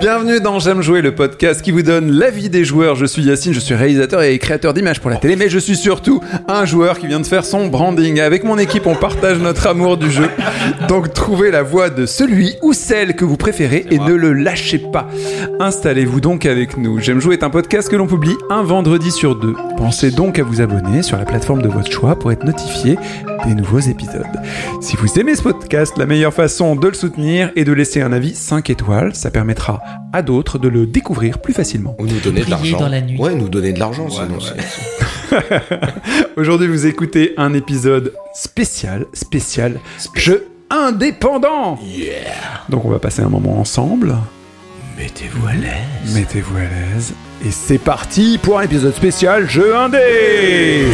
Bienvenue dans J'aime jouer, le podcast qui vous donne l'avis des joueurs. Je suis Yacine, je suis réalisateur et créateur d'images pour la télé, mais je suis surtout un joueur qui vient de faire son branding. Avec mon équipe, on partage notre amour du jeu. Donc trouvez la voix de celui ou celle que vous préférez et ne le lâchez pas. Installez-vous donc avec nous. J'aime jouer est un podcast que l'on publie un vendredi sur deux. Pensez donc à vous abonner sur la plateforme de votre choix pour être notifié des nouveaux épisodes. Si vous aimez ce podcast, la meilleure façon de le soutenir est de laisser un avis 5 étoiles. Ça permettra à d'autres de le découvrir plus facilement. Ou nous donner de l'argent. dans la nuit. Ouais, nous donner de l'argent, sinon. ouais. c'est- Aujourd'hui, vous écoutez un épisode spécial, spécial, jeu indépendant. Donc on va passer un moment ensemble. Mettez-vous à l'aise. Mettez-vous à l'aise. Et c'est parti pour un épisode spécial jeu indé.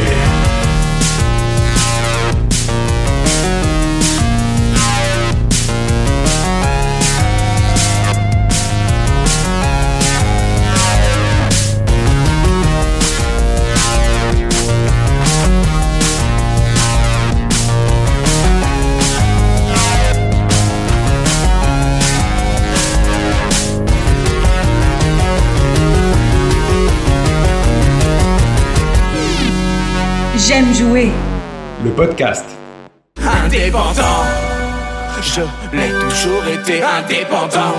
Podcast. indépendant. Je l'ai toujours été indépendant.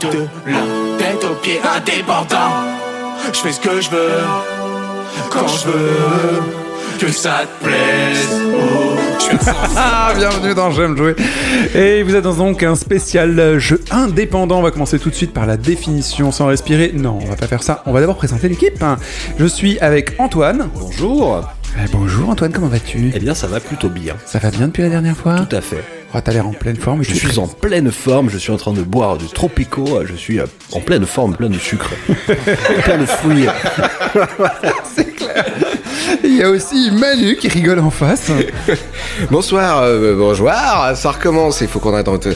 De la tête aux pieds indépendant. Je fais ce que je veux, quand je veux. Que ça te plaise. Oh, Ah, bienvenue dans J'aime jouer. Et vous êtes dans donc un spécial jeu indépendant. On va commencer tout de suite par la définition sans respirer. Non, on va pas faire ça. On va d'abord présenter l'équipe. Je suis avec Antoine. Bonjour. Eh, bonjour Antoine, comment vas-tu? Eh bien, ça va plutôt bien. Ça va bien depuis la dernière fois? Tout à fait. Oh, T'as l'air en pleine forme. Je suis en pleine forme, je suis en train de boire du Tropico, je suis euh, en pleine forme, plein de sucre, plein de fruits. Il y a aussi Manu qui rigole en face. Bonsoir, euh, bonjour, ça recommence, il faut qu'on attende.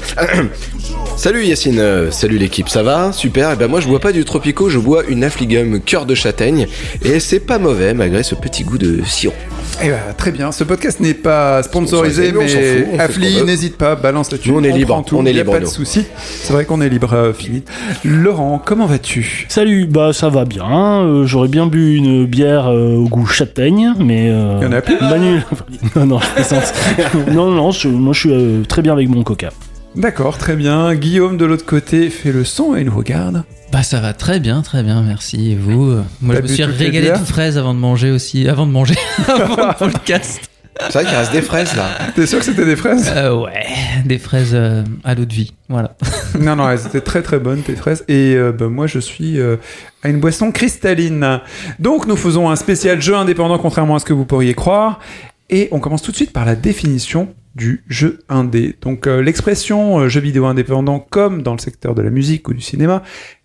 salut Yacine, euh, salut l'équipe, ça va? Super, et ben moi je bois pas du Tropico, je bois une Affligum cœur de châtaigne, et c'est pas mauvais malgré ce petit goût de sirop. Eh ben, très bien. Ce podcast n'est pas sponsorisé, mais on s'en mais veut. n'hésite pas, balance là-dessus. On est libre, tout, on est libre, pas de souci. C'est vrai qu'on est libre, euh, Philippe. Laurent, comment vas-tu? Salut, bah ça va bien. euh, J'aurais bien bu une bière euh, au goût châtaigne, mais. Euh, Y en a plus? Manu. non, non, je non, non, je- moi je suis euh, très bien avec mon coca. D'accord, très bien. Guillaume de l'autre côté fait le son et nous regarde. Bah ça va très bien, très bien, merci. Et vous euh, Moi je me suis toutes les régalé de fraises avant de manger aussi, avant de manger, avant le podcast. C'est vrai qu'il reste des fraises là. T'es sûr que c'était des fraises? Euh, ouais, des fraises euh, à l'eau de vie, voilà. Non, non, elles étaient très très bonnes, tes fraises. Et euh, bah, moi, je suis euh, à une boisson cristalline. Donc, nous faisons un spécial jeu indépendant, contrairement à ce que vous pourriez croire. Et on commence tout de suite par la définition du jeu indé. Donc, euh, l'expression euh, jeu vidéo indépendant, comme dans le secteur de la musique ou du cinéma,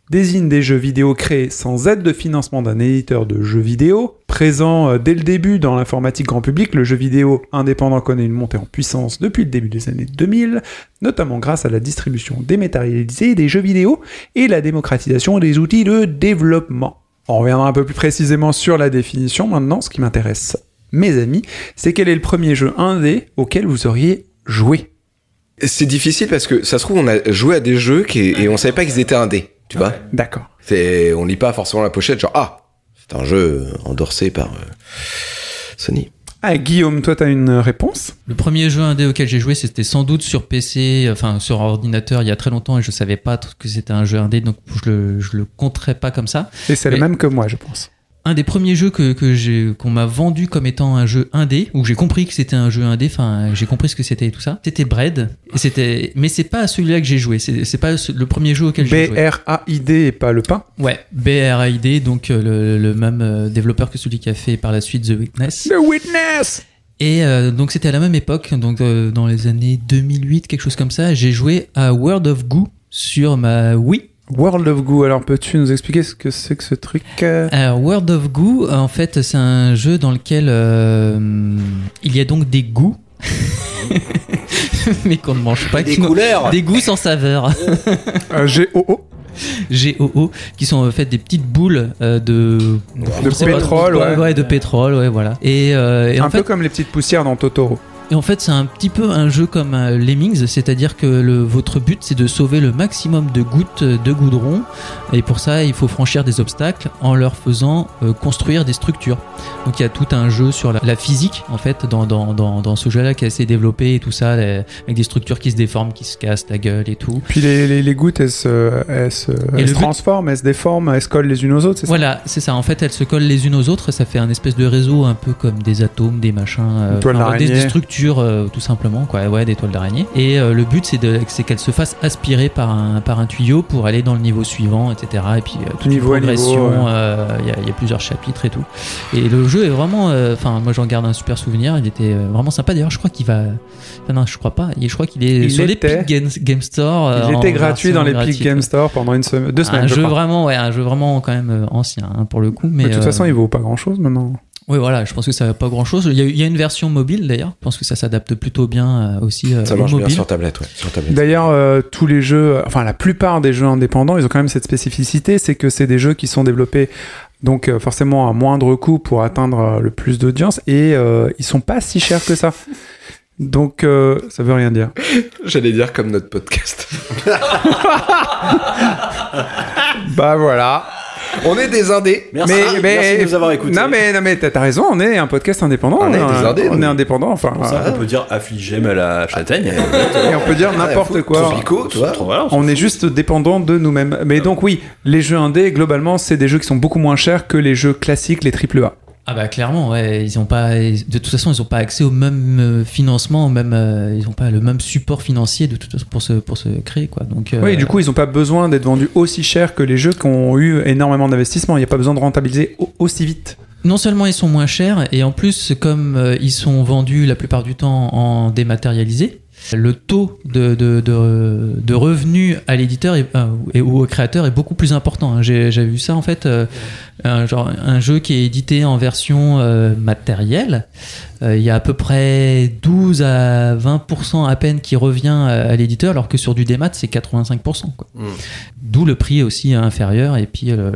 désigne des jeux vidéo créés sans aide de financement d'un éditeur de jeux vidéo. Présent euh, dès le début dans l'informatique grand public, le jeu vidéo indépendant connaît une montée en puissance depuis le début des années 2000, notamment grâce à la distribution dématérialisée des jeux vidéo et la démocratisation des outils de développement. On reviendra un peu plus précisément sur la définition maintenant. Ce qui m'intéresse, mes amis, c'est quel est le premier jeu indé auquel vous auriez joué? C'est difficile parce que ça se trouve on a joué à des jeux et on savait pas qu'ils étaient indés, tu vois. D'accord. C'est, on lit pas forcément la pochette, genre ah, c'est un jeu endorsé par euh, Sony. Ah, Guillaume, toi, t'as une réponse? Le premier jeu indé auquel j'ai joué, c'était sans doute sur PC, enfin sur ordinateur, il y a très longtemps, et je savais pas que c'était un jeu indé, donc je le, je le compterais pas comme ça. Et c'est le même que moi, je pense. Un des premiers jeux que, qu'on m'a vendu comme étant un jeu indé, où j'ai compris que c'était un jeu indé, enfin j'ai compris ce que c'était et tout ça. C'était Bread, et c'était, mais c'est pas celui-là que j'ai joué. C'est c'est pas le premier jeu auquel j'ai joué. B-R-A-I-D et pas le pain. Ouais, BRAID, donc euh, le, le même euh, développeur que celui qui a fait par la suite The Witness. The Witness Et euh, donc c'était à la même époque, donc euh, dans les années 2008, quelque chose comme ça. J'ai joué à World of Goo sur ma Wii. World of Goo, alors peux-tu nous expliquer ce que c'est que ce truc euh Alors World of Goo, en fait, c'est un jeu dans lequel euh, il y a donc des goûts, mais qu'on ne mange pas, Des couleurs. des goûts sans saveur. Euh, G-O-O GOO, qui sont en fait des petites boules euh, de De pétrole, ouais. de pétrole, ouais, voilà. Et, euh, et Un en peu fait, comme les petites poussières dans Totoro. Et en fait, c'est un petit peu un jeu comme euh, Lemmings, c'est-à-dire que le, votre but, c'est de sauver le maximum de gouttes de goudron. Et pour ça, il faut franchir des obstacles en leur faisant euh, construire des structures. Donc il y a tout un jeu sur la, la physique, en fait, dans, dans, dans, dans ce jeu-là qui est assez développé et tout ça, les- avec des structures qui se déforment, qui se cassent la gueule et tout. Puis les, les, les gouttes, elles se, elles se, elles le se but- transforment, elles se déforment, elles se collent les unes aux autres, c'est ça? Voilà, c'est ça. En fait, elles se collent les unes aux autres. Ça fait un espèce de réseau un peu comme des atomes, des machins, euh, enfin, des structures euh, tout simplement, quoi. Ouais, des toiles d'araignée. Et euh, le but, c'est de, c'est qu'elles se fassent aspirer par un par un tuyau pour aller dans le niveau suivant, etc. Et puis euh, toute Niveau une progression. ouais. Il y, a, il y a plusieurs chapitres et tout. Et le jeu est vraiment, enfin, moi j'en garde un super souvenir. Il était vraiment sympa. D'ailleurs, je crois qu'il va. enfin, non, je crois pas. Je crois qu'il est Il sur était. l'Epic Game, Game Store. Il était gratuit dans les Peak Game ouais. Store pendant une semaine, deux semaines, Un je jeu crois. vraiment, ouais, un jeu vraiment quand même ancien hein, pour le coup. Mais Mais de toute façon, il vaut pas grand chose maintenant. Oui, voilà, je pense que ça va pas grand chose. Il y a, il y a une version mobile d'ailleurs. Je pense que ça s'adapte plutôt bien euh, aussi euh, Ça marche bien sur tablette, ouais. Sur tablette. D'ailleurs, euh, tous les jeux, enfin la plupart des jeux indépendants, ils ont quand même cette spécificité, c'est que c'est des jeux qui sont développés donc euh, forcément à moindre coût pour atteindre euh, le plus d'audience et euh, ils sont pas si chers que ça. Donc euh, ça veut rien dire. J'allais dire comme notre podcast. Bah voilà. On est des indés. Merci, Mais- mais- merci de nous avoir écoutés. Non mais non mais t'as raison, on est un podcast indépendant. On est hein. des indés, on est indépendant. Enfin, Pour ça euh, qu'on peut dire affligé mais à la châtaigne. et on peut dire n'importe quoi. On est juste dépendant de nous-mêmes. Mais donc oui, les jeux indés, globalement, c'est des jeux qui sont beaucoup moins chers que les jeux classiques, les AAA. Ah bah clairement, ouais, ils ont pas, de toute façon, ils ont pas accès au même euh, financement, au même, euh, ils ont pas le même support financier de toute façon pour se pour se créer quoi. Donc euh, Oui, du coup, ils n'ont pas besoin d'être vendus aussi cher que les jeux qui ont eu énormément d'investissement. Il n'y a pas besoin de rentabiliser au- aussi vite. non seulement ils sont moins chers et en plus comme euh, ils sont vendus la plupart du temps en dématérialisé, le taux de, de, de, de revenus à l'éditeur et, euh, et- ou au créateur est beaucoup plus important. hein. J'ai j'ai vu ça en fait, euh, un, genre, un jeu qui est édité en version euh, matérielle, euh, il y a à peu près 12 à 20% à peine qui revient à, à l'éditeur, alors que sur du démat c'est 85%. quoi. Mm. D'où le prix aussi inférieur et puis euh,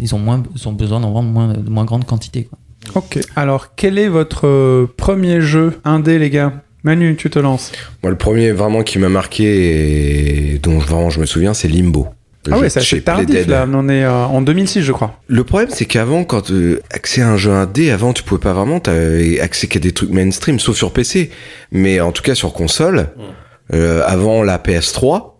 ils, ont moins, ils ont besoin d'en vendre moins, de moins grande quantité. Quoi. Ok. Alors, quel est votre premier jeu indé, les gars? Manu, tu te lances. Moi, le premier vraiment qui m'a marqué et dont je- vraiment je me souviens, c'est Limbo. Le Ah ouais, de c'est tardif là. On est euh, en 2006, je crois. Le problème, c'est qu'avant, quand euh, accès à un jeu indé, avant, tu pouvais pas vraiment, t'avais accès qu'à des trucs mainstream, sauf sur PC. Mais en tout cas, sur console, euh, avant la PS3,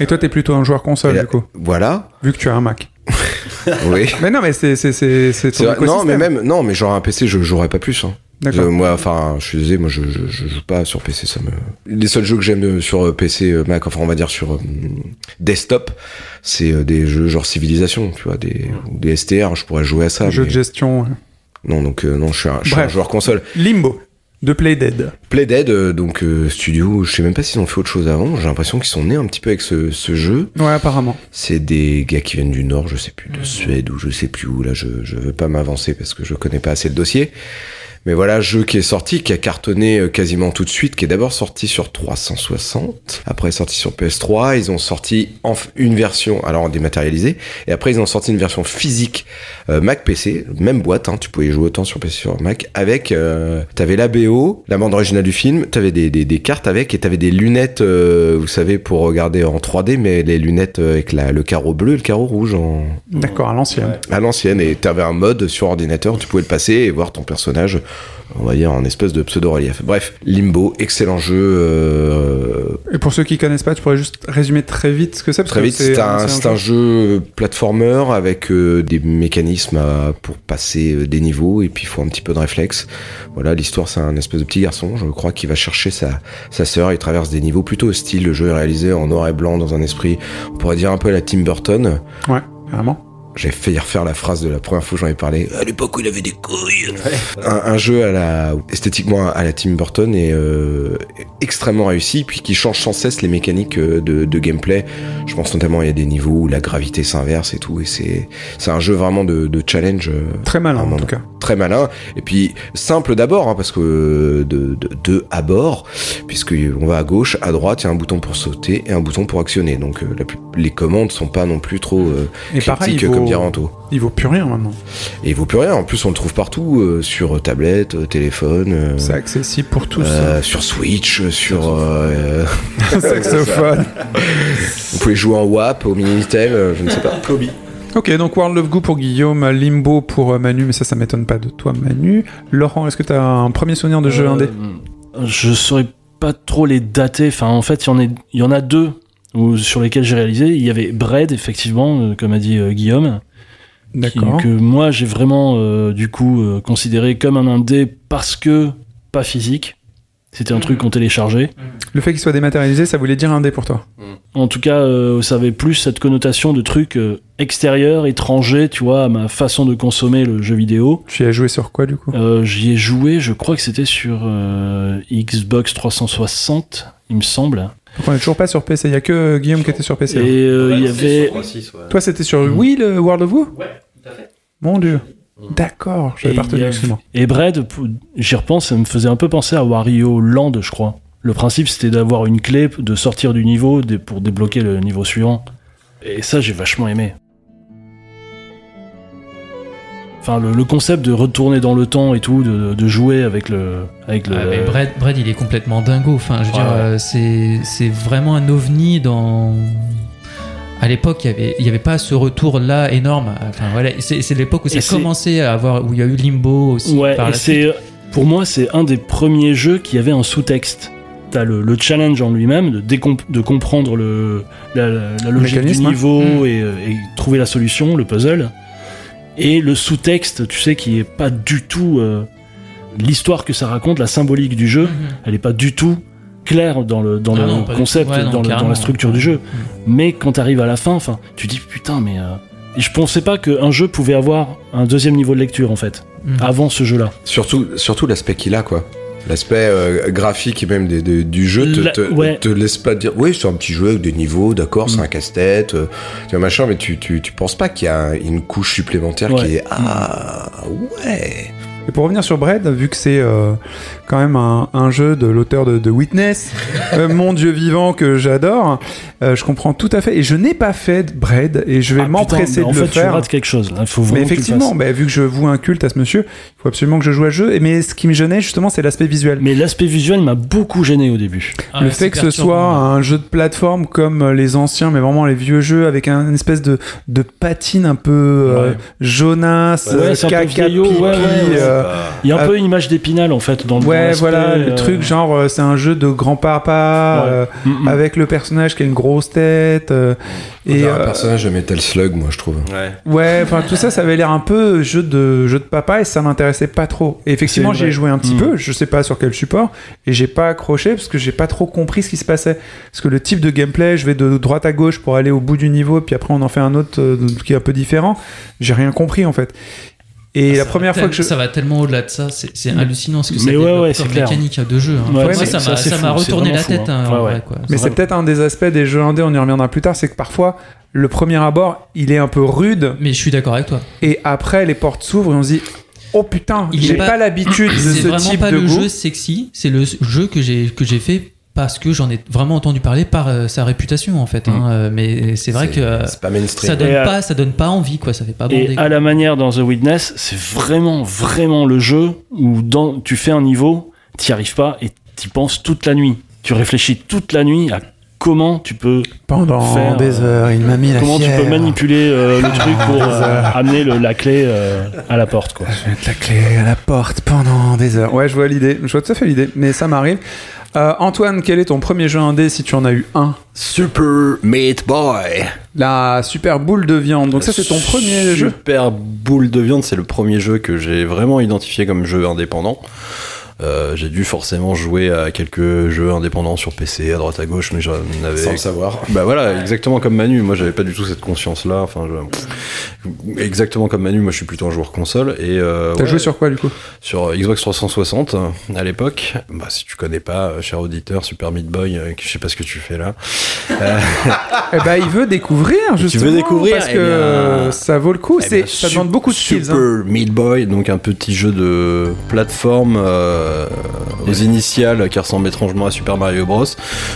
Et toi, t'es plutôt un joueur console, du coup, voilà. vu que tu as un Mac. oui. mais non, mais c'est c'est c'est c'est C'est ton vrai. Non, mais même, non, mais genre un PC, je jouerais pas plus. Hein. Euh, moi, enfin, je suis désolé, moi, je, je, je joue pas sur PC. Ça me. Les seuls jeux que j'aime euh, sur euh, PC, euh, Mac, enfin, on va dire sur euh, desktop, c'est des jeux genre Civilisation, tu vois, des, ou des STR. Je pourrais jouer à ça. Jeu mais- de gestion. ouais. Non, donc euh, non, je suis un, je suis un joueur console. Limbo de Playdead. Playdead, euh, donc euh, studio, je sais même pas s'ils ont fait autre chose avant. J'ai l'impression qu'ils sont nés un petit peu avec ce, ce jeu. Ouais, apparemment. C'est des gars qui viennent du Nord, je sais plus, de Suède ou je sais plus où. Là, je, je veux pas m'avancer parce que je connais pas assez le dossier. Mais voilà, jeu qui est sorti, qui a cartonné euh, quasiment tout de suite, qui est d'abord sorti sur 360, après sorti sur PS3, ils ont sorti une version, alors en dématérialisé, et après ils ont sorti une version physique euh, Mac PC, même boîte, hein, tu pouvais y jouer autant sur PC sur Mac, avec, euh, t'avais la BO, la bande originale du film, t'avais des, des, des cartes avec, et t'avais des lunettes, euh, vous savez, pour regarder en 3D, mais les lunettes euh, avec la, le carreau bleu et le carreau rouge en, D'accord, à l'ancienne. à l'ancienne et t'avais un mode sur ordinateur tu pouvais le passer et voir ton personnage on va dire en espèce de pseudo relief bref Limbo excellent jeu euh, Et pour ceux qui connaissent pas, tu pourrais juste résumer très vite ce que c'est très que vite c'est un, jeu platformer avec euh, des mécanismes à- pour passer euh, des niveaux et puis il faut un petit peu de réflexe. Voilà l'histoire c'est un espèce de petit garçon je crois qui va chercher sa, sa sœur il traverse des niveaux plutôt hostiles. Le jeu est réalisé en noir et blanc dans un esprit on pourrait dire un peu à la Tim Burton. Ouais, carrément. J'ai failli refaire la phrase de la première fois que j'en ai parlé. À l'époque où il avait des couilles. Un, un jeu à la, esthétiquement à la Tim Burton et euh, extrêmement réussi, puis qui change sans cesse les mécaniques euh, de, de gameplay. Je pense notamment il y a des niveaux où la gravité s'inverse et tout, et c'est c'est un jeu vraiment de, de challenge. euh, Très malin en tout cas. très malin et puis simple d'abord hein, parce que de, de, de à bord puisque on va à gauche à droite il y a un bouton pour sauter et un bouton pour actionner donc la les commandes sont pas non plus trop euh, Et pareil, critiques il vaut, comme. Il vaut plus rien maintenant. Et il vaut plus rien. En plus, on le trouve partout euh, sur tablette, euh, téléphone, euh, C'est accessible pour tous. euh, sur Switch, sur. euh, Saxophone. vous pouvez jouer en WAP, au Minitel, euh, je ne sais pas. Ok, donc World of Goo pour Guillaume, Limbo pour euh, Manu, mais ça, ça m'étonne pas de toi, Manu. Laurent, est-ce que tu as un premier souvenir de jeu Euh, indé? Je saurais pas trop les dater. Enfin, en fait, il y en, est- il y en a deux où- sur lesquels j'ai réalisé. Il y avait Bread, effectivement, euh, comme a dit euh, Guillaume, D'accord. que moi j'ai vraiment euh, du coup considéré comme un indé parce que pas physique. C'était un truc qu'on téléchargeait. Le fait qu'il soit dématérialisé, ça voulait dire indé pour toi. En tout cas, euh, ça avait plus cette connotation de truc euh, extérieur, étranger, tu vois, à ma façon de consommer le jeu vidéo. Tu y as joué sur quoi du coup? Euh, J'y ai joué, je crois que c'était sur euh, Xbox 360, il me semble. Donc on est toujours pas sur PC, il y a que euh, Guillaume qui était sur PC. Et hein. euh, il y avait. Toi, c'était sur Wii le World of Goo Ouais, tout à fait. Mon dieu. D'accord, je Et l'avais pas retenu. Et Bread, p- j'y repense, ça me faisait un peu penser à Wario Land, je crois. Le principe, c'était d'avoir une clé, de sortir du niveau pour débloquer le niveau suivant. Et ça, j'ai vachement aimé. Enfin, le, le concept de retourner dans le temps et tout, de, de jouer avec le. Avec le Ah, mais Brad, Brad, il est complètement dingo. Enfin, je veux Ouais, dire, ouais. euh, c'est c'est vraiment un ovni dans. À l'époque, il y avait y avait pas ce retour là énorme. Enfin voilà, c'est l'époque où ça a commencé à avoir où il y a eu Limbo aussi. Ouais, par et la suite. c'est. Pour moi, c'est un des premiers jeux qui avait un sous-texte. T'as le, le challenge en lui-même de, de comprendre le, la, la- la logique du mécanisme, hein. niveau Mm. et, euh, et trouver la solution, le puzzle. Et le sous-texte, tu sais, qui est pas du tout euh, l'histoire que ça raconte, la symbolique du jeu, Mhm. elle est pas du tout claire dans le, dans Ah le non, concept, tout. Ouais, non, dans, le- dans carrément. la structure du jeu. Mais quand t'arrives à la fin, enfin, tu dis putain, mais euh, je pensais pas qu'un jeu pouvait avoir un deuxième niveau de lecture en fait, Mhm. avant ce jeu-là. Surtout, surtout l'aspect qu'il a, quoi. L'aspect euh, graphique et même des- des- du jeu te, La- te, ouais. te laisse pas dire oui c'est un petit jeu avec des niveaux d'accord c'est Mm. un casse-tête euh, tu vois machin mais tu, tu, tu penses pas qu'il y a une couche supplémentaire Ouais. qui est ah ouais Et pour revenir sur Bread, vu que c'est euh, quand même un, un jeu de l'auteur de, de Witness, euh, mon dieu vivant que j'adore, euh, je comprends tout à fait. Et je n'ai pas fait de Bread et je vais Ah, m'empresser de en le fait, tu faire. rates quelque chose. Il faut Mais tu effectivement, bah, vu que je voue un culte à ce monsieur, il faut absolument que je joue à ce jeu. Et- Mais ce qui me gênait justement, c'est l'aspect visuel. Mais l'aspect visuel m'a beaucoup gêné au début. Ah, le c'est fait que ce soit un jeu de plateforme comme euh, les anciens, mais vraiment les vieux jeux, avec un, une espèce de, de patine un peu euh, Ouais. jaunasse, Ouais, un peu caca, vieillot, pipi, ouais, ouais, ouais. euh, Il y a un Ah. peu une image d'épinal en fait dans le Ouais, voilà, le euh, truc genre euh, c'est un jeu de grand-papa Ouais. euh, mm, mm. avec le personnage qui a une grosse tête euh, et un euh, personnage de Metal Slug moi je trouve Ouais. ouais, enfin tout ça ça avait l'air un peu jeu de jeu de papa et ça m'intéressait pas trop. Et effectivement, C'est j'y ai vrai. joué un petit Mm. peu, je sais pas sur quel support et j'ai pas accroché parce que j'ai pas trop compris ce qui se passait parce que le type de gameplay, je vais de droite à gauche pour aller au bout du niveau puis après on en fait un autre euh, qui est un peu différent. J'ai rien compris en fait. Et la Ça va première fois que je Ça va tellement au-delà de ça, c'est c'est hallucinant ce que ça Mais ouais, ouais, comme c'est clair. mécanique de jeu. hein. Ouais, Moi, ça c'est m'a c'est retourné la fou, tête. hein. hein, en Ouais, vrai, ouais. quoi. Mais c'est peut-être un des aspects des jeux indés, on y reviendra plus tard, c'est que parfois le premier abord, il est un peu rude Mais je suis d'accord avec toi. et après les portes s'ouvrent et on se dit oh putain, Il j'ai est pas, pas- l'habitude de C'est ce vraiment type pas de le goût. jeu sexy, c'est le jeu que j'ai que j'ai fait parce que j'en ai vraiment entendu parler par euh, sa réputation en fait. hein. Euh, Mais c'est vrai que euh, c'est pas mainstream ça donne Et, euh, pas ça donne pas envie quoi. Ça fait pas bander. Et quoi. à la manière dans The Witness, c'est vraiment, vraiment le jeu où dans, tu fais un niveau, t'y arrives pas et t'y penses toute la nuit. Tu réfléchis toute la nuit à comment tu peux, Pendant Faire, des heures, il m'a mis la comment tu peux manipuler euh, le truc pour euh, amener le- la clé euh, à la porte, quoi. Je vais mettre la clé à la porte pendant des heures. Ouais, je vois l'idée, je vois tout à fait l'idée, mais ça m'arrive. Euh, Antoine, quel est ton premier jeu indé si tu en as eu un Super Meat Boy. La super boule de viande. Donc ça, c'est ton premier jeu Super boule de viande, c'est le premier jeu que j'ai vraiment identifié comme jeu indépendant. Euh, j'ai dû forcément jouer à quelques jeux indépendants sur PC à droite à gauche, mais j'en avais. sans le savoir Bah voilà, exactement comme Manu. Moi, j'avais pas du tout cette conscience-là. Enfin, je- exactement comme Manu. Moi, je suis plutôt un joueur console et euh, T'as ouais, joué sur quoi du coup? Sur Xbox 360 euh, à l'époque. Bah, si tu connais pas, euh, cher auditeur, Super Meat Boy, euh, je sais pas ce que tu fais là. Eh ben, il veut découvrir, justement. veux découvrir, Parce eh que bien- ça vaut le coup. Eh bien, ça demande beaucoup de skills. Super hein. Meat Boy, donc un petit jeu de plateforme euh, aux initiales qui ressemble étrangement à Super Mario Bros.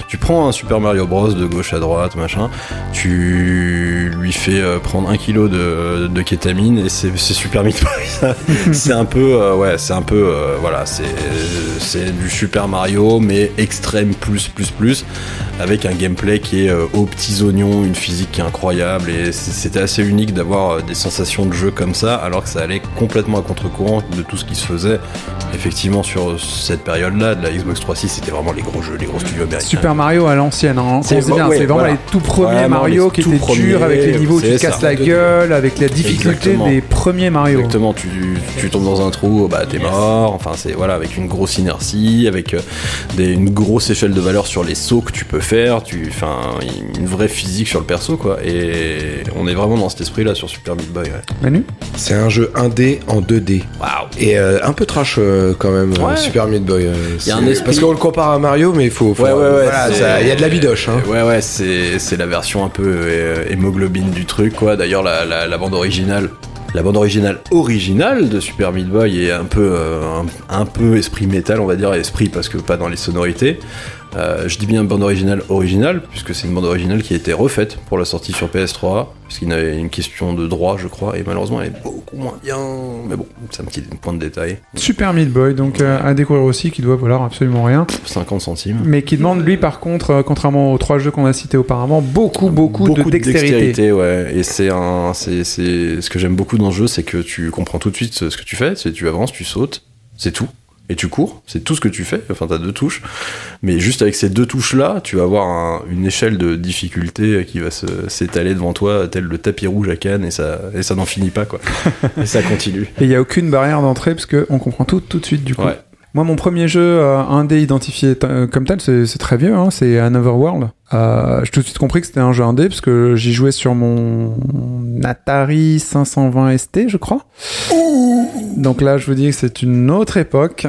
Tu prends un Super Mario Bros de gauche à droite, machin. Tu lui fais euh, prendre un kilo de, de kétamine et c'est Super Meat Boy. c'est un peu, euh, ouais, c'est un peu, euh, voilà, c'est du Super Mario mais extrême plus plus plus avec un gameplay qui est euh, aux petits oignons, une physique qui est incroyable et c'était assez unique d'avoir euh, des sensations de jeu comme ça alors que ça allait complètement à contre-courant de tout ce qui se faisait effectivement sur cette période-là de la Xbox 360 c'était vraiment les gros jeux, les gros studios américains. Super Mario à l'ancienne, hein. C'est- c'est bien, ouais, c'est vraiment voilà. les tout premiers Vraiment, Mario qui étaient premiers, durs avec les niveaux où tu te casses la gueule, avec la difficulté Exactement. des premiers Mario. Exactement, tu, tu tombes dans un trou, bah t'es mort. Enfin, c'est voilà, avec une grosse inertie, avec euh, des, une grosse échelle de valeur sur les sauts que tu peux faire, tu, enfin, une vraie physique sur le perso, quoi. Et on est vraiment dans cet esprit-là sur Super Meat Boy. Ouais. Manu? C'est un jeu 1D en 2D. Waouh. Et euh, un peu trash euh, quand même, euh, Ouais. Super Meat Boy. euh, Il y a un esprit- Parce qu'on le compare à Mario, mais il faut. faut- Ouais, ouais, voilà, ça- Il y a de la bidoche. Hein. Ouais, ouais, c'est c'est la version un peu euh, hémoglobine du truc, quoi. D'ailleurs, la, la, la bande originale. La bande originale originale de Super Meat Boy est un peu, euh, un, un peu esprit métal, on va dire, esprit parce que pas dans les sonorités. Euh, je dis bien bande originale originale, puisque c'est une bande originale qui a été refaite pour la sortie sur PS3, puisqu'il y avait une question de droit, je crois, et malheureusement elle est beaucoup moins bien. Mais bon, c'est un petit point de détail. Super Meat Boy, donc euh, à découvrir aussi, qui doit valoir absolument rien, 50 centimes. mais qui demande lui par contre, euh, contrairement aux trois jeux qu'on a cités auparavant, beaucoup beaucoup, de dextérité. ouais. Et c'est un, c'est, ce que j'aime beaucoup dans ce jeu, c'est que tu comprends tout de suite ce que tu fais. C'est tu avances, tu sautes, c'est tout. Et tu cours, c'est tout ce que tu fais. Enfin, t'as deux touches. Mais juste avec ces deux touches-là, tu vas avoir un- une échelle de difficulté qui va s'étaler devant toi, tel le tapis rouge à Cannes, et ça, et ça n'en finit pas, quoi. et ça continue. Et il n'y a aucune barrière d'entrée parce qu'on comprend tout tout de suite du coup. Ouais. Moi, mon premier jeu euh, indé identifié euh, comme tel, c'est c'est très vieux, hein, c'est Another World. Euh, J'ai tout de suite compris que c'était un jeu indé parce que j'y jouais sur mon Atari 520 ST, je crois. Donc là, je vous dis que c'est une autre époque.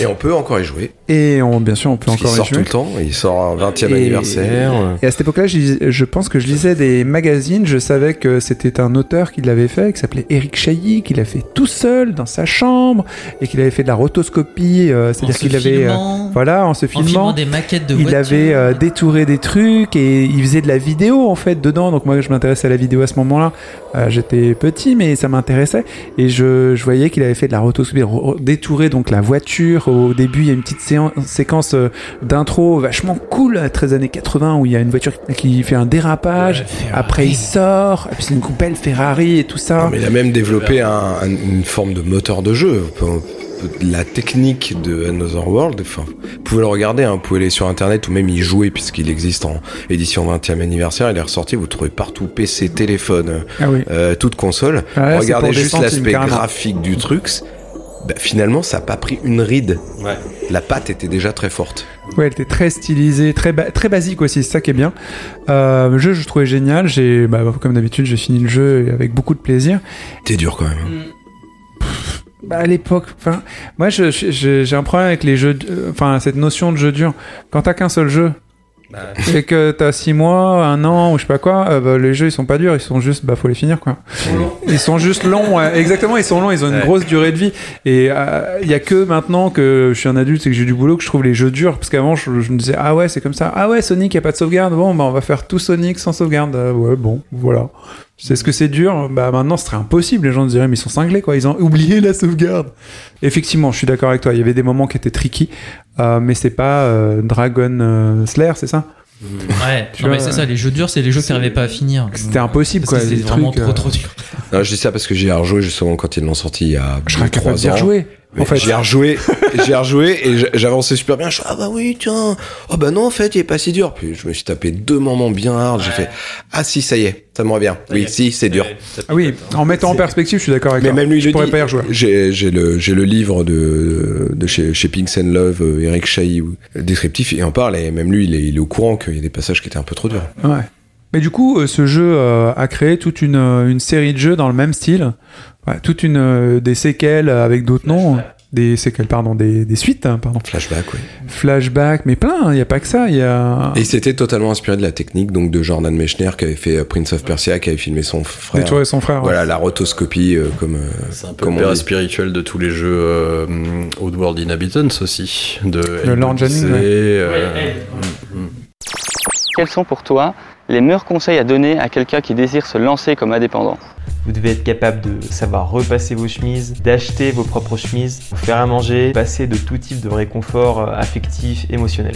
Et on peut encore y jouer. Et on, bien sûr, on peut Parce encore y sort tout le temps. Il sort un 20 e Et- anniversaire. Et à cette époque-là, je, pense que je lisais des magazines. Je savais que c'était un auteur qui l'avait fait, qui s'appelait Eric Chailly, qui l'a fait tout seul dans sa chambre et qu'il avait fait de la rotoscopie. euh, C'est-à-dire qu'il avait, euh, filmant, voilà, en se en filmant filmant. des maquettes de Il voitures. avait euh, détouré des trucs et il faisait de la vidéo en fait dedans. Donc moi je m'intéressais à la vidéo à ce moment-là. Euh, J'étais petit mais ça m'intéressait et je, je voyais qu'il avait fait de la rotoscopie, ro- détouré donc la voiture. Au début il y a une petite séquence euh, d'intro vachement cool, à 13 années 80 où il y a une voiture qui fait un dérapage. Après il sort, et puis c'est une belle Ferrari et tout ça. Non, mais il a même développé un- un- une forme de moteur de jeu. La technique de Another World, enfin, vous pouvez le regarder, hein, vous pouvez aller sur internet ou même y jouer puisqu'il existe en édition 20e anniversaire. Il est ressorti, vous le trouvez partout, PC, téléphone, Ah oui. euh, toute console. Ah, Regardez juste l'aspect graphique du truc. Bah, finalement, ça n'a pas pris une ride. Ouais. La patte était déjà très forte. Ouais, elle était très stylisée, très, ba- très basique aussi, c'est ça qui est bien. Euh, le jeu, je le trouvais génial. J'ai, bah, comme d'habitude, j'ai fini le jeu avec beaucoup de plaisir. T'es dur quand même. Bah, à l'époque, enfin, moi, je- je- je- j'ai un problème avec les jeux, euh, enfin, cette notion de jeu dur. Quand t'as qu'un seul jeu, et que t'as 6 mois, un an ou je sais pas quoi, euh, bah, les jeux ils sont pas durs, ils sont juste, bah faut les finir quoi. Ils sont juste longs, ouais. exactement, ils sont longs, ils ont une Ouais. grosse durée de vie. Et il y a que maintenant que je suis un adulte et que j'ai du boulot que je trouve les jeux durs, parce qu'avant je, je me disais ah ouais c'est comme ça, ah ouais Sonic y a pas de sauvegarde, bon bah on va faire tout Sonic sans sauvegarde, Euh, ouais bon voilà. C'est ce que c'est dur, bah maintenant ce serait impossible, les gens se diraient mais ils sont cinglés quoi, ils ont oublié la sauvegarde. Effectivement, je suis d'accord avec toi, il y avait des moments qui étaient tricky, euh, mais c'est pas euh, Dragon euh, Slayer, c'est ça? Ouais, Tu non, mais c'est ça, les jeux durs, c'est les jeux que t'arrivais pas à finir. C'était impossible Parce quoi, c'était vraiment trucs, trop trop dur. Non, je dis ça parce que j'y ai rejoué justement quand ils l'ont sorti il y a Je serais incapable d'y rejouer. Mais En fait, j'ai rejoué, j'ai rejoué et j'avançais super bien. Je suis ah bah oui tiens, oh bah non en fait il est pas si dur. Puis je me suis tapé deux moments bien hard. J'ai fait ah si ça y est, ça me revient. Oui si c'est dur. Ah oui, en mettant en perspective, je suis d'accord avec Mais toi. même lui il je le pourrais dit. pas y rejouer. J'ai j'ai le j'ai le livre de de chez chez Pinks and Love, euh, Eric Chahi, où- descriptif et en parle et même lui il est, il est au courant qu'il y a des passages qui étaient un peu trop durs. Ouais. Mais du coup, euh, ce jeu euh, a créé toute une, euh, une série de jeux dans le même style, Ouais, toute une des séquelles avec d'autres noms, des séquelles pardon, des, des suites, hein, pardon, Flashback oui. flashback, mais plein. Il y a pas que ça. Il y a Et c'était totalement inspiré de la technique donc de Jordan Mechner qui avait fait Prince of Persia, qui avait filmé son frère. détruire son frère. ouais. Voilà la rotoscopie euh, comme. euh, C'est un peu Comme le on père dit. spirituel de tous les jeux euh, Oddworld Inhabitants aussi. De Le Lord Jennings, ouais. euh, mm, mm. Quels sont pour toi les meilleurs conseils à donner à quelqu'un qui désire se lancer comme indépendant Vous devez être capable de savoir repasser vos chemises, d'acheter vos propres chemises, vous faire à manger, passer de tout type de réconfort euh, affectif, émotionnel.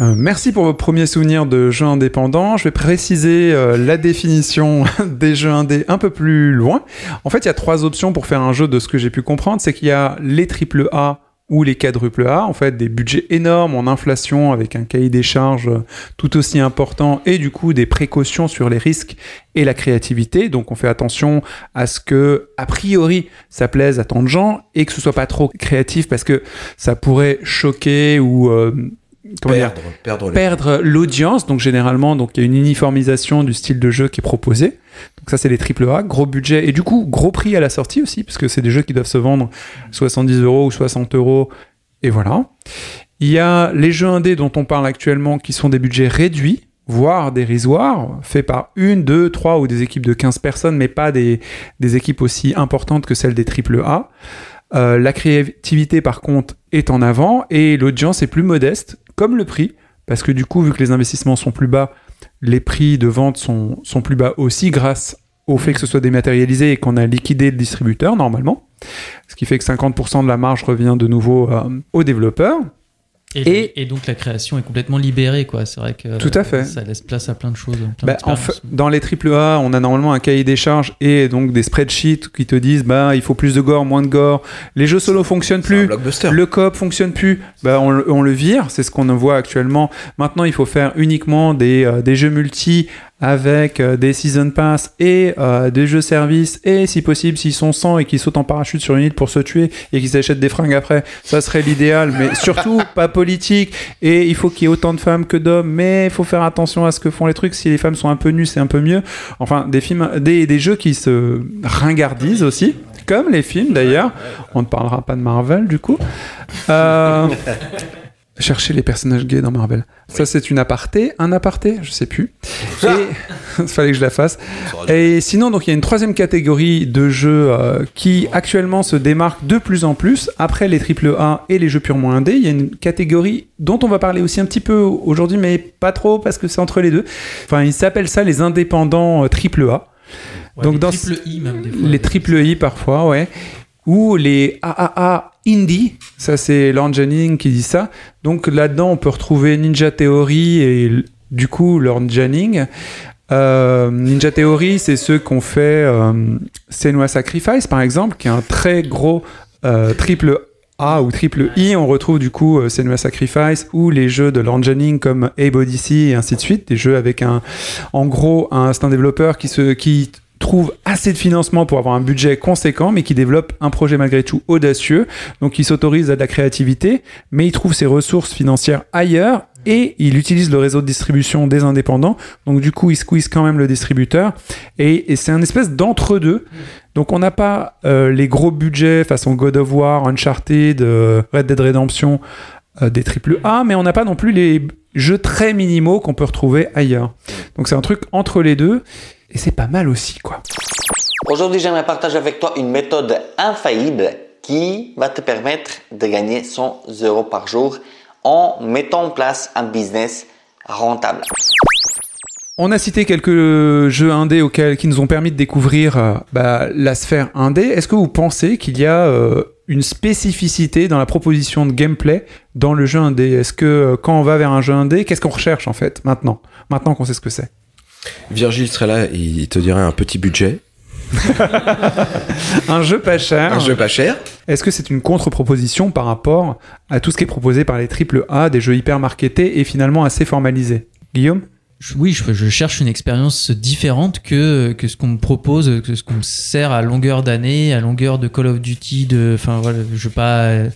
Euh, merci pour vos premiers souvenirs de jeux indépendants. Je vais préciser euh, la définition des jeux indés un peu plus loin. En fait, il y a trois options pour faire un jeu de ce que j'ai pu comprendre. C'est qu'il y a les triple A ou les quadruple A, en fait, des budgets énormes en inflation avec un cahier des charges tout aussi important et du coup des précautions sur les risques et la créativité. Donc on fait attention à ce que, a priori, ça plaise à tant de gens et que ce soit pas trop créatif parce que ça pourrait choquer ou euh, Perdre, perdre l'audience. Donc généralement, donc il y a une uniformisation du style de jeu qui est proposé. Donc ça, c'est les triple A, gros budget et du coup gros prix à la sortie aussi, parce que c'est des jeux qui doivent se vendre 70 euros ou 60 euros. Et voilà. Il y a les jeux indés dont on parle actuellement qui sont des budgets réduits voire dérisoires, faits par une, deux, trois ou des équipes de 15 personnes, mais pas des, des équipes aussi importantes que celles des triple A. Euh, la créativité, par contre, est en avant et l'audience est plus modeste, comme le prix, parce que du coup, vu que les investissements sont plus bas, les prix de vente sont, plus bas aussi grâce au fait que ce soit dématérialisé et qu'on a liquidé le distributeur normalement. Ce qui fait que 50% de la marge revient de nouveau euh, aux développeurs. Et, Et- et donc la création est complètement libérée, quoi. C'est vrai que Tout à fait. ça laisse place à plein de choses. plein Bah, en d'expériences. fait, dans les AAA, on a normalement un cahier des charges et donc des spreadsheets qui te disent bah il faut plus de gore, moins de gore. Les jeux solo fonctionnent plus. blockbuster. Le coop fonctionne plus, bah on, le- on le vire, c'est ce qu'on voit actuellement. Maintenant, il faut faire uniquement des, euh, des jeux multi avec euh, des season pass et euh, des jeux service et si possible s'ils sont 100 et qu'ils sautent en parachute sur une île pour se tuer et qu'ils s'achètent des fringues après, ça serait l'idéal, mais surtout pas politique et il faut qu'il y ait autant de femmes que d'hommes, mais il faut faire attention à ce que font les trucs. Si les femmes sont un peu nues, c'est un peu mieux. Enfin, des films, des, des jeux qui se ringardisent aussi, comme les films d'ailleurs. On ne parlera pas de Marvel du coup. Euh, Chercher les personnages gays dans Marvel. Ça, c'est une aparté. Un aparté Je sais plus. Et il fallait que je la fasse. Et sinon, donc il y a une troisième catégorie de jeux euh, qui actuellement se démarque de plus en plus après les AAA et les jeux purement indés. Il y a une catégorie dont on va parler aussi un petit peu aujourd'hui, mais pas trop parce que c'est entre les deux. Enfin, ils s'appellent ça les indépendants euh, AAA. Ouais, donc les dans triple I même des fois. Les triple I parfois, ouais. Ou les AAA indie, ça c'est Lorne Janning qui dit ça. Donc là-dedans, on peut retrouver Ninja Theory et du coup Lorne Janning. Euh, Ninja Theory, c'est ceux qu'on fait euh, Senua Sacrifice par exemple, qui est un très gros euh, triple A ou triple I. On retrouve du coup Senua Sacrifice ou les jeux de Lorne Janning comme Abe Odyssey et ainsi de suite. Des jeux avec un, en gros, un, c'est un développeur qui se, qui trouve assez de financement pour avoir un budget conséquent, mais qui développe un projet malgré tout audacieux. Donc il s'autorise à de la créativité, mais il trouve ses ressources financières ailleurs et il utilise le réseau de distribution des indépendants. Donc du coup, il squeeze quand même le distributeur. Et, c'est un espèce d'entre-deux. Donc on n'a pas euh, les gros budgets façon God of War, Uncharted, euh, Red Dead Redemption, euh, des triple A, mais on n'a pas non plus les jeux très minimaux qu'on peut retrouver ailleurs. Donc c'est un truc entre les deux. Et c'est pas mal aussi, quoi. Aujourd'hui, j'aimerais partager avec toi une méthode infaillible qui va te permettre de gagner 100 euros par jour en mettant en place un business rentable. On a cité quelques jeux indés auxquels, qui nous ont permis de découvrir euh, bah, la sphère indé. Est-ce que vous pensez qu'il y a euh, une spécificité dans la proposition de gameplay dans le jeu indé? Est-ce que euh, quand on va vers un jeu indé, qu'est-ce qu'on recherche en fait maintenant? Maintenant qu'on sait ce que c'est. Virgile serait là, il te dirait un petit budget, Un jeu pas cher. un jeu pas cher. Est-ce que c'est une contre-proposition par rapport à tout ce qui est proposé par les triple A, des jeux hyper marketés et finalement assez formalisés? Guillaume? Oui, je, cherche une expérience différente que, que ce qu'on me propose, que ce qu'on me sert à longueur d'année, à longueur de Call of Duty. De, enfin voilà, je veux pas euh,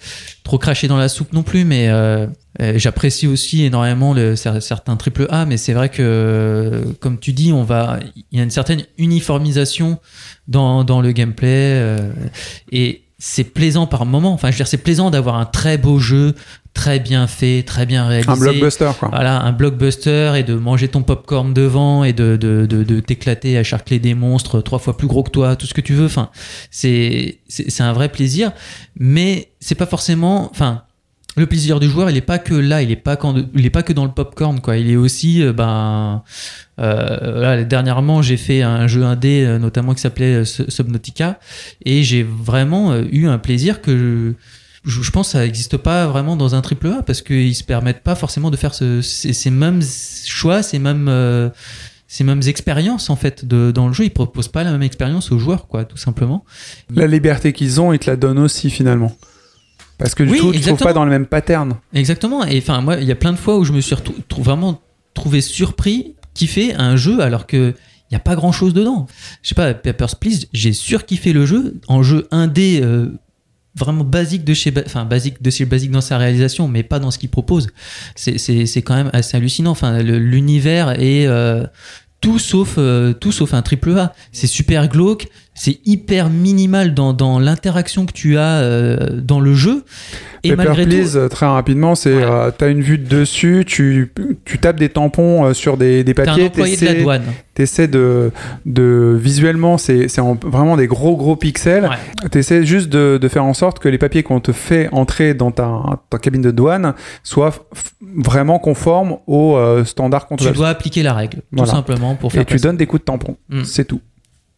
trop cracher dans la soupe non plus, mais euh, euh, j'apprécie aussi énormément certains triple A. Mais c'est vrai que, comme tu dis, il y a une certaine uniformisation dans, dans le gameplay et c'est plaisant par moment. Enfin, je veux c'est plaisant d'avoir un très beau jeu, très bien fait, très bien réalisé. Un blockbuster, quoi. Voilà, un blockbuster et de manger ton popcorn devant et de, de, de, de t'éclater à charcler des monstres trois fois plus gros que toi, tout ce que tu veux. Enfin, c'est, un vrai plaisir, mais c'est pas forcément, enfin, le plaisir du joueur, il est pas que là, il est pas quand, il est pas que dans le popcorn, quoi. Il est aussi, euh, ben, euh, là, dernièrement, j'ai fait un jeu indé, euh, notamment qui s'appelait Su- Subnautica, et j'ai vraiment eu un plaisir que je, je pense que ça n'existe pas vraiment dans un triple A parce qu'ils se permettent pas forcément de faire ce- ces, ces mêmes choix, ces mêmes euh, ces mêmes expériences en fait de, dans le jeu. Ils proposent pas la même expérience aux joueurs, quoi, tout simplement. La liberté qu'ils ont, ils te la donnent aussi finalement. Parce que du Oui, tout, tu trouves pas dans le même pattern. Exactement. Et enfin, moi, il y a plein de fois où je me suis vraiment trouvé surpris, kiffé un jeu alors que il y a pas grand chose dedans. Je sais pas, Papers Please, j'ai surkiffé le jeu en jeu indé. euh, vraiment basique de chez enfin basique de basique dans sa réalisation mais pas dans ce qu'il propose. C'est quand même assez hallucinant. Enfin l'univers est euh, tout sauf euh, tout sauf un triple A. C'est super glauque c'est hyper minimal dans, dans l'interaction que tu as euh, dans le jeu et Paper malgré Please, tout euh, très rapidement, c'est Ouais. euh, t'as une vue de dessus, tu, tu tapes des tampons euh, sur des, des papiers, employé de la t'essaies- douane t'essaies de, de visuellement, c'est c'est en- vraiment des gros gros pixels. Ouais. T'essaies juste de, de faire en sorte que les papiers qu'on te fait entrer dans ta, ta cabine de douane soient vraiment conformes aux euh, standards qu'on te tu dois appliquer la règle Voilà. tout simplement pour faire Et tu donnes des coups de tampon, Mm. c'est tout.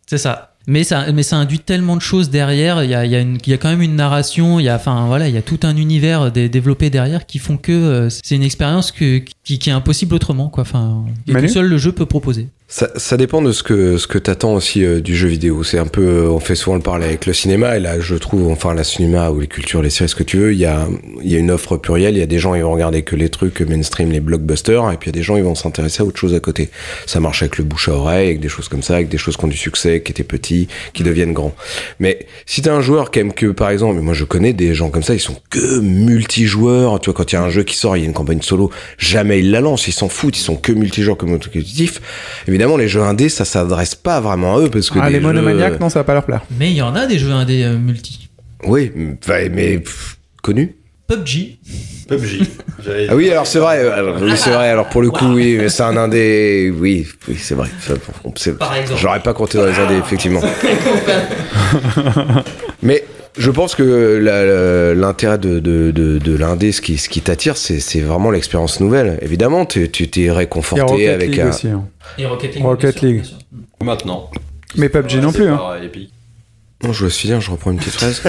C'est ça. Mais ça, mais ça induit tellement de choses derrière. Il y a, il y a, une- il y a quand même une narration. Il y a, enfin voilà, il y a tout un univers dé- développé derrière qui font que euh, c'est une expérience que, qui, qui est impossible autrement, quoi. Enfin, et Manu que seul le jeu peut proposer. Ça, ça dépend de ce que ce que t'attends aussi euh, du jeu vidéo. C'est un peu, euh, on fait souvent le parler avec le cinéma et là, je trouve, enfin, la cinéma ou les cultures, les séries, ce que tu veux, il y a il y a une offre plurielle. Il y a des gens ils vont regarder que les trucs mainstream, les blockbusters, et puis il y a des gens ils vont s'intéresser à autre chose à côté. Ça marche avec le bouche à oreille, avec des choses comme ça, avec des choses qui ont du succès, qui étaient petits, qui deviennent grands. Mais si t'es un joueur qui aime que, par exemple, moi je connais des gens comme ça, ils sont que multijoueurs. Tu vois, quand il y a un jeu qui sort, il y a une campagne solo, jamais ils la lancent, ils s'en foutent, ils sont que multijoueurs, compétitifs. Évidemment, les jeux indés, ça s'adresse pas vraiment à eux parce que Ah, les jeux- monomaniaques, non, ça va pas leur plaire. Mais il y en a des jeux indés euh, multi. Oui, mais, mais pff, connus. PUBG. PUBG. Ah oui, alors c'est vrai. euh, Alors, oui, c'est vrai. Alors pour le coup, oui, mais c'est un indé. Oui, oui, c'est vrai. Par exemple. J'aurais pas compté dans les indés, effectivement. mais je pense que l'intérêt de, de, de, de l'indé, ce qui, ce qui t'attire, c'est vraiment l'expérience nouvelle. Évidemment, tu t'es réconforté Rocket avec League un. aussi. hein. Et Rocket League. Rocket. Maintenant. Mais PUBG non plus. Hein. Non, je veux finir, je reprends une petite phrase.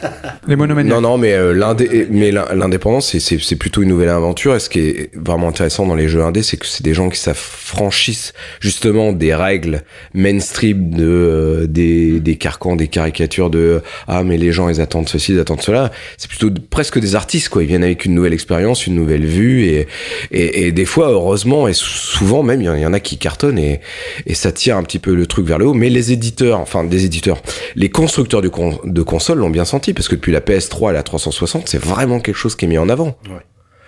Les monomaniaques. Non, non, mais euh, l'indé, mais l'in- l'indépendance, c'est, c'est, c'est plutôt une nouvelle aventure. Et ce qui est vraiment intéressant dans les jeux indés, c'est que c'est des gens qui s'affranchissent justement des règles mainstream de euh, des, des carcans, des caricatures de ah mais les gens ils attendent ceci, ils attendent cela. C'est plutôt de- presque des artistes quoi. Ils viennent avec une nouvelle expérience, une nouvelle vue et et, et des fois heureusement et sou- souvent même il y y en a qui cartonnent et et ça tire un petit peu le truc vers le haut. Mais les éditeurs, enfin des éditeurs, les constructeurs de, con- de consoles l'ont bien senti parce que depuis la PS3 et la 360, c'est vraiment quelque chose qui est mis en avant.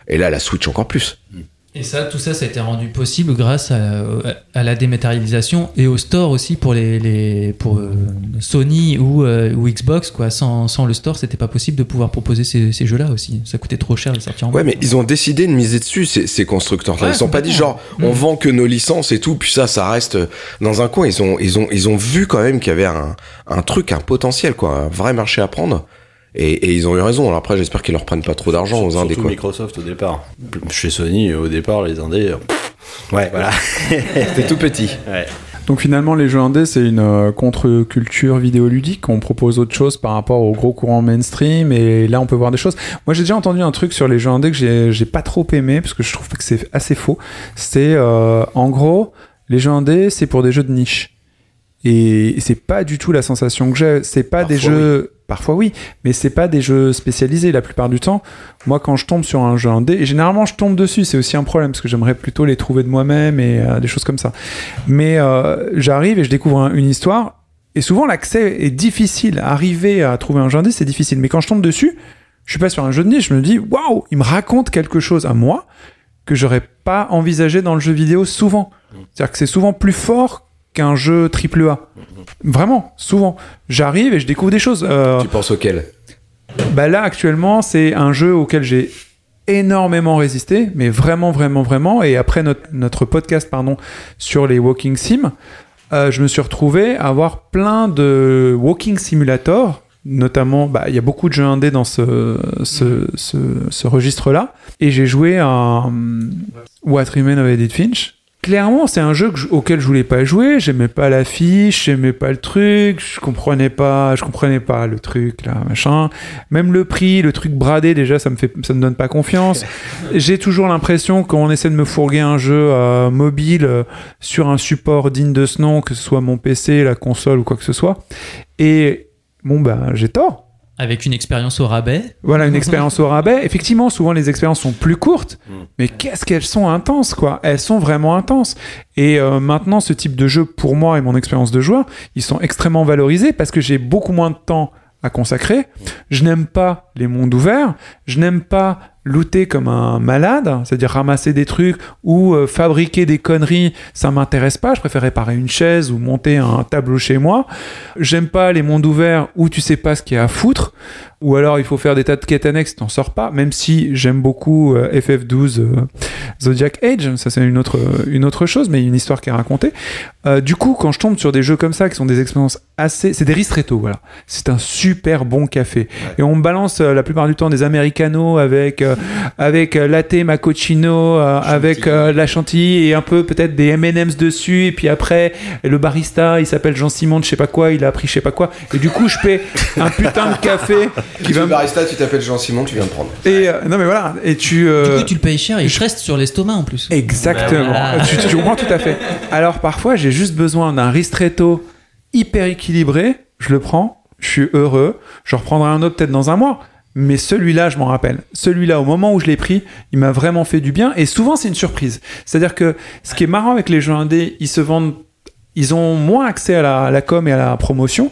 Et là, la Switch encore plus. Et ça, tout ça, ça a été rendu possible grâce à, à la dématérialisation et au store aussi pour les, les pour euh, Sony ou, euh, ou Xbox quoi. Sans, sans le store, c'était pas possible de pouvoir proposer ces, ces jeux-là aussi. Ça coûtait trop cher de sortir en Ouais, mais ils ont décidé de miser dessus, ces, ces constructeurs-là. Ouais, ils sont pas dit genre, complètement. on Mm. vend que nos licences et tout, puis ça, ça reste dans un coin. Ils ont, ils ont, ils ont vu quand même qu'il y avait un, un truc, un potentiel, quoi, un vrai marché à prendre. Et, et ils ont eu raison. Alors après, j'espère qu'ils leur prennent pas trop d'argent aux indés, Surtout quoi. Microsoft au départ. Chez Sony, au départ, les indés. euh, Ouais, voilà. C'était tout petit. Ouais. Donc finalement, les jeux indés, c'est une euh, contre-culture vidéoludique. On propose autre chose par rapport au gros courant mainstream. Et là, on peut voir des choses. Moi, j'ai déjà entendu un truc sur les jeux indés que j'ai j'ai pas trop aimé, parce que je trouve que c'est assez faux. C'est, euh, en gros, les jeux indés, c'est pour des jeux de niche. Et c'est pas du tout la sensation que j'ai. C'est pas des jeux. Parfois oui, mais c'est pas des jeux spécialisés la plupart du temps. Moi, quand je tombe sur un jeu indé, et généralement je tombe dessus, c'est aussi un problème parce que j'aimerais plutôt les trouver de moi-même et euh, des choses comme ça. Mais euh, j'arrive et je découvre un- une histoire, et souvent l'accès est difficile. Arriver à trouver un jeu indé, c'est difficile. Mais quand je tombe dessus, je suis pas sur un jeu de niche, je me dis waouh, il me raconte quelque chose à moi que j'aurais pas envisagé dans le jeu vidéo souvent. C'est-à-dire que c'est souvent plus fort qu'un jeu triple A. Vraiment, souvent. J'arrive et je découvre des choses. Euh, Tu penses auquel bah là, actuellement, c'est un jeu auquel j'ai énormément résisté, mais vraiment, vraiment, vraiment. Et après notre, notre podcast, pardon, sur les walking sim, euh, je me suis retrouvé à avoir plein de walking simulator Notamment, bah, il y a beaucoup de jeux indés dans ce, ce, ce, ce registre-là. Et j'ai joué à hum, What Remains of Edith Finch. Clairement, c'est un jeu que je- auquel je voulais pas jouer. J'aimais pas l'affiche, j'aimais pas le truc, je comprenais pas, je comprenais pas le truc là, machin. Même le prix, le truc bradé, déjà, ça me fait, ça me donne pas confiance. J'ai toujours l'impression quand on essaie de me fourguer un jeu euh, mobile euh, sur un support digne de ce nom, que ce soit mon PC, la console ou quoi que ce soit. Et bon, ben, j'ai tort. Avec une expérience au rabais. Voilà, une expérience au rabais. Effectivement, souvent les expériences sont plus courtes, Mm. mais qu'est-ce qu'elles sont intenses, quoi. Elles sont vraiment intenses. Et euh, maintenant, ce type de jeu, pour moi et mon expérience de joueur, ils sont extrêmement valorisés parce que j'ai beaucoup moins de temps à consacrer. Je n'aime pas les mondes ouverts. Je n'aime pas looter comme un malade, c'est-à-dire ramasser des trucs ou euh, fabriquer des conneries, ça m'intéresse pas. Je préfère réparer une chaise ou monter un tableau chez moi. J'aime pas les mondes ouverts où tu sais pas ce qu'il y a à foutre, ou alors il faut faire des tas de quêtes annexes, t'en sors pas. Même si j'aime beaucoup euh, FF12 euh, Zodiac Age, ça c'est une autre, une autre chose, mais une histoire qui est racontée. Du coup, quand je tombe sur des jeux comme ça, qui sont des expériences assez... C'est des ristretto, voilà. C'est un super bon café. Et on me balance la plupart du temps des americanos avec, euh, avec euh, latte macchiato, euh, avec euh, la chantilly et un peu peut-être des M&M's dessus. Et puis après, le barista, il s'appelle Jean-Simon de je sais pas quoi, il a appris je sais pas quoi. Et du coup, je paie un putain de café qui Tu va es me... barista, tu t'appelles Jean-Simon, tu viens de prendre. Et euh, non mais voilà, et tu... euh, Du coup, tu le payes cher et il te reste sur l'estomac en plus. Exactement. Bah voilà. tu, tu comprends tout à fait. Alors parfois, j'ai juste besoin d'un ristretto hyper équilibré. Je le prends, je suis heureux. Je reprendrai un autre peut-être dans un mois. Mais celui-là, je m'en rappelle. Celui-là, au moment où je l'ai pris, il m'a vraiment fait du bien. Et souvent, c'est une surprise. C'est-à-dire que ce qui est marrant avec les jeux indés, ils se vendent, ils ont moins accès à la, à la com et à la promotion.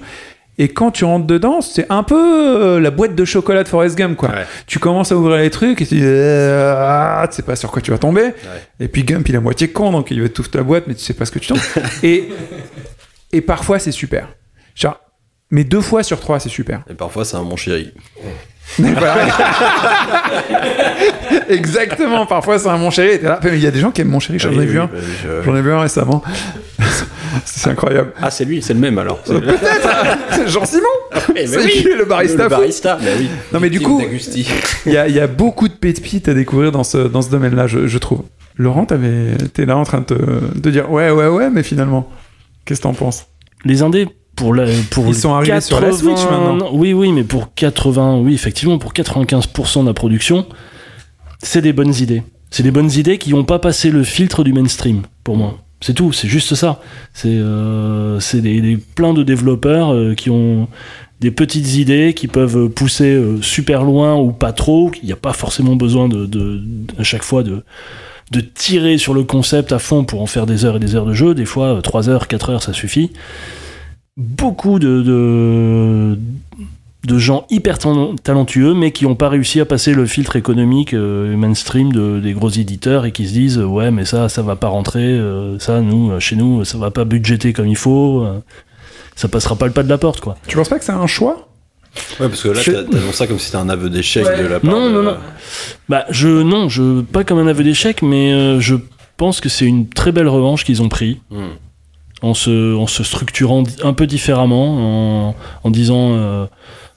Et quand tu rentres dedans, c'est un peu euh, la boîte de chocolat de Forrest Gump, quoi. Ouais. Tu commences à ouvrir les trucs et tu dis, euh, ah, tu sais pas sur quoi tu vas tomber. Et puis Gump, il est à moitié con, donc il va tout ta boîte, mais tu sais pas ce que tu tombes. et, et parfois, c'est super. Genre, mais deux fois sur trois, c'est super. Et parfois, c'est un mon chéri. Mais voilà. Exactement, parfois c'est un mon chéri. là. Mais Il y a des gens qui aiment mon chéri, j'en Oui, ai vu oui, un. bah, je- J'en ai vu un récemment. c'est incroyable. Ah, c'est lui, c'est le même alors. C'est C'est Jean-Simon Eh ben C'est oui. qui le barista Le barista, bah oui. Non mais du coup, il y a, il y a beaucoup de pépites à découvrir dans ce, dans ce domaine-là, je, je trouve. Laurent, t'es là en train de, te- de dire ouais, ouais, ouais, mais finalement, qu'est-ce que t'en penses? Les indés, pour la, pour Ils sont arrivés sur la Switch, maintenant. Oui, oui, mais pour 80, oui, effectivement, pour 95% de la production, c'est des bonnes idées. C'est des bonnes idées qui n'ont pas passé le filtre du mainstream, pour moi. C'est tout, c'est juste ça. C'est euh, des, des- plein de développeurs euh, qui ont des petites idées qui peuvent pousser euh, super loin ou pas trop. Il n'y a pas forcément besoin de, de- à chaque fois de, de tirer sur le concept à fond pour en faire des heures et des heures de jeu. Des fois, 3 heures, 4 heures, ça suffit. Beaucoup de, de, de gens hyper talentueux, mais qui n'ont pas réussi à passer le filtre économique euh, mainstream de, des gros éditeurs et qui se disent ouais mais ça ça va pas rentrer, euh, ça nous euh, chez nous ça va pas budgéter comme il faut, euh, ça passera pas le pas de la porte quoi. Tu penses pas que c'est un choix? Ouais, parce que là, Je- t'as- t'annonces ça comme si c'était un aveu d'échec de la part Non de- non non. Bah je non je pas comme un aveu d'échec mais euh, je pense que c'est une très belle revanche qu'ils ont pris Hmm. En se, en se structurant un peu différemment, en, en disant euh,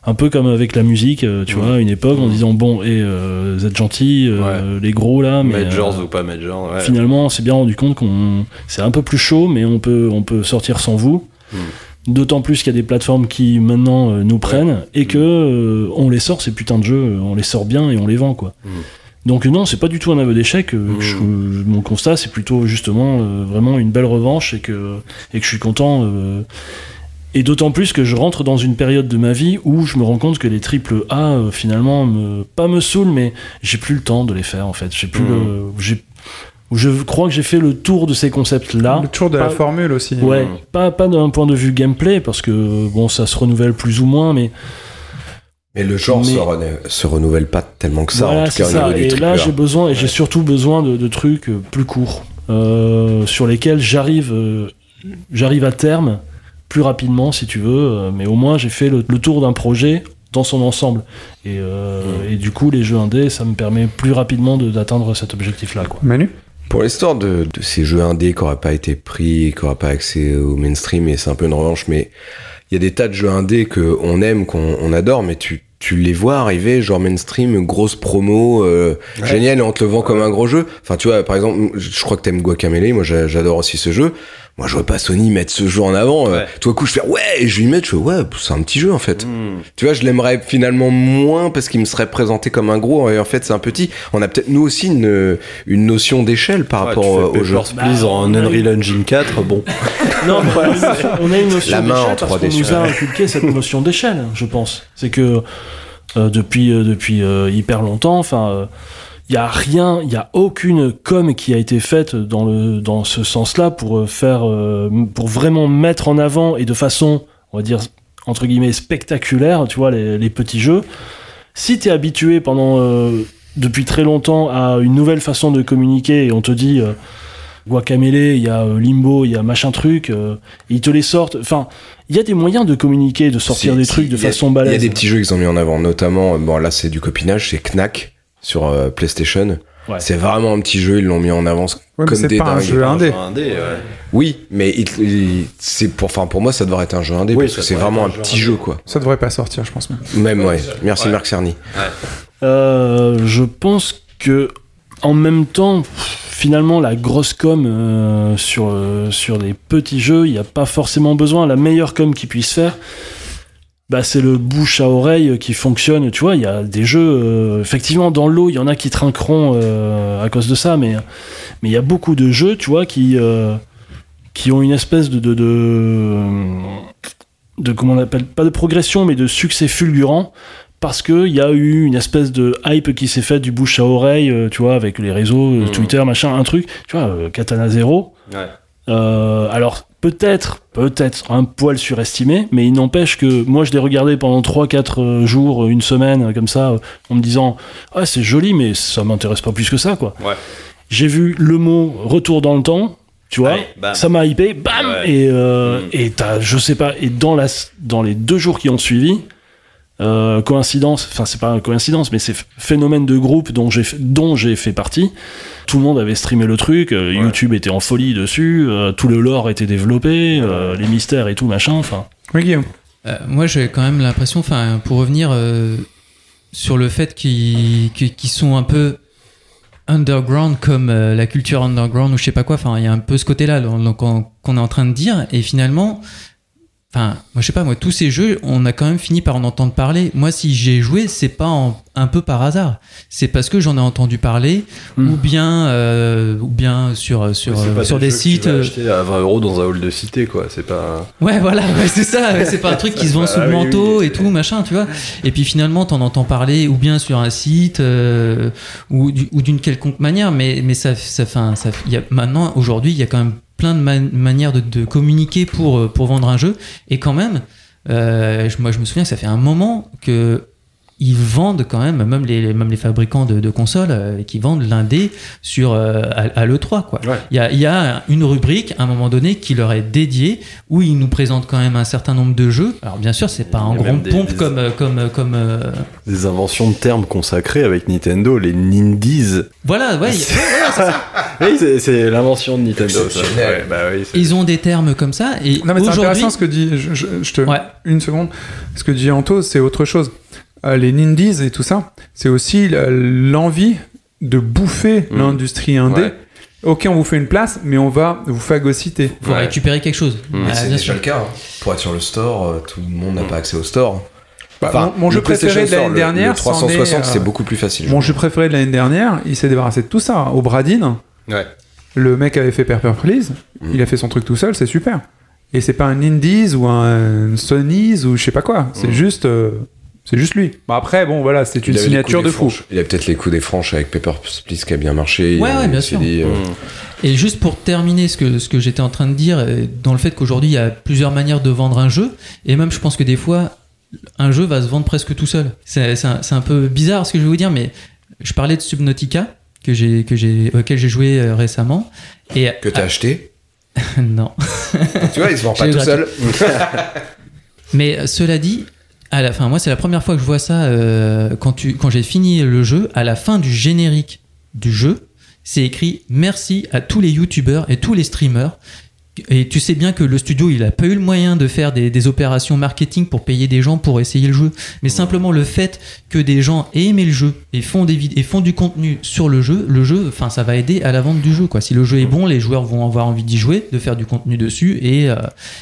un peu comme avec la musique, euh, tu vois, à une époque, en disant bon, et euh, vous êtes gentils, euh, les gros là, mais Majors euh, ou pas majors, ouais. finalement, on s'est bien rendu compte qu'on c'est un peu plus chaud, mais on peut, on peut sortir sans vous. Mhm. D'autant plus qu'il y a des plateformes qui maintenant nous prennent et que euh, on les sort ces putains de jeux, on les sort bien et on les vend quoi. Mhm. Donc euh, non, c'est pas du tout un aveu d'échec. euh, Mhm. je- mon constat, c'est plutôt justement euh, vraiment une belle revanche et que et que je suis content. euh, et d'autant plus que je rentre dans une période de ma vie où je me rends compte que les triple A euh, finalement me pas me saoulent, mais j'ai plus le temps de les faire en fait. J'ai plus Mhm. le, j'ai je crois que j'ai fait le tour de ces concepts là. Le tour de la Pas- formule aussi. Ouais, Mhm. pas, pas d'un point de vue gameplay, parce que bon, ça se renouvelle plus ou moins, mais Mais le genre Mais- se, rene- se renouvelle pas tellement que ça, voilà, en tout cas au niveau du Et triple là, j'ai besoin, et j'ai surtout besoin de, de trucs euh, plus courts, euh, sur lesquels j'arrive, euh, j'arrive à terme plus rapidement, si tu veux. mais au moins, j'ai fait le, le tour d'un projet dans son ensemble. Et, euh, et du coup, les jeux indés, ça me permet plus rapidement de- d'atteindre cet objectif-là. Manu? Pour l'histoire de, de ces jeux indés qui n'auraient pas été pris, qui n'auraient pas accès au mainstream, et c'est un peu une revanche, mais il y a des tas de jeux indés qu'on aime, qu'on on adore, mais tu, tu les vois arriver, genre mainstream, grosse promo, euh, génial, et on te le vend comme un gros jeu. Enfin, tu vois, par exemple, je crois que t'aimes Guacamele, moi j'a- j'adore aussi ce jeu. Moi, je vois pas Sony mettre ce jeu en avant. euh, Ouais. Tout à coup, je fais ouais, et je lui mets, je fais ouais, c'est un petit jeu en fait. Hmm. Tu vois, je l'aimerais finalement moins parce qu'il me serait présenté comme un gros et en fait c'est un petit. On a peut-être nous aussi une, une notion d'échelle par Ouais, rapport euh, au jeu. Please Bah, en on a Unreal Engine 4, bon. Non, mais on a une notion- d'échelle parce 3D qu'on nous a inculqué cette notion d'échelle, je pense. C'est que euh, depuis, euh, depuis euh, hyper longtemps, enfin, il y a rien, il y a aucune com qui a été faite dans le dans ce sens-là pour euh, faire, euh, pour vraiment mettre en avant et de façon, on va dire entre guillemets spectaculaire, tu vois, les, les petits jeux. Si t'es habitué pendant euh, depuis très longtemps à une nouvelle façon de communiquer et on te dit euh, Guacamele, il y a euh, Limbo, il y a machin truc, euh, et ils te les sortent. Enfin, il y a des moyens de communiquer, de sortir Si, des si, trucs de a- façon Il y balèze. a des petits jeux qu'ils ont mis en avant, notamment, bon là c'est du copinage, c'est Knack sur euh, PlayStation. Ouais. C'est vraiment un petit jeu, ils l'ont mis en avant Ouais, comme c'est des pas un jeu indé. Indé, ouais. Oui, mais il- il- c'est pour, enfin pour moi ça devrait être un jeu indé Oui, parce que c'est vraiment un un jeu petit indé. jeu quoi. Ça devrait pas sortir, je pense. même. Même ouais. Merci Ouais. Marc Cerny. Euh, je pense que en même temps, finalement, la grosse com euh, sur euh, sur les petits jeux, il n'y a pas forcément besoin. La meilleure com qu'ils puissent faire, bah, c'est le bouche à oreille qui fonctionne. Tu vois, il y a des jeux, euh, effectivement, dans l'eau, il y en a qui trinqueront euh, à cause de ça, mais mais il y a beaucoup de jeux, tu vois, qui euh, qui ont une espèce de de, de de comment on appelle pas de progression, mais de succès fulgurant parce que il y a eu une espèce de hype qui s'est faite du bouche à oreille, tu vois, avec les réseaux, Mhm. Twitter, machin, un truc, tu vois, Katana Zero. Ouais. Alors peut-être, peut-être un poil surestimé, mais il n'empêche que moi je l'ai regardé pendant 3-4 jours, une semaine, euh, comme ça, euh, en me disant ah c'est joli, mais ça m'intéresse pas plus que ça, quoi. Ouais. J'ai vu le mot retour dans le temps. Tu vois, Allez, ça m'a hypé, bam, Ouais. et euh, Mhm. et t'as, je sais pas, et dans la, dans les deux jours qui ont suivi, euh, coïncidence, enfin c'est pas une coïncidence, mais c'est ph- phénomène de groupe dont j'ai fait, dont j'ai fait partie. Tout le monde avait streamé le truc, euh, YouTube était en folie dessus, euh, tout le lore était développé, euh, les mystères et tout machin. Enfin, Oui, Guillaume. Euh, moi, j'ai quand même l'impression, enfin, pour revenir euh, sur le fait qu'ils sont un peu underground comme euh, la culture underground ou je sais pas quoi. Enfin, il y a un peu ce côté-là donc, qu'on qu'on est en train de dire. Et finalement, enfin, moi, je sais pas, moi, tous ces jeux, on a quand même fini par en entendre parler. Moi, si j'ai joué, c'est pas en- un peu par hasard. C'est parce que j'en ai entendu parler Mm. ou bien, euh, ou bien sur sur C'est pas sur des que sites. Tu vas euh, à 20 euros dans un hall de cité, quoi. C'est pas. Ouais, voilà, ouais, c'est ça. C'est pas un truc qui se vend Ah sous le manteau oui. et tout, machin, tu vois. Et puis finalement, t'en entends parler ou bien sur un site euh, ou, du- ou d'une quelconque manière, mais, mais ça, ça, fin, ça, il y a, maintenant, aujourd'hui, il y a quand même plein de man- manières de, communiquer pour, euh, pour vendre un jeu. Et quand même, euh, moi, je me souviens ça fait un moment que ils vendent quand même, même les, même les fabricants de, de consoles, euh, qui vendent l'indé sur euh, à, à l'E3, quoi. Ouais. Il y a, il y a une rubrique à un moment donné qui leur est dédiée où ils nous présentent quand même un certain nombre de jeux. Alors bien sûr, c'est pas en a grande pompe des- comme euh, comme euh, comme euh, Des inventions de termes consacrés avec Nintendo, les Nindies. voilà, ouais, voilà, c'est ça. Oui, c'est- c'est l'invention de Nintendo. ça. Exceptionnel. Ouais, bah oui, c'est- Ils ont des termes comme ça et Non, mais c'est aujourd'hui, intéressant ce que dit. Je, je- je te. Ouais. Une seconde. Ce que dit Anto, c'est autre chose. Euh, les Nindies et tout ça, c'est aussi la- l'envie de bouffer Mm. l'industrie indé. Ouais. Ok, on vous fait une place, mais on va vous phagocyter. faut Ouais. récupérer quelque chose. Mm. Ah, c'est déjà sûr. le cas. hein. Pour être sur le store, euh, tout le monde n'a pas accès au store. Bah, Enfin, mon, jeu préféré de l'année dernière, le 360, c'en est, euh, c'est beaucoup plus facile. je Mon jeu préféré de l'année dernière, il s'est débarrassé de tout ça. Au Bradin, Ouais. le mec avait fait Pepper Please, Mm. il a fait son truc tout seul, c'est super. Et c'est pas un Indies ou un Sony's ou je sais pas quoi. C'est juste, euh, c'est juste lui. Bon après, bon voilà, c'est une signature de fou. franches. Il a peut-être les coups des franches avec Pepper Please qui a bien marché. Ouais, bien sûr. dit, euh, Mm. Et juste pour terminer ce que, ce que j'étais en train de dire, euh, dans le fait qu'aujourd'hui il y a plusieurs manières de vendre un jeu, et même je pense que des fois un jeu va se vendre presque tout seul. C'est un, peu bizarre ce que je vais vous dire, mais je parlais de Subnautica que j'ai que j'ai auquel j'ai joué euh, récemment et Que t'as acheté? non. tu vois, il se vend pas tout seul. Mais cela dit, à la fin, moi c'est la première fois que je vois ça euh, quand quand j'ai fini le jeu. À la fin du générique du jeu, c'est écrit merci à tous les youtubeurs et tous les streamers. Et tu sais bien que le studio, il a pas eu le moyen de faire des, des opérations marketing pour payer des gens pour essayer le jeu. Mais simplement le fait que des gens aient aimé le jeu et font, des et font du contenu sur le jeu, le jeu, enfin, ça va aider à la vente du jeu. Quoi. Si le jeu est bon, les joueurs vont avoir envie d'y jouer, de faire du contenu dessus et, euh,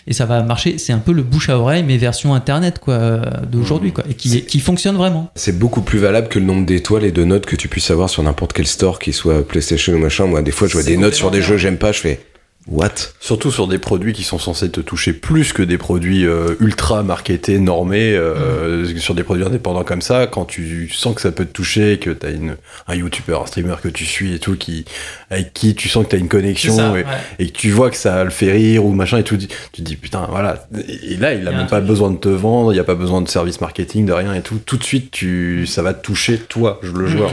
et ça va marcher. C'est un peu le bouche à oreille, mais version internet quoi, euh, d'aujourd'hui, quoi, et qui, qui fonctionne vraiment. C'est beaucoup plus valable que le nombre d'étoiles et de notes que tu puisses avoir sur n'importe quel store, qui soit PlayStation ou machin. Moi, des fois, je vois des notes sur des jeux, j'aime pas, je fais what? Surtout sur des produits qui sont censés te toucher plus que des produits euh, ultra marketés, normés, euh, sur des produits indépendants comme ça, quand tu sens que ça peut te toucher, que t'as une un youtubeur, un streamer que tu suis et tout, qui avec qui tu sens que t'as une connexion ça, et, ouais. et que tu vois que ça le fait rire ou machin et tout, tu te dis putain voilà. Et là, il a Il y a même pas besoin de te vendre, il y a pas besoin de service marketing, de rien et tout. Tout de suite, tu ça va te toucher toi, le joueur.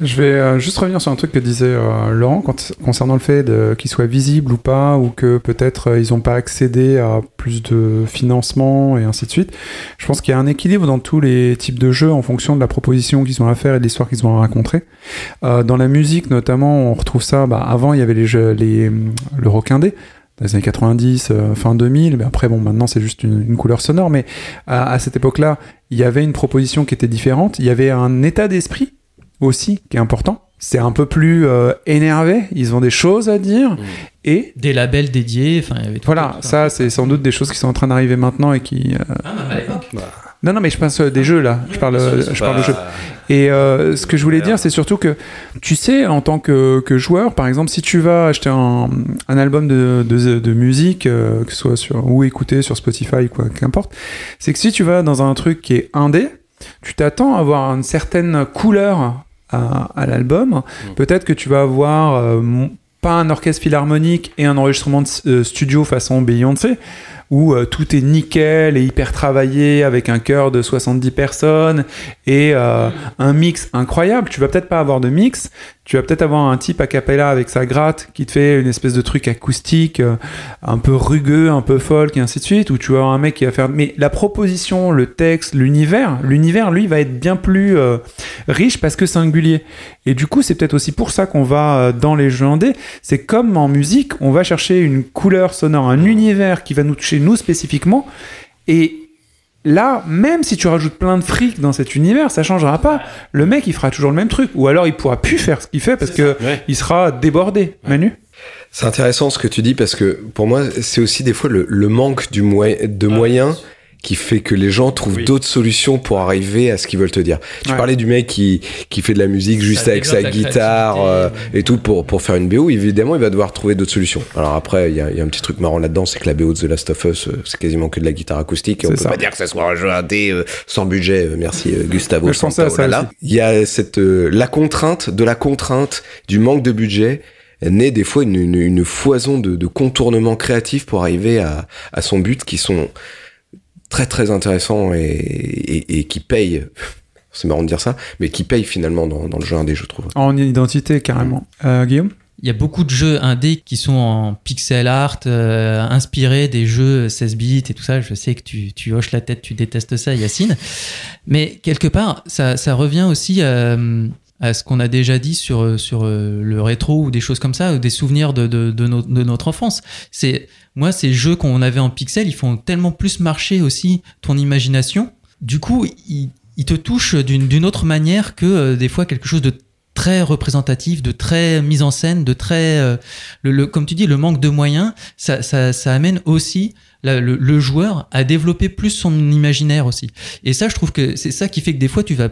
Je vais euh, juste revenir sur un truc que disait euh, Laurent concernant le fait qu'ils soient visibles ou pas, ou que peut-être euh, ils n'ont pas accédé à plus de financement et ainsi de suite. Je pense qu'il y a un équilibre dans tous les types de jeux en fonction de la proposition qu'ils ont à faire et de l'histoire qu'ils ont à raconter. Dans la musique notamment, on retrouve ça. Bah, avant, il y avait le rock indé. Dans les années 90, euh, fin 2000, mais après, bon, maintenant c'est juste une, couleur sonore, mais à cette époque-là, il y avait une proposition qui était différente, il y avait un état d'esprit aussi qui est important. C'est un peu plus euh, énervé, ils ont des choses à dire, et Des labels dédiés, enfin, il y avait tout voilà, tout ça c'est sans doute des choses qui sont en train d'arriver maintenant et qui... euh, Ah, à l'époque. Non, non, mais je pense euh, des jeux là, je parle, je parle de jeux. Et euh, ce que je voulais dire, c'est surtout que, tu sais, en tant que, que joueur, par exemple, si tu vas acheter un, un album de, de, de musique, euh, que ce soit sur, ou écouter sur Spotify, quoi, qu'importe, c'est que si tu vas dans un truc qui est indé, tu t'attends à avoir une certaine couleur à, à l'album. Peut-être que tu vas avoir euh, pas un orchestre philharmonique et un enregistrement de euh, studio façon Beyoncé, où euh, tout est nickel et hyper travaillé avec un chœur de 70 personnes et euh, un mix incroyable. Tu vas peut-être pas avoir de mix, tu vas peut-être avoir un type a cappella avec sa gratte qui te fait une espèce de truc acoustique euh, un peu rugueux, un peu folk et ainsi de suite, ou tu vas avoir un mec qui va faire... Mais la proposition, le texte, l'univers, l'univers, lui, va être bien plus euh, riche parce que singulier. Et du coup, c'est peut-être aussi pour ça qu'on va euh, dans les jeux indés. C'est comme en musique, on va chercher une couleur sonore, un univers qui va nous toucher nous spécifiquement. Et là, même si tu rajoutes plein de fric dans cet univers, ça changera pas. Le mec, il fera toujours le même truc. Ou alors, il pourra plus faire ce qu'il fait parce que il sera débordé. Manu? C'est intéressant ce que tu dis parce que pour moi, c'est aussi des fois le, le manque du de moyens qui fait que les gens trouvent d'autres solutions pour arriver à ce qu'ils veulent te dire. Tu Ouais. parlais du mec qui, qui fait de la musique juste avec sa guitare euh, et tout pour, pour faire une BO. Évidemment, il va devoir trouver d'autres solutions. Alors après, il y a, il y a un petit truc marrant là-dedans, c'est que la BO de The Last of Us, euh, c'est quasiment que de la guitare acoustique. Et on peut ça. pas dire que ça soit un jeu indé euh, sans budget. Euh, Merci euh, Gustavo. Je pensais à ça. Il y a cette euh, la contrainte de la contrainte du manque de budget naît des fois une, une, une foison de, de contournements créatifs pour arriver à, à son but qui sont très très intéressants et, et, et qui payent. C'est marrant de dire ça, mais qui payent finalement dans, dans le jeu indé, je trouve. En identité, carrément. Euh, Guillaume? Il y a beaucoup de jeux indés qui sont en pixel art, euh, inspirés des jeux 16 bits et tout ça. Je sais que tu, tu hoches la tête, tu détestes ça, Yacine. Mais quelque part, ça, ça revient aussi à, à ce qu'on a déjà dit sur, sur euh, le rétro ou des choses comme ça, ou des souvenirs de, de, de, no- de notre enfance. C'est Moi, ces jeux qu'on avait en pixel, ils font tellement plus marcher aussi ton imagination. Du coup, ils, te touchent d'une autre manière que euh, des fois quelque chose de très représentatif, de très mise en scène, de très, euh, le, le- comme tu dis, le manque de moyens, ça, ça, amène aussi le joueur à développer plus son imaginaire aussi. Et ça, je trouve que c'est ça qui fait que des fois, tu vas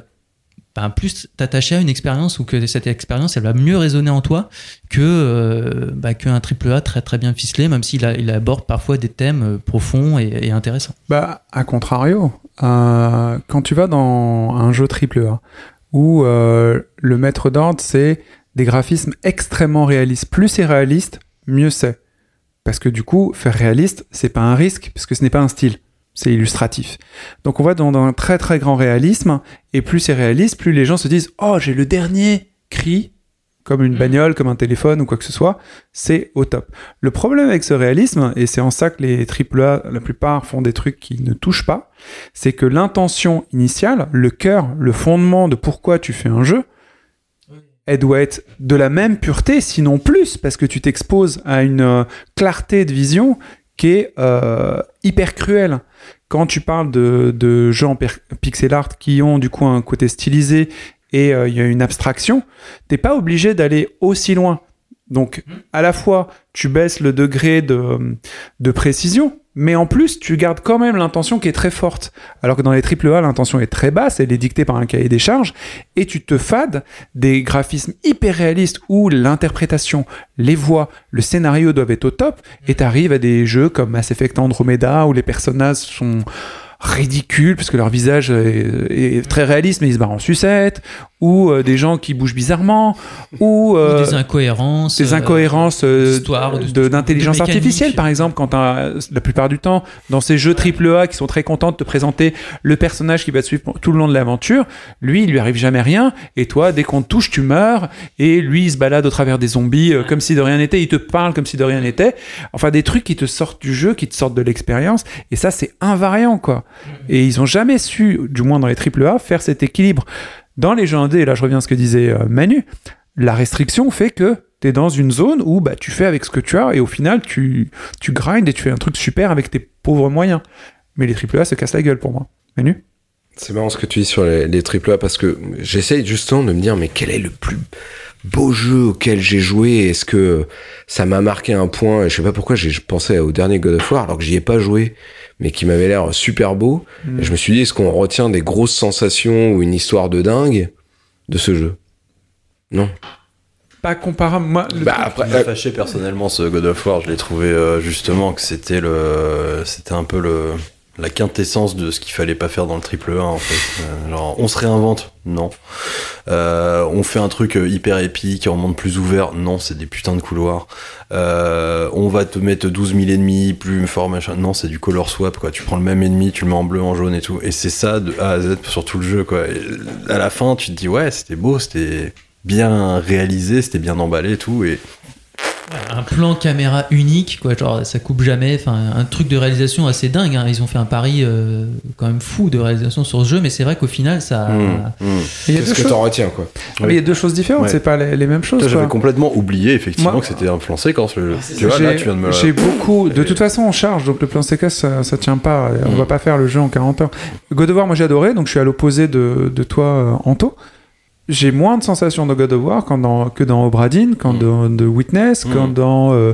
ben, plus t'attacher à une expérience ou que cette expérience, elle va mieux résonner en toi que euh, bah, qu'un triple A très très bien ficelé, même s'il a- il aborde parfois des thèmes euh, profonds et, intéressants. Bah, à contrario, euh, quand tu vas dans un jeu AAA où euh, le maître d'ordre c'est des graphismes extrêmement réalistes, plus c'est réaliste, mieux c'est. Parce que du coup, faire réaliste, c'est pas un risque, parce que ce n'est pas un style, c'est illustratif. Donc on va dans, dans un très très grand réalisme, et plus c'est réaliste, plus les gens se disent Oh, j'ai le dernier cri, comme une bagnole, comme un téléphone ou quoi que ce soit, c'est au top. Le problème avec ce réalisme, et c'est en ça que les AAA, la plupart, font des trucs qui ne touchent pas, c'est que l'intention initiale, le cœur, le fondement de pourquoi tu fais un jeu, elle doit être de la même pureté, sinon plus, parce que tu t'exposes à une euh, clarté de vision qui est euh, hyper cruelle. Quand tu parles de, de jeux en pixel art qui ont du coup un côté stylisé et euh, il y a une abstraction, t'es pas obligé d'aller aussi loin. Donc, à la fois, tu baisses le degré de, de précision, mais en plus, tu gardes quand même l'intention qui est très forte. Alors que dans les AAA, l'intention est très basse, elle est dictée par un cahier des charges, et tu te fades des graphismes hyper réalistes où l'interprétation, les voix, le scénario doivent être au top, et t'arrives à des jeux comme Mass Effect Andromeda où les personnages sont ridicules parce que leur visage est, est très réaliste mais ils se barrent en sucette ou euh, des gens qui bougent bizarrement ou, Ou euh, des incohérences. des euh, incohérences d'intelligence de artificielle par exemple quand la plupart du temps dans ces jeux AAA qui sont très contents de te présenter le personnage qui va te suivre tout le long de l'aventure lui il lui arrive jamais rien et toi dès qu'on te touche tu meurs et lui il se balade au travers des zombies euh, comme si de rien n'était il te parle comme si de rien n'était. Enfin des trucs qui te sortent du jeu qui te sortent de l'expérience et ça c'est invariant quoi. Et ils ont jamais su du moins dans les AAA faire cet équilibre dans les jeux indés, là je reviens à ce que disait euh, Manu, la restriction fait que tu es dans une zone où bah, tu fais avec ce que tu as et au final tu, tu grindes et tu fais un truc super avec tes pauvres moyens. Mais les AAA se cassent la gueule pour moi. Manu? C'est marrant ce que tu dis sur les, les AAA parce que j'essaye justement de me dire mais quel est le plus beau jeu auquel j'ai joué? Est-ce que ça m'a marqué un point? Je sais pas pourquoi j'ai pensé au dernier God of War alors que j'y ai pas joué mais qui m'avait l'air super beau. Mm. Et je me suis dit est-ce qu'on retient des grosses sensations ou une histoire de dingue de ce jeu? Non. Pas comparable. Moi, le Bah après m'a euh, fâché personnellement ce God of War. Je l'ai trouvé euh, justement que c'était le, c'était un peu le, la quintessence de ce qu'il fallait pas faire dans le triple A en fait. Euh, on se réinvente, non. Euh, on fait un truc euh, hyper épique, en monde plus ouvert, non, c'est des putains de couloirs. On va te mettre 12 000 ennemis plus fort machin, non, c'est du color swap quoi. Tu prends le même ennemi, tu le mets en bleu, en jaune et tout, et c'est ça de A à Z sur tout le jeu quoi. Et à la fin, tu te dis ouais, c'était beau, c'était bien réalisé, c'était bien emballé et tout, et un plan caméra unique, quoi. Genre, ça coupe jamais. Enfin, un truc de réalisation assez dingue. hein. Ils ont fait un pari euh, quand même fou de réalisation sur ce jeu, mais c'est vrai qu'au final, ça. Mmh, mmh. il y a deux qu'est-ce que choses- t'en retiens quoi mais il y a deux choses différentes, Ouais. c'est pas les, les mêmes choses. J'avais complètement oublié effectivement Moi- que c'était un plan séquence le jeu. Tu vois, J'ai là, tu viens de me. j'ai beaucoup. De toute façon, on charge, donc le plan séquence, ça, ça tient pas. On Mm. va pas faire le jeu en 40 heures. God of War, moi j'ai adoré, donc je suis à l'opposé de, de toi, euh, Anto. J'ai moins de sensations de God of War quand dans- que dans Obradin, quand Mm. dans The Witness, quand Mm. dans. euh,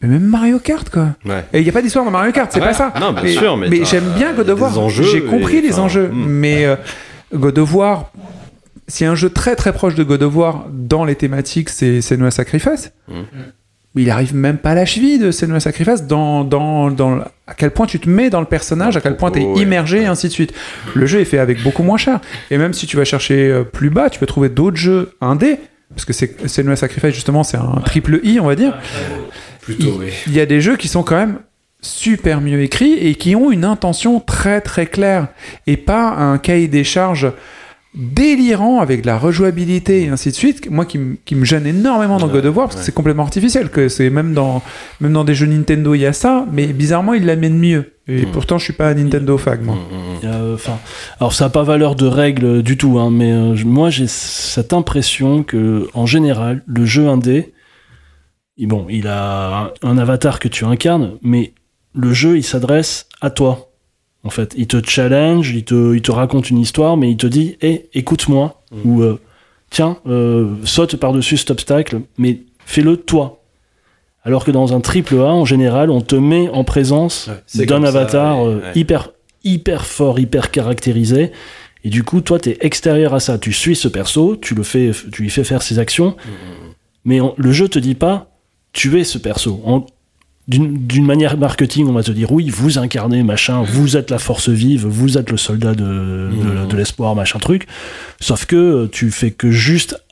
mais même Mario Kart, quoi. Ouais. Et il n'y a pas d'histoire dans Mario Kart, c'est Ouais. pas ça. Non, bien sûr, mais t'as- j'aime bien God of War. J'ai compris les enjeux, mm. mais euh, God of War, a un jeu très très proche de God of War dans les thématiques, c'est Senua Sacrifice. Mm. Il arrive même pas à la cheville de Senua Sacrifice dans, dans, dans à quel point tu te mets dans le personnage, à quel point tu es ouais. immergé, et ainsi de suite. Le jeu est fait avec beaucoup moins cher. Et même si tu vas chercher euh, plus bas, tu peux trouver d'autres jeux indés. Parce que Senua Sacrifice, justement, c'est un triple I, on va dire. Plutôt oui. Il y a des jeux qui sont quand même super mieux écrits et qui ont une intention très très claire et pas un cahier des charges délirant avec de la rejouabilité et ainsi de suite moi qui, m- qui me gêne énormément dans God of War parce que ouais. c'est complètement artificiel que c'est même dans même dans des jeux Nintendo il y a ça mais bizarrement ils l'amènent mieux et Mm. pourtant je suis pas un Nintendo fag moi Mm, mm, Il euh, Enfin, alors ça n'a pas valeur de règle du tout, hein, mais euh, moi j'ai cette impression que en général le jeu indé, il- bon, il a un, un avatar que tu incarnes, mais le jeu il s'adresse à toi. En fait, il te challenge, il te, il te raconte une histoire, mais il te dit, hé, écoute-moi, Mm. ou euh, tiens, euh, saute par-dessus cet obstacle, mais fais-le toi. Alors que dans un triple A, en général, on te met en présence Ouais, d'un ça, avatar ouais, euh, ouais. hyper hyper fort, hyper caractérisé. Et du coup, toi, t'es extérieur à ça. Tu suis ce perso, tu le fais, tu lui fais faire ses actions, mais on- le jeu te dit pas, tu es ce perso. En- D'une manière marketing, on va te dire oui, vous incarnez machin, vous êtes la force vive, vous êtes le soldat de, de, de l'espoir, machin truc. Sauf que euh, tu fais que juste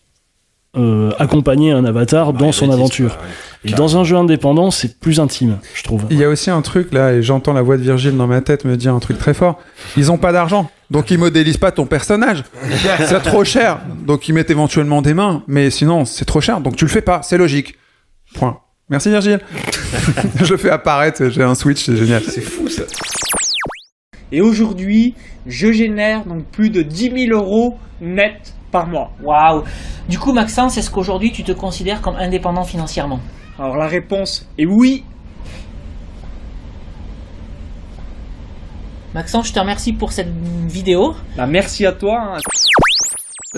euh, accompagner un avatar dans son aventure. Et dans un jeu indépendant, c'est plus intime, je trouve. il y a aussi un truc là et j'entends la voix de Virgile dans ma tête me dire un truc très fort. Ils ont pas d'argent donc ils modélisent pas ton personnage. C'est trop cher. Donc ils mettent éventuellement des mains mais sinon c'est trop cher donc tu le fais pas. C'est logique. Point merci Virgile je le fais apparaître j'ai un switch c'est génial C'est fou ça. Et aujourd'hui, je génère donc plus de 10 000 euros net par mois. Waouh Du coup, Maxence, est-ce qu'aujourd'hui tu te considères comme indépendant financièrement? Alors la réponse est oui. Maxence, je te remercie pour cette vidéo. Bah, merci à toi. hein.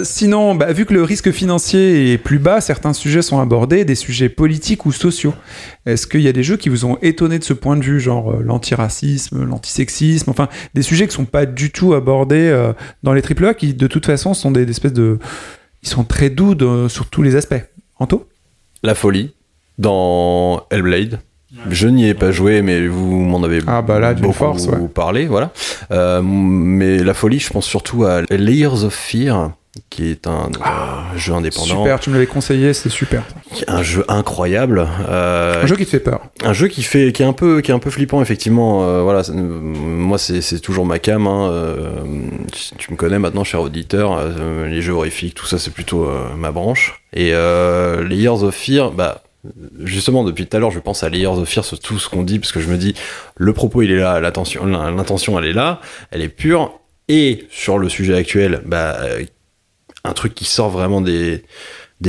Sinon, bah, vu que le risque financier est plus bas, certains sujets sont abordés, des sujets politiques ou sociaux. Est-ce qu'il y a des jeux qui vous ont étonné de ce point de vue, genre euh, l'antiracisme, l'antisexisme, enfin des sujets qui sont pas du tout abordés euh, dans les AAA, qui de toute façon sont des, des espèces de... Ils sont très doux de- sur tous les aspects. Anto? La folie dans Hellblade. Je n'y ai pas joué, mais vous m'en avez Ah bah là, beaucoup force, ouais. parlé, voilà. Euh, mais la folie, je pense surtout à Layers of Fear, qui est un euh, jeu indépendant, Ah, Super, tu me l'avais conseillé, c'est super. un jeu incroyable. euh, Un jeu qui te fait peur. un jeu qui fait qui est un peu qui est un peu flippant effectivement euh, voilà moi c'est toujours ma cam hein, euh, tu- me connais maintenant cher auditeur les jeux horrifiques tout ça c'est plutôt ma branche et euh, Layers of Fear bah justement depuis tout à l'heure je pense à Layers of Fear sur tout ce qu'on dit parce que je me dis le propos il est là l'intention elle est là elle est pure et sur le sujet actuel bah un truc qui sort vraiment des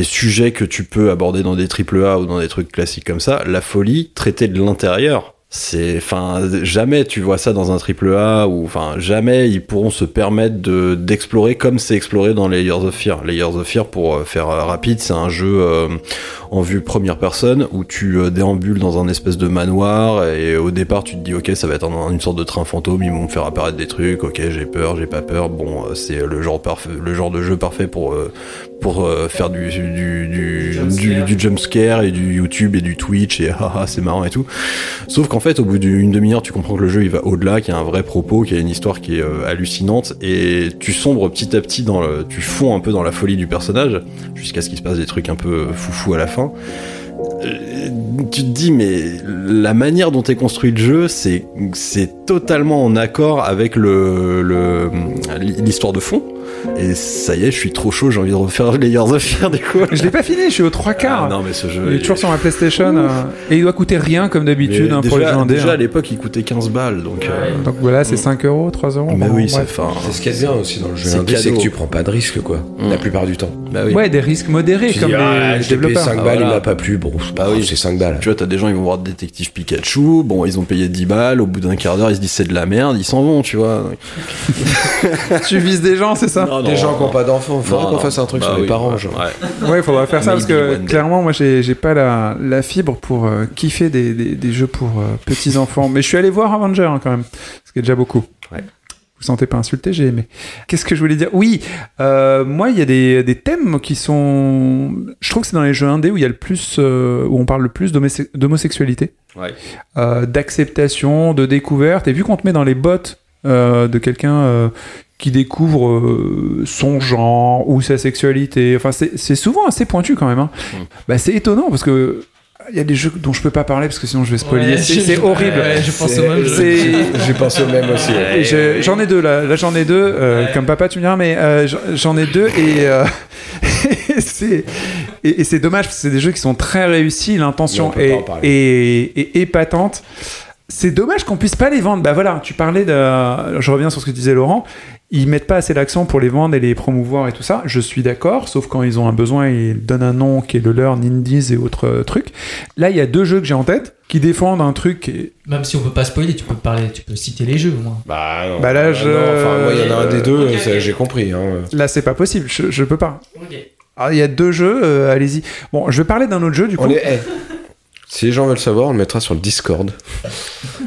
sujets que tu peux aborder dans des triple A ou dans des trucs classiques comme ça, la folie traitée de l'intérieur. C'est, enfin, jamais tu vois ça dans un triple A ou, enfin, jamais ils pourront se permettre de d'explorer comme c'est exploré dans Layers of Fear. Layers of Fear, pour euh, faire euh, rapide, c'est un jeu euh, en vue première personne où tu euh, déambules dans un espèce de manoir et au départ tu te dis ok ça va être un- une sorte de train fantôme, ils vont me faire apparaître des trucs, ok j'ai peur, j'ai pas peur, bon c'est le genre parfait, le genre de jeu parfait pour euh, pour euh, faire du du du, du, du jump scare et du YouTube et du Twitch et haha c'est marrant et tout. Sauf qu'en fait au bout d'une demi-heure tu comprends que le jeu va au-delà, qu'il y a un vrai propos, qu'il y a une histoire qui est euh, hallucinante et tu sombres petit à petit dans le, tu fonds un peu dans la folie du personnage jusqu'à ce qu'il se passe des trucs un peu foufou à la fin. Euh, tu te dis mais la manière dont est construit le jeu c'est c'est totalement en accord avec le- l'histoire de fond et ça y est je suis trop chaud j'ai envie de refaire Layers of Fear du coup Je l'ai pas fini, je suis aux trois quarts. Ah, non mais ce jeu il est toujours sur ma PlayStation euh, et il doit coûter rien comme d'habitude hein, pour les indés, déjà hein. à l'époque il coûtait 15 balles donc euh, Donc voilà, c'est 5 euros, 3 euros. mais bon, oui c'est enfin C'est ce qu'il y a de bien aussi dans le jeu C'est indé, c'est cadeau. que tu prends pas de risques, quoi, la plupart du temps. bah oui Ouais, des risques modérés Tu comme dis, ah, les développeurs. 5 Ah, balles, il m'a pas plu, bon, bah oui, c'est 5 balles. Tu vois, t'as des gens, ils vont voir Détective Pikachu, bon, ils ont payé 10 balles, au bout d'un quart d'heure, ils se disent c'est de la merde, ils s'en vont, tu vois. tu vises des gens, c'est ça? Non, Des non, gens qui non. n'ont pas d'enfants, faudrait Non, qu'on fasse un truc Bah sur les parents, ouais, genre. ouais. Ouais, il faudra faire ça parce que clairement, moi, j'ai j'ai pas la, la fibre pour euh, kiffer des, des, des jeux pour euh, petits enfants. Mais je suis allé voir Avenger hein, quand même, ce qui est déjà beaucoup. Ouais. Vous sentez pas insulté, j'ai aimé. Qu'est-ce que je voulais dire? Oui, euh, moi, il y a des, des thèmes qui sont. Je trouve que c'est dans les jeux indés où il y a le plus, euh, où on parle le plus d'homose- d'homosexualité, Ouais. euh, d'acceptation, de découverte. Et vu qu'on te met dans les bottes euh, de quelqu'un euh, qui découvre euh, son genre ou sa sexualité, enfin, c'est c'est souvent assez pointu quand même. hein. Mm. Bah, c'est étonnant parce que. Il y a des jeux dont je peux pas parler parce que sinon je vais spoiler. Ouais, c'est horrible. ouais, je pense au même J'ai pensé au même aussi. ouais. et je- J'en ai deux là, là j'en ai deux, euh, comme papa tu me diras, mais euh, j'en- ai deux et, euh, et c'est et, et c'est dommage parce que c'est des jeux qui sont très réussis, l'intention est, est épatante. C'est dommage qu'on puisse pas les vendre. Bah voilà, tu parlais de, je reviens sur ce que disait Laurent, ils mettent pas assez l'accent pour les vendre et les promouvoir et tout ça. Je suis d'accord, sauf quand ils ont un besoin, ils donnent un nom qui est le leur, Nindies et autres euh, trucs. Là, il y a deux jeux que j'ai en tête qui défendent un truc est- Même si on peut pas spoiler, tu peux parler, tu peux citer les jeux au moins. Bah, non. Bah là, Ah, je- non, enfin, moi, il y en a un des deux, j'ai compris. Hein. Là, c'est pas possible, je, je peux pas. Alors, il y a deux jeux, euh, allez-y. Bon, je vais parler d'un autre jeu, du coup. On est, si les gens veulent savoir, on le mettra sur le Discord.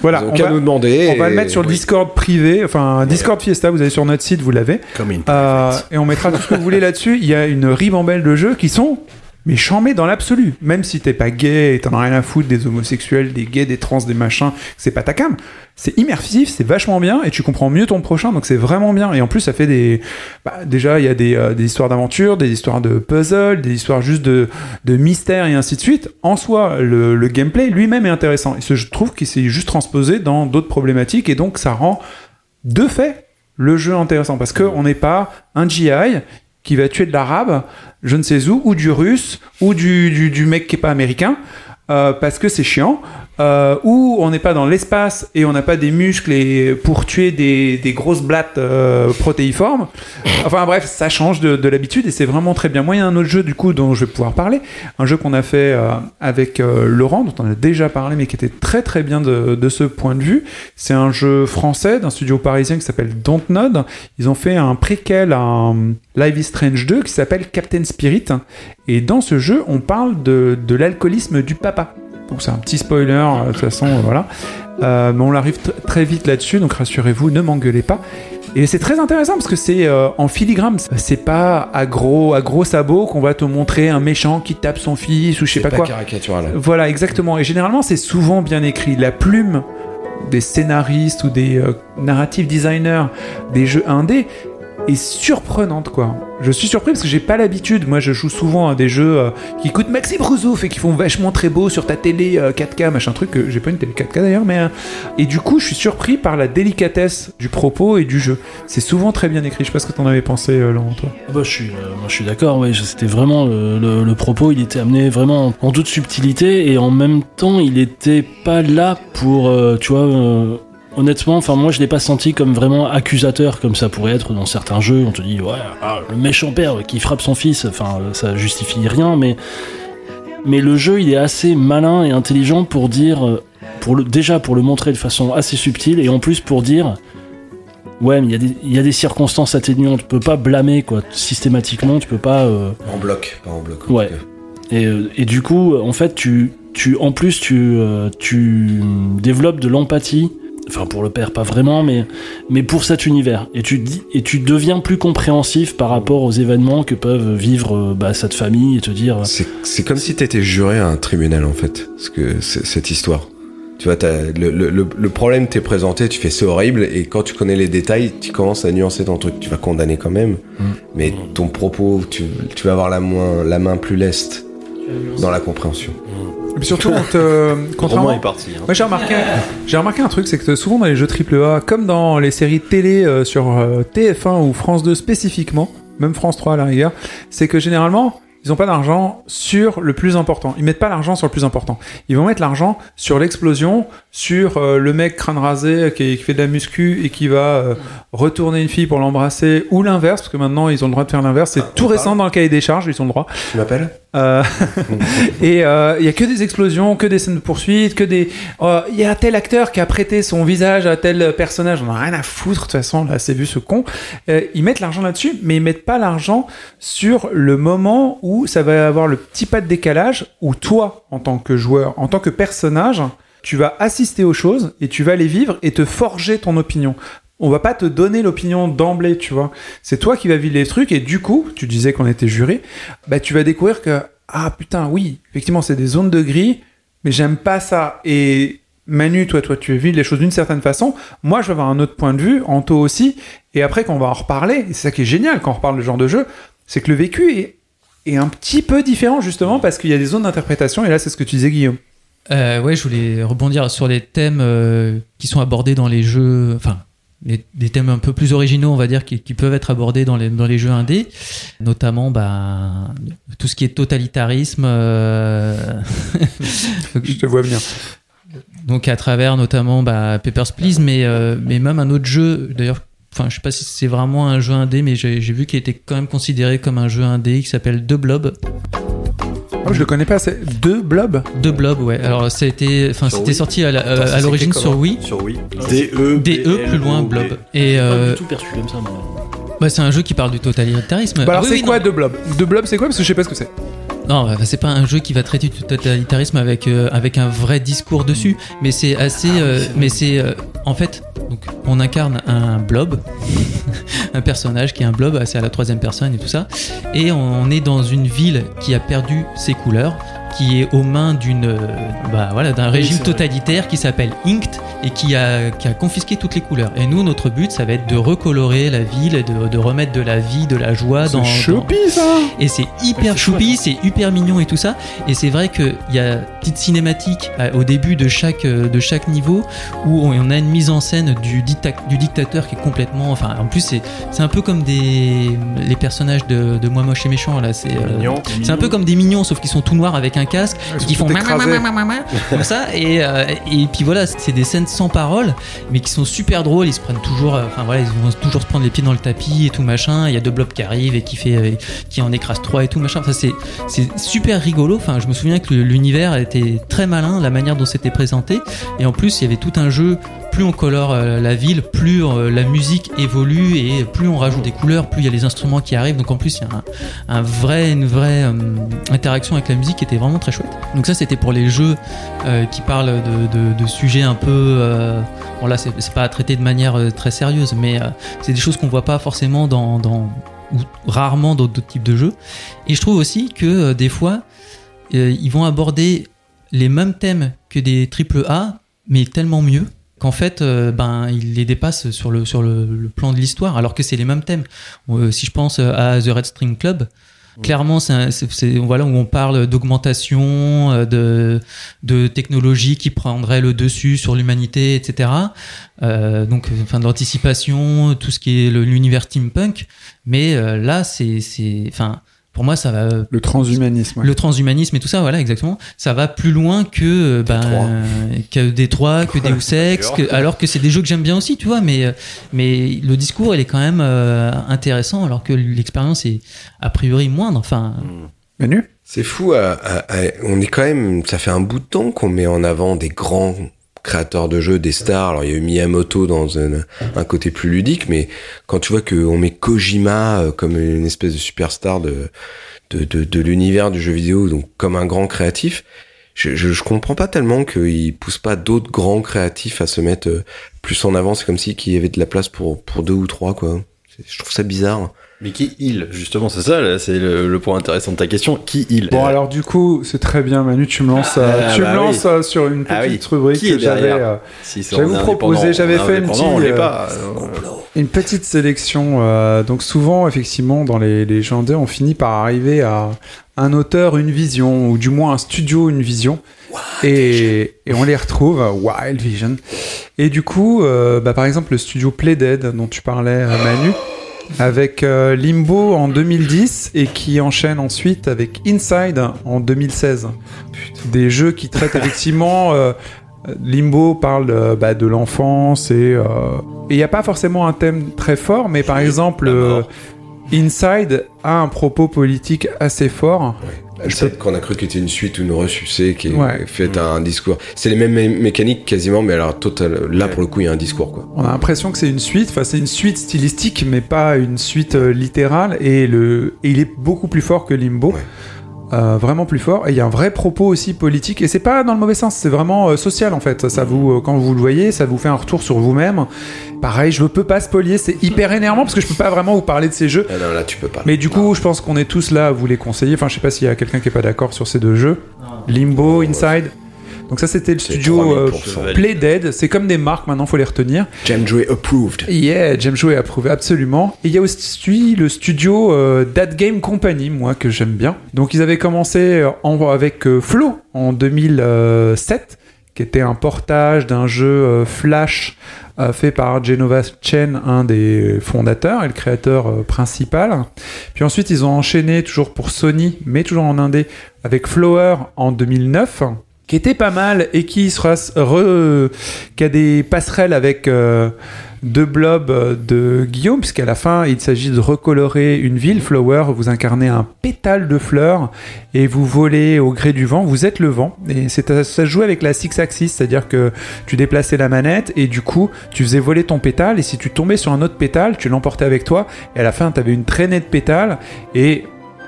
Voilà, Ils ont on qu'à va, nous demander. on va le mettre sur le Discord privé, enfin, Discord Fiesta, vous allez sur notre site, vous l'avez. Comme une Euh, et on mettra tout ce que vous voulez là-dessus. Il y a une ribambelle de jeux qui sont mais chambés dans l'absolu. Même si t'es pas gay et t'en as rien à foutre des homosexuels, des gays, des trans, des machins, c'est pas ta cam. C'est immersif, c'est vachement bien et tu comprends mieux ton prochain, donc c'est vraiment bien. Et en plus, ça fait des. bah, déjà, il y a des, euh, histoires d'aventure, des histoires de puzzle, des histoires juste de, de mystère et ainsi de suite. En soi, le, gameplay lui-même est intéressant. Et je trouve qu'il s'est juste transposé dans d'autres problématiques et donc ça rend de fait le jeu intéressant parce que on n'est pas un GI qui va tuer de l'arabe, je ne sais où, ou du russe, ou du, du, mec qui est pas américain, euh, parce que c'est chiant. Euh, où on n'est pas dans l'espace et on n'a pas des muscles et pour tuer des, des grosses blattes euh, protéiformes. Enfin bref, ça change de, de l'habitude et c'est vraiment très bien. Moi, il y a un autre jeu du coup dont je vais pouvoir parler, un jeu qu'on a fait euh, avec Laurent, dont on a déjà parlé, mais qui était très très bien de, de ce point de vue. C'est un jeu français d'un studio parisien qui s'appelle Dontnod. Ils ont fait un préquel à un Live is Strange 2 qui s'appelle Captain Spirit. Et dans ce jeu, on parle de, de l'alcoolisme du papa. Donc c'est un petit spoiler, euh, de toute façon, euh, voilà. Euh, mais on arrive tr- très vite là-dessus, donc rassurez-vous, ne m'engueulez pas. Et c'est très intéressant parce que c'est euh, en filigrane, c'est pas à gros, à gros sabots qu'on va te montrer un méchant qui tape son fils ou je sais C'est pas, quoi. caricatural. Voilà, exactement. Et généralement, c'est souvent bien écrit. La plume des scénaristes ou des euh, narrative designers des jeux indés est surprenante, quoi. Je suis surpris parce que j'ai pas l'habitude. Moi, je joue souvent à des jeux euh, qui coûtent Maxime Rouzouf et qui font vachement très beau sur ta télé euh, 4K, machin truc. J'ai pas une télé 4K d'ailleurs, mais. euh, et du coup, je suis surpris par la délicatesse du propos et du jeu. C'est souvent très bien écrit. Je sais pas ce que t'en avais pensé, euh, Laurent, toi. Ah bah, je suis, euh, moi, je suis d'accord, je- c'était vraiment le, propos, il était amené vraiment en toute subtilité et en même temps, il était pas là pour, euh, tu vois, euh, honnêtement, enfin moi je l'ai pas senti comme vraiment accusateur comme ça pourrait être dans certains jeux. On te dit ouais, ah, le méchant père qui frappe son fils, enfin ça justifie rien, mais mais le jeu il est assez malin et intelligent pour dire, euh, pour le, déjà pour le montrer de façon assez subtile et en plus pour dire Ouais, mais il y, a des- il y a des circonstances atténuantes. Tu peux pas blâmer, quoi. Systématiquement, tu peux pas. euh, En bloc, pas en bloc. en Ouais. Et, euh, et du coup, en fait, tu, tu, en plus, tu, tu développes de l'empathie. Enfin, pour le père, pas vraiment, mais, mais pour cet univers. Et tu, dis, et tu deviens plus compréhensif par rapport aux événements que peuvent vivre euh, bah, cette famille et te dire. C'est c'est comme si t'étais juré à un tribunal en fait, parce que c'est- cette histoire. Tu vois, le, le, problème t'est présenté, tu fais c'est horrible, et quand tu connais les détails, tu commences à nuancer ton truc. Tu vas condamner quand même, mais ton propos, tu, tu vas avoir la, moins, la main plus leste dans la compréhension. Et puis surtout, quand, euh, contrairement- Romain est parti. hein. Moi, j'ai remarqué, j'ai remarqué un truc, c'est que souvent dans les jeux AAA, comme dans les séries télé euh, sur euh, TF1 ou France 2 spécifiquement, même France 3 à la rigueur, c'est que généralement, ils n'ont pas d'argent sur le plus important. Ils mettent pas l'argent sur le plus important. Ils vont mettre l'argent sur l'explosion, sur euh, le mec crâne rasé qui, qui fait de la muscu et qui va euh, retourner une fille pour l'embrasser, ou l'inverse, parce que maintenant ils ont le droit de faire l'inverse. C'est tout récent dans le cahier des charges, ils ont le droit. Tu m'appelles Euh, et il y a que des explosions, que des scènes de poursuite, que des. Il y a tel acteur qui a prêté son visage à tel personnage. On a rien à foutre de toute façon. Là, c'est vu ce con. Ils mettent l'argent là-dessus, mais ils mettent pas l'argent sur le moment où ça va avoir le petit pas de décalage où toi, en tant que joueur, en tant que personnage, tu vas assister aux choses et tu vas les vivre et te forger ton opinion. On va pas te donner l'opinion d'emblée, tu vois. C'est toi qui vas vivre les trucs et du coup, tu disais qu'on était juré, bah tu vas découvrir que ah putain oui, effectivement c'est des zones de gris, mais j'aime pas ça. Et Manu, toi, toi, tu vis les choses d'une certaine façon. Moi, je vais avoir un autre point de vue, Anto aussi. Et après, quand on va en reparler, c'est ça qui est génial quand on reparle de genre de jeu, c'est que le vécu est un petit peu différent justement parce qu'il y a des zones d'interprétation. Et là, c'est ce que tu disais, Guillaume. Euh, ouais, je voulais rebondir sur les thèmes euh, qui sont abordés dans les jeux, enfin, les- des thèmes un peu plus originaux, on va dire, qui, qui peuvent être abordés dans les, dans les jeux indés, notamment bah, tout ce qui est totalitarisme. euh, Je te vois venir. Donc à travers notamment bah, Papers, Please, mais, euh, mais même un autre jeu, d'ailleurs, enfin je sais pas si c'est vraiment un jeu indé, mais j'ai j'ai vu qu'il était quand même considéré comme un jeu indé qui s'appelle The Blob. Oh, je le connais pas, c'est deux blobs. The Blob, ouais. Alors ça a été, enfin Sur c'était Wii sorti à euh, l'origine sur Wii. Sur Wii. D-E. DE plus loin Blob. Et Pas euh, du tout perçu comme ça, moi. bah, c'est un jeu qui parle du totalitarisme. Bah alors, Ah oui, c'est oui, quoi non. deux blobs Deux blobs, c'est quoi? Parce que je sais pas ce que c'est. Non, bah, c'est pas un jeu qui va traiter du totalitarisme avec euh, avec un vrai discours dessus, mais c'est assez, euh, mais c'est euh, en fait, donc on incarne un blob, un personnage qui est un blob, c'est à la troisième personne et tout ça, et on est dans une ville qui a perdu ses couleurs, qui est aux mains d'une, euh, bah voilà, d'un régime vrai. totalitaire qui s'appelle Inct et qui a qui a confisqué toutes les couleurs. Et nous, notre but, ça va être de recolorer la ville, et de, de remettre de la vie, de la joie dans. C'est dans- choupi ça et c'est hyper choupi, c'est hyper mignon et tout ça. Et c'est vrai qu'il y a une petite cinématique euh, au début de chaque, euh, de chaque niveau où on a une mise en scène du, dicta- du dictateur qui est complètement. Enfin, en plus, c'est c'est un peu comme des, les personnages de, de Moi Moche et Méchant là. C'est euh, un peu comme des mignons, sauf qu'ils sont tout noirs avec un un casque et qui font comme ça et, euh, et puis voilà c'est des scènes sans parole mais qui sont super drôles ils se prennent toujours euh, enfin voilà ils vont toujours se prendre les pieds dans le tapis et tout machin il y a deux blobs qui arrivent et qui fait euh, qui en écrase trois et tout machin enfin c'est c'est super rigolo enfin je me souviens que l'univers était très malin la manière dont c'était présenté et en plus il y avait tout un jeu plus on colore euh, la ville, plus euh, la musique évolue et plus on rajoute des couleurs, plus il y a les instruments qui arrivent. Donc en plus, il y a un, vrai, une vraie euh, interaction avec la musique qui était vraiment très chouette. Donc ça, c'était pour les jeux qui parlent de, sujets un peu. bon là, c'est pas traité de manière très sérieuse, mais c'est des choses qu'on voit pas forcément dans, dans ou rarement dans d'autres types de jeux. Et je trouve aussi que des fois, ils vont aborder les mêmes thèmes que des triple A, mais tellement mieux qu'en fait, euh, ben, ils les dépassent sur le, sur le, le plan de l'histoire, alors que c'est les mêmes thèmes. Euh, si je pense à The Red String Club, clairement, c'est voilà, où on parle d'augmentation, euh, de, de technologie qui prendrait le dessus sur l'humanité, etc. Euh, donc, euh, enfin, de l'anticipation, tout ce qui est l'univers steampunk. Mais euh, là, c'est, c'est, enfin, pour moi, ça va Le transhumanisme. ouais. le transhumanisme et tout ça, voilà, exactement. Ça va plus loin que euh, ben, euh, que Détroit, que Deus Ex, que- alors que c'est des jeux que j'aime bien aussi, tu vois. Mais euh, mais le discours, il est quand même euh, intéressant, alors que l'expérience est a priori moindre. Enfin, Manu? C'est fou, à- à- à- on est quand même, ça fait un bout de temps qu'on met en avant des grands créateurs de jeux, des stars. Alors il y a eu Miyamoto dans un, côté plus ludique, mais quand tu vois qu'on met Kojima euh, comme une espèce de superstar de, de, de, l'univers du jeu vidéo, donc comme un grand créatif, je, je, comprends pas tellement qu'il pousse pas d'autres grands créatifs à se mettre euh, plus en avant. C'est comme si qu'il y avait de la place pour, pour deux ou trois, quoi. Je trouve ça bizarre. Mais qui il Justement, c'est ça, c'est le, le point intéressant de ta question. Qui il Bon alors du coup c'est très bien Manu tu me lances euh, Ah, tu bah me lances oui. euh, sur une petite Ah oui. rubrique Qui que j'avais euh, Si j'avais fait une petite euh, pas. une petite sélection euh, donc souvent effectivement dans les indés, on finit par arriver à un auteur une vision ou du moins un studio une vision et, et on les retrouve euh, Wild Vision et du coup euh, bah, par exemple le studio Playdead dont tu parlais euh, Manu avec euh, Limbo en 2010 et qui enchaîne ensuite avec Inside en 2016. Des jeux qui traitent effectivement. euh, Limbo parle euh, bah, de l'enfance et et il n'y a pas forcément un thème très fort, mais par exemple, Inside a un propos politique assez fort. Sais qu'on a cru que c'était une suite ou une ressucée qui est Ouais. faite à un discours. C'est les mêmes mé- mécaniques quasiment, mais alors total. Là pour le coup, il y a un discours quoi. On a l'impression que c'est une suite, enfin c'est une suite stylistique, mais pas une suite euh, littérale. Et, le, et il est beaucoup plus fort que Limbo. Euh, vraiment plus fort. Et il y a un vrai propos aussi politique. Et c'est pas dans le mauvais sens, c'est vraiment euh, social en fait. Ça vous, euh, quand vous le voyez, ça vous fait un retour sur vous-même. Pareil, je peux pas spolier, c'est hyper énervant parce que je peux pas vraiment vous parler de ces jeux. Ah non, là tu peux pas. Mais du coup, je pense qu'on est tous là à vous les conseiller. Enfin, je sais pas s'il y a quelqu'un qui est pas d'accord sur ces deux jeux. Limbo, Inside. Donc ça, c'était le studio euh, 3000%. Playdead. C'est comme des marques maintenant, faut les retenir. Jamjoy approved. Yeah, James Joy approuvé absolument. Et il y a aussi le studio euh, That Game Company, moi que j'aime bien. Donc ils avaient commencé euh, en- avec euh, Flow en 2007, qui était un portage d'un jeu euh, Flash fait par Genova Chen, un des fondateurs et le créateur principal. Puis ensuite ils ont enchaîné toujours pour Sony, mais toujours en indé, avec Flower en 2009 qui était pas mal et qui sera re- qui a des passerelles avec euh, deux blobs euh, de Guillaume, puisqu'à la fin, il s'agit de recolorer une ville. Flower, vous incarnez un pétale de fleurs et vous volez au gré du vent. Vous êtes le vent. Et c'est, ça joue avec la six axis, c'est-à-dire que tu déplaçais la manette et du coup, tu faisais voler ton pétale. Et si tu tombais sur un autre pétale, tu l'emportais avec toi. Et à la fin, tu avais une traînée de pétales. Et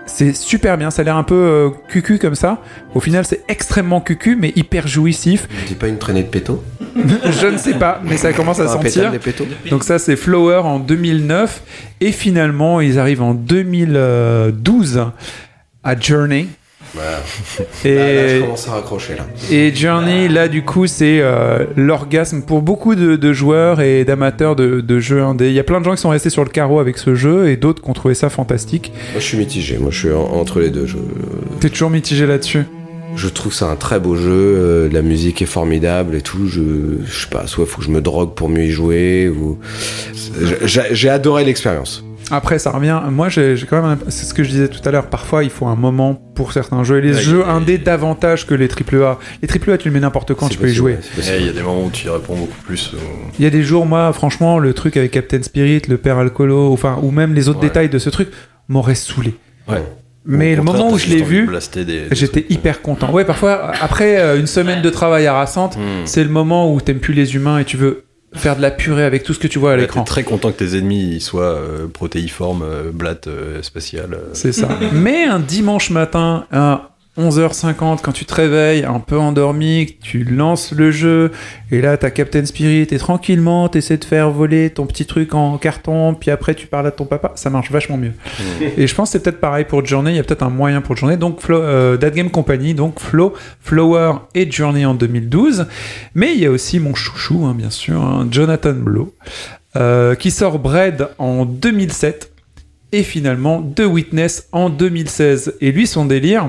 c'est super bien, ça a l'air un peu euh, cucu comme ça. Au final, c'est extrêmement cucu, mais hyper jouissif. C'est pas une traînée de péto Je ne sais pas, mais ça commence à sentir. Donc ça, c'est Flower en 2009. Et finalement, ils arrivent en 2012 à Journey. Et, Ah, là, je commence à raccrocher là. et Journey, là, du coup, c'est euh, l'orgasme pour beaucoup de, de joueurs et d'amateurs de, de jeux indés. Il y a plein de gens qui sont restés sur le carreau avec ce jeu et d'autres qui ont trouvé ça fantastique. Moi je suis mitigé. Moi je suis en- entre les deux. Je, T'es toujours mitigé là-dessus? je trouve ça un très beau jeu. euh, la musique est formidable et tout. Je, je sais pas. Soit faut que je me drogue pour mieux y jouer ou. J'ai adoré l'expérience. Après, ça revient. Moi, j'ai quand même. un- C'est ce que je disais tout à l'heure. Parfois, il faut un moment pour certains jeux. Et les Ouais, jeux a- indés davantage que les AAA. Les AAA, tu le mets n'importe quand, tu peux y jouer. ouais. Eh, Il y a des moments où tu y réponds beaucoup plus. Il y a des jours, moi, franchement, le truc avec Captain Spirit, le père Alcolo, enfin, ou même les autres Ouais. détails de ce truc, m'aurait saoulé. Ouais. Mais le moment où je l'ai vu, j'étais hyper content. Ouais, parfois, après euh, une semaine de travail harassante, Hmm. c'est le moment où t'aimes plus les humains et tu veux faire de la purée avec tout ce que tu vois à l'écran. Très content que tes ennemis soient euh, protéiformes, euh, blattes, euh, spatiales. euh. C'est ça. Mais un dimanche matin à 11h50, quand tu te réveilles, un peu endormi, tu lances le jeu, et là, t'as Captain Spirit, et tranquillement, t'essaies de faire voler ton petit truc en carton, puis après, tu parles à ton papa, ça marche vachement mieux. Et je pense que c'est peut-être pareil pour Journey, il y a peut-être un moyen pour Journey. Donc, Flo, euh, That Game Company, donc Flow, Flower et Journey en 2012. Mais il y a aussi mon chouchou, hein, bien sûr, hein, Jonathan Blow, euh, qui sort Bread en 2007 et finalement The Witness en 2016. Et lui, son délire.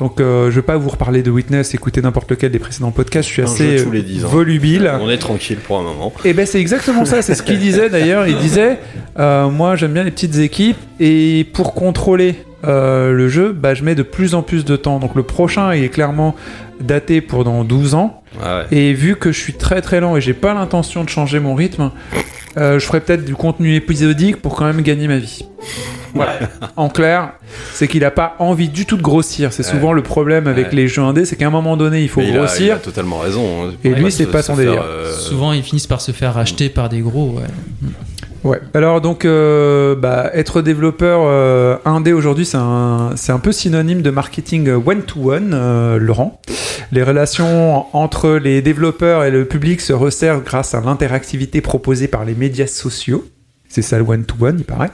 Donc, euh, je vais pas vous reparler de Witness, écoutez n'importe lequel des précédents podcasts, je suis Un assez jeu tous les 10 ans. volubile. On est tranquille pour un moment. Et ben c'est exactement ça, c'est ce qu'il disait d'ailleurs. Il disait, euh, moi j'aime bien les petites équipes et pour contrôler euh, le jeu, bah, je mets de plus en plus de temps. Donc le prochain il est clairement daté pour dans 12 ans. Ah ouais. Et vu que je suis très très lent et j'ai pas l'intention de changer mon rythme, euh, je ferai peut-être du contenu épisodique pour quand même gagner ma vie. Voilà. en clair, c'est qu'il a pas envie du tout de grossir. C'est souvent le problème avec Ouais. les jeux indés, c'est qu'à un moment donné il faut Mais il a- grossir. il a totalement raison. hein. Et lui, c'est pas son délire. euh, Souvent, ils finissent par se faire racheter par des gros. Ouais. Alors donc, euh, bah, être développeur euh, indé aujourd'hui, c'est un, c'est un peu synonyme de marketing one-to-one, euh, Laurent. Les relations entre les développeurs et le public se resserrent grâce à l'interactivité proposée par les médias sociaux. C'est ça le one-to-one, il paraît.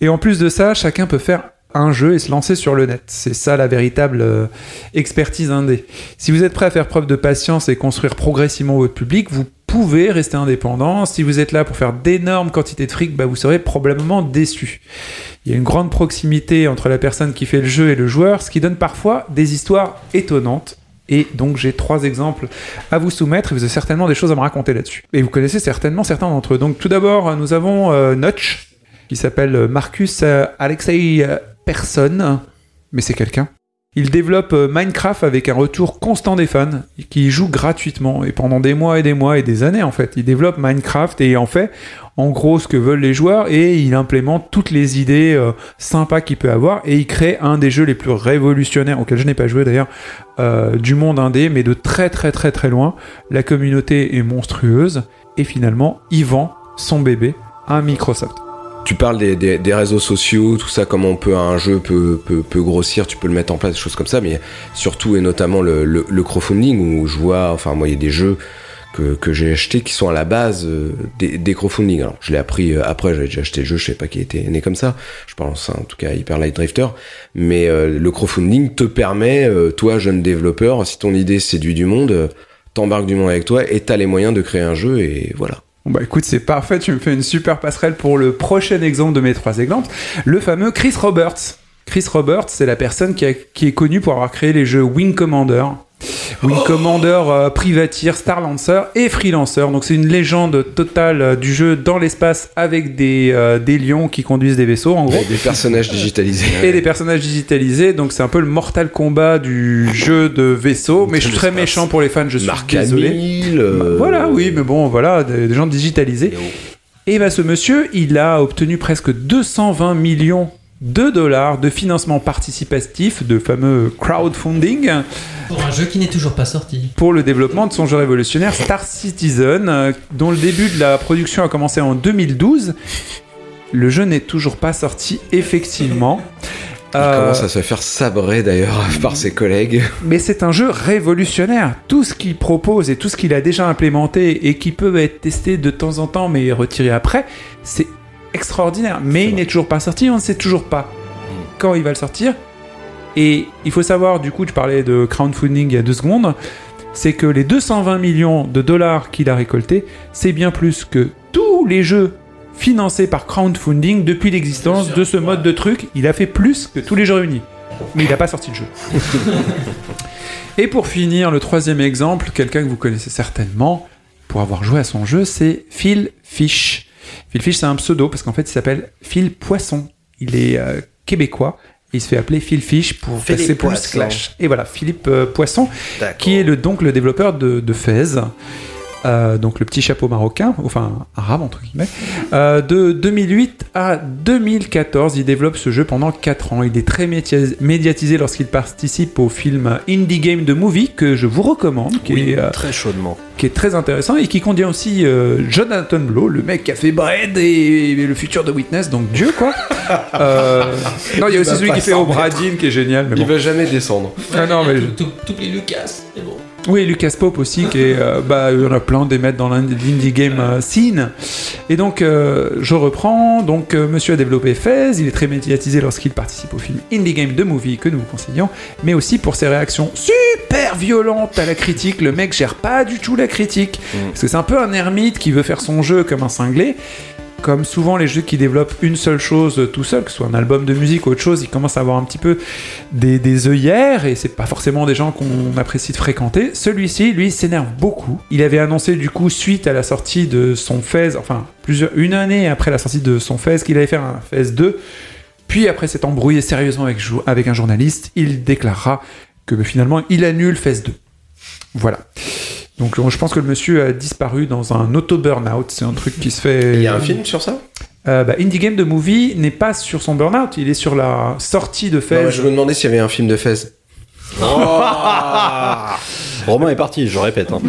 Et en plus de ça, chacun peut faire un jeu et se lancer sur le net. C'est ça la véritable euh, expertise indé. Si vous êtes prêt à faire preuve de patience et construire progressivement votre public, vous pouvez rester indépendant. Si vous êtes là pour faire d'énormes quantités de fric, bah, vous serez probablement déçu. Il y a une grande proximité entre la personne qui fait le jeu et le joueur, ce qui donne parfois des histoires étonnantes. Et donc j'ai trois exemples à vous soumettre et vous avez certainement des choses à me raconter là-dessus. Et vous connaissez certainement certains d'entre eux. Donc tout d'abord, nous avons euh, Notch, qui s'appelle Marcus euh, Alexei euh, Persson, mais c'est quelqu'un. Il développe euh, Minecraft avec un retour constant des fans, qui jouent gratuitement, et pendant des mois et des mois et des années en fait. Il développe Minecraft et en fait en gros ce que veulent les joueurs, et il implémente toutes les idées euh, sympas qu'il peut avoir, et il crée un des jeux les plus révolutionnaires, auquel je n'ai pas joué d'ailleurs, euh, du monde indé, mais de très très très très loin. La communauté est monstrueuse, et finalement, il vend son bébé à Microsoft. Tu parles des, réseaux sociaux, tout ça, comment on peut un jeu peut, peut, grossir, tu peux le mettre en place, des choses comme ça, mais surtout et notamment le, le, crowdfunding où je vois, enfin moi il y a des jeux que, j'ai achetés qui sont à la base euh, des, des crowdfunding. Alors je l'ai appris euh, après, j'avais déjà acheté le jeu, je sais pas qui était né comme ça. Je pense en tout cas Hyper Light Drifter, mais euh, le crowdfunding te permet, toi jeune développeur, si ton idée séduit du monde, t'embarques du monde avec toi et t'as les moyens de créer un jeu et voilà. Bon bah écoute, c'est parfait, tu me fais une super passerelle pour le prochain exemple de mes trois exemples, le fameux Chris Roberts. Chris Roberts, c'est la personne qui, qui est connue pour avoir créé les jeux Wing Commander. Wing Commander, euh, Privateer, Star Lancer et Freelancer. Donc c'est une légende totale euh, du jeu dans l'espace avec des, euh, des lions qui conduisent des vaisseaux en gros. Des personnages digitalisés. Et des personnages digitalisés, donc c'est un peu le Mortal Kombat du jeu de vaisseau, mais je suis très méchant pour les fans, je suis Mark désolé. Euh, Bah, voilà, oui, mais bon, voilà, des, des gens digitalisés. Et bah ce monsieur, il a obtenu presque 220 millions de dollars de financement participatif, de fameux crowdfunding, Pour un jeu qui n'est toujours pas sorti. pour le développement de son jeu révolutionnaire Star Citizen, euh, dont le début de la production a commencé en 2012. Le jeu n'est toujours pas sorti, effectivement. Il Euh, commence à se faire sabrer d'ailleurs par ses collègues. mais c'est un jeu révolutionnaire. Tout ce qu'il propose et tout ce qu'il a déjà implémenté et qui peut être testé de temps en temps mais retiré après, c'est extraordinaire. Mais il n'est toujours pas sorti, on ne sait toujours pas quand il va le sortir. Et il faut savoir, du coup, je parlais de crowdfunding il y a deux secondes, c'est que les 220 millions de dollars qu'il a récoltés, c'est bien plus que tous les jeux financés par crowdfunding depuis l'existence de ce mode de truc. Il a fait plus que tous les jeux réunis. Mais il n'a pas sorti le jeu. Et pour finir, le troisième exemple, quelqu'un que vous connaissez certainement pour avoir joué à son jeu, c'est Phil Fish. Phil Fish, c'est un pseudo parce qu'en fait, il s'appelle Phil Poisson. Il est euh, québécois. Et il se fait appeler Phil Fish pour Philippe passer Poisson. clash. Et voilà, Philippe euh, Poisson, qui est le, donc le développeur de, de Fez. Euh, donc le petit chapeau marocain, enfin arabe entre guillemets. Euh, de 2008 à 2014, il développe ce jeu pendant 4 ans. Il est très médiatisé lorsqu'il participe au film Indie Game de Movie que je vous recommande, qui, Oui, est, euh, très chaudement. qui est très intéressant et qui contient aussi euh, Jonathan Blow, le mec qui a fait Bread et, et le futur de Witness, donc Dieu quoi. Euh, non, il y a aussi celui qui fait Obradine qui est génial, mais Il bon. va jamais descendre. Ah non, mais je- T'oublies Lucas, c'est bon. Oui, Lucas Pope aussi, qui est, euh, bah, il y en a plein des maîtres dans l'indie game euh, scene. Et donc, euh, je reprends. Donc, monsieur a développé Fez. Il est très médiatisé lorsqu'il participe au film Indie Game de Movie que nous vous conseillons, mais aussi pour ses réactions super violentes à la critique. Le mec gère pas du tout la critique. Parce que c'est un peu un ermite qui veut faire son jeu comme un cinglé. Comme souvent les jeux qui développent une seule chose tout seul, que ce soit un album de musique ou autre chose, ils commencent à avoir un petit peu des, œillères et c'est pas forcément des gens qu'on apprécie de fréquenter. Celui-ci, lui, s'énerve beaucoup. Il avait annoncé du coup, suite à la sortie de son Fez, enfin plusieurs, une année après la sortie de son Fez, qu'il allait faire un Fez 2. Puis après s'être embrouillé sérieusement avec, un journaliste, il déclarera que bah, finalement il annule Fez 2. Voilà. Donc je pense que le monsieur a disparu dans un auto-burnout. C'est un truc qui se fait. Il y a un film sur ça? Euh, bah, Indie Game de Movie n'est pas sur son burnout, il est sur la sortie de Non, Fez. mais Je me demandais s'il y avait un film de Fez. Romain est parti, je répète. hein.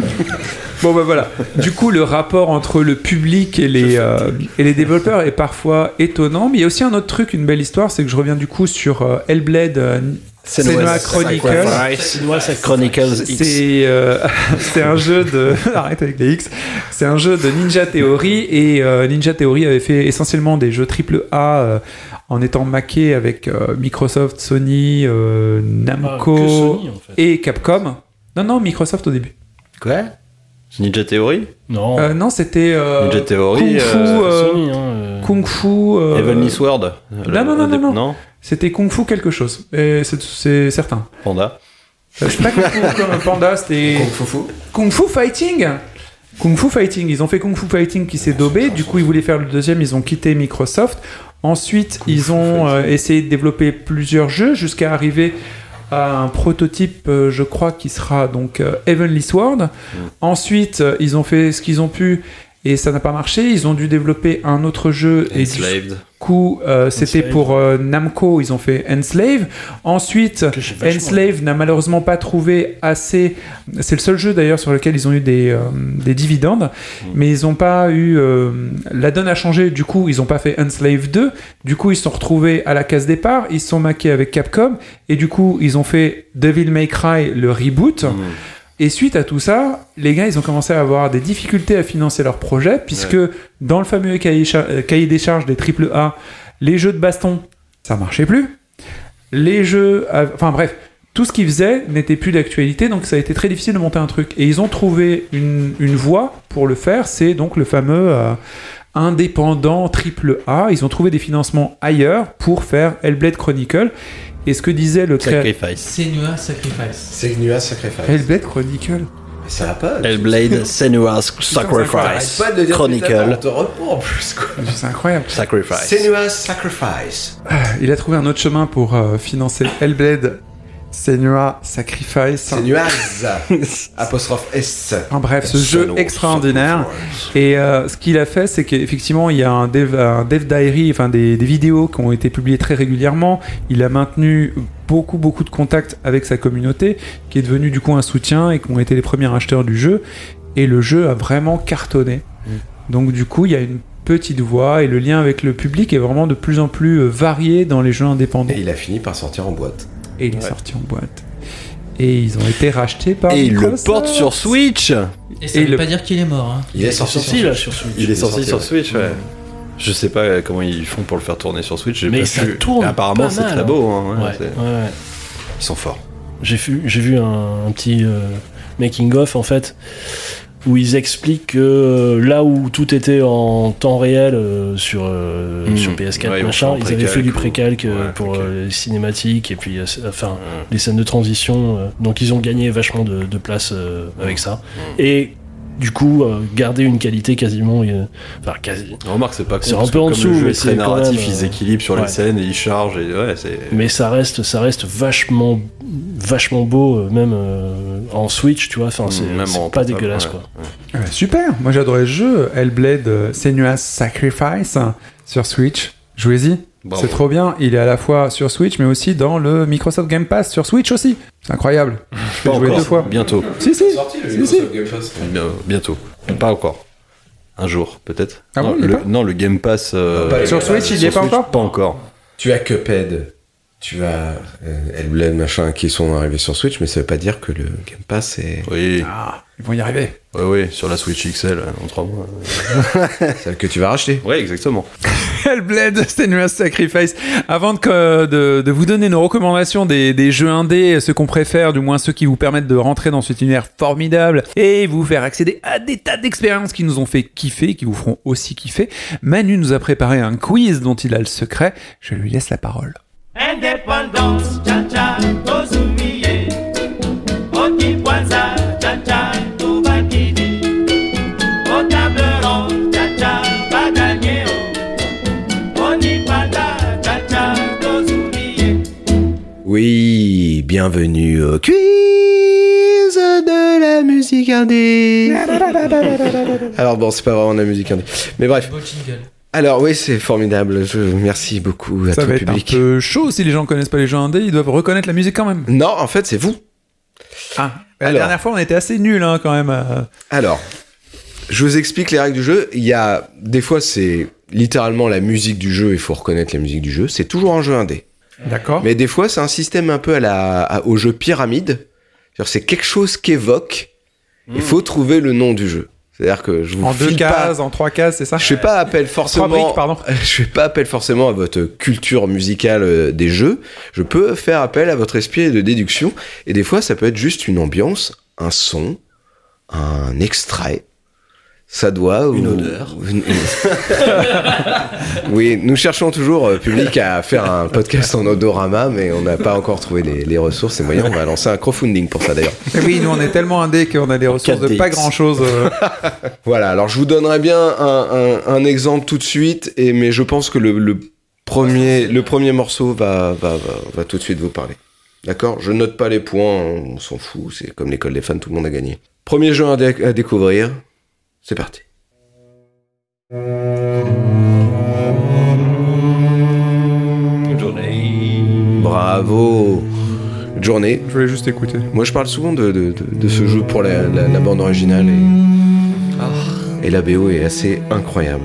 Bon bah voilà. Du coup, le rapport entre le public et les, euh, et les développeurs est parfois étonnant. Mais il y a aussi un autre truc, une belle histoire, c'est que je reviens du coup sur euh, Hellblade euh, Senua Chronicles. Senua Chronicles X. C'est euh, c'est un jeu de arrête avec les X. C'est un jeu de Ninja Theory et euh, Ninja Theory avait fait essentiellement des jeux triple A euh, en étant maqué avec euh, Microsoft, Sony, euh, Namco Ah, que Sony, en fait. et Capcom. Non non Microsoft au début. Quoi? Ninja Theory? Non. Euh, non c'était euh, Ninja Theory, Kung Fu. euh, euh, Sony, hein, euh. Kung Fu. euh, Heavenly Sword non, non, non, non, non? C'était Kung Fu quelque chose. Et c'est- C'est certain. Panda. Euh, C'est pas Kung Fu comme Panda, c'était. Kung Fu Fu. Kung Fu Fighting Kung Fu Fighting. Ils ont fait Kung Fu Fighting qui s'est daubé. Du coup, ils voulaient faire le deuxième. Ils ont quitté Microsoft. Ensuite, ils ont euh, essayé de développer plusieurs jeux jusqu'à arriver à un prototype, euh, je crois, qui sera donc euh, Heavenly Sword. Ensuite, euh, ils ont fait ce qu'ils ont pu et ça n'a pas marché. Ils ont dû développer un autre jeu et du Enslaved. Coup, euh, c'était pour euh, Namco, ils ont fait Enslave. Ensuite, Enslave n'a malheureusement pas trouvé assez. C'est le seul jeu d'ailleurs sur lequel ils ont eu des, euh, des dividendes, Mm. mais ils n'ont pas eu. la donne a changé, du coup, ils n'ont pas fait Enslave 2. Du coup, ils se sont retrouvés à la case départ, ils se sont maqués avec Capcom, et du coup, ils ont fait Devil May Cry, le reboot. Mm. Et suite à tout ça, les gars, ils ont commencé à avoir des difficultés à financer leur projet, puisque dans le fameux cahier, euh, cahier des charges des AAA, les jeux de baston, ça marchait plus. Les jeux, enfin bref, tout ce qu'ils faisaient n'était plus d'actualité, donc ça a été très difficile de monter un truc. Et ils ont trouvé une, une voie pour le faire, c'est donc le fameux euh, indépendant AAA. Ils ont trouvé des financements ailleurs pour faire Hellblade Chronicle. Et ce que disait le créateur... Sacrifice. Senua Sacrifice. C'est Nua Sacrifice. Hellblade Chronicle Mais ça va pas. Hellblade T'arrêtes Sacrifice. pas de dire Chronicle. On te reprend en plus, quoi. C'est incroyable. Sacrifice. Senua Sacrifice. Il a trouvé un autre chemin pour euh, financer Hellblade, Senua Sacrifice. Senuaz. Apostrophe S. Enfin bref, ce jeu extraordinaire. Et euh, ce qu'il a fait, c'est qu'effectivement, il y a un dev, un dev diary, enfin des, des vidéos qui ont été publiées très régulièrement. Il a maintenu beaucoup, beaucoup de contacts avec sa communauté, qui est devenu du coup un soutien et qui ont été les premiers acheteurs du jeu. Et le jeu a vraiment cartonné. Donc du coup, il y a une petite voix et le lien avec le public est vraiment de plus en plus euh, varié dans les jeux indépendants. Et il a fini par sortir en boîte. Et il est sorti en boîte. Et ils ont été rachetés par Et il le porte sur Switch. Et ça Et veut le- pas dire qu'il est mort. Hein. Il est sorti, sorti là sur Switch. Il est sorti sur ouais. Switch, ouais. Je sais pas comment ils font pour le faire tourner sur Switch. Mais pas ça vu. tourne Et apparemment, c'est très beau. hein, ouais, Ouais, c'est- ouais. Ils sont forts. J'ai vu, j'ai vu un, un petit euh, making of en fait où ils expliquent que euh, là où tout était en temps réel euh, sur euh, Mm. sur PS4 Ouais, machin, ils avaient fait du précalque Ouais, pour les cinématiques et puis enfin les scènes de transition. donc ils ont gagné vachement de, de place avec ça. Et du coup euh, garder une qualité quasiment, euh, enfin quasi. Remarque, c'est pas C'est un peu en dessous, mais c'est narratif, même, ils équilibrent sur ouais. les scènes et ils chargent et ouais, c'est. Mais ça reste, ça reste vachement, vachement beau, même en Switch, tu vois. Enfin, c'est Même c'est en pas portable, dégueulasse, ouais. quoi. Super, moi j'adorais le jeu Hellblade euh, Senua's Sacrifice hein, sur Switch. Jouez-y, c'est trop bien. Il est à la fois sur Switch mais aussi dans le Microsoft Game Pass sur Switch aussi. C'est incroyable. Je joué encore. deux fois. Bientôt. Si, si. si, si. Bien- Bientôt. Pas encore. Un jour, peut-être. Ah non, le, non, le Game Pass. euh, pas le Sur Game Pass. Switch, il y est pas encore Pas encore. Tu as Cuphead, tu as euh, Hellblade, machin, qui sont arrivés sur Switch, mais ça veut pas dire que le Game Pass est Oui. Ah, ils vont y arriver. Oui, oui, sur la Switch XL en 3 mois. celle que tu vas racheter. Oui, exactement. Hellblade Senua's Sacrifice. Avant de, de, de vous donner nos recommandations des, des jeux indés, ceux qu'on préfère, du moins ceux qui vous permettent de rentrer dans cet univers formidable et vous faire accéder à des tas d'expériences qui nous ont fait kiffer, qui vous feront aussi kiffer, Manu nous a préparé un quiz dont il a le secret. Je lui laisse la parole. Indépendance, cha-cha, tozumiye. Okipwanza, cha-cha, tubakidi. Au table ronde, cha-cha, bagagné. Onipanda, cha-cha, tozumiye. Oui, bienvenue au quiz de la musique indé. Alors bon, c'est pas vraiment de la musique indé. Mais bref. Beau jingle. Alors oui, c'est formidable. Je merci beaucoup à Ça tout va le être un public. peu chaud si les gens connaissent pas les jeux indés, ils doivent reconnaître la musique quand même. Non, en fait, c'est vous. Ah, la Alors. dernière fois on était assez nuls hein, quand même. euh. Alors, je vous explique les règles du jeu. Il y a des fois, c'est littéralement la musique du jeu. Il faut reconnaître la musique du jeu. C'est toujours un jeu indé. D'accord. Mais des fois, c'est un système un peu à la, à- au jeu pyramide. C'est quelque chose qu'évoque. Il faut trouver le nom du jeu. C'est-à-dire que je vous En deux pas- cases, en trois cases, c'est ça Je fais pas appel forcément. briques, pardon. Je fais pas appel forcément à votre culture musicale euh, des jeux. Je peux faire appel à votre esprit de déduction. Et des fois, ça peut être juste une ambiance, un son, un extrait. Ça doit. Une ou- odeur. une- oui, nous cherchons toujours euh, public à faire un podcast en odorama, mais on n'a pas encore trouvé les, les ressources et moyens. On va lancer un crowdfunding pour ça d'ailleurs. Mais oui, nous on est tellement indés qu'on a des ressources de 4DX. pas grand chose. Voilà, alors je vous donnerai bien un, un- un exemple tout de suite, et, mais je pense que le, le premier, le premier morceau va, va, va, va tout de suite vous parler. D'accord? Je note pas les points, on s'en fout, c'est comme l'école des fans, tout le monde a gagné. Premier jeu à, dé- à découvrir, c'est parti. Bravo Journée. Je voulais juste écouter. Moi, je parle souvent de, de, de- de ce jeu pour la, la- la bande originale et, et la BO est assez incroyable.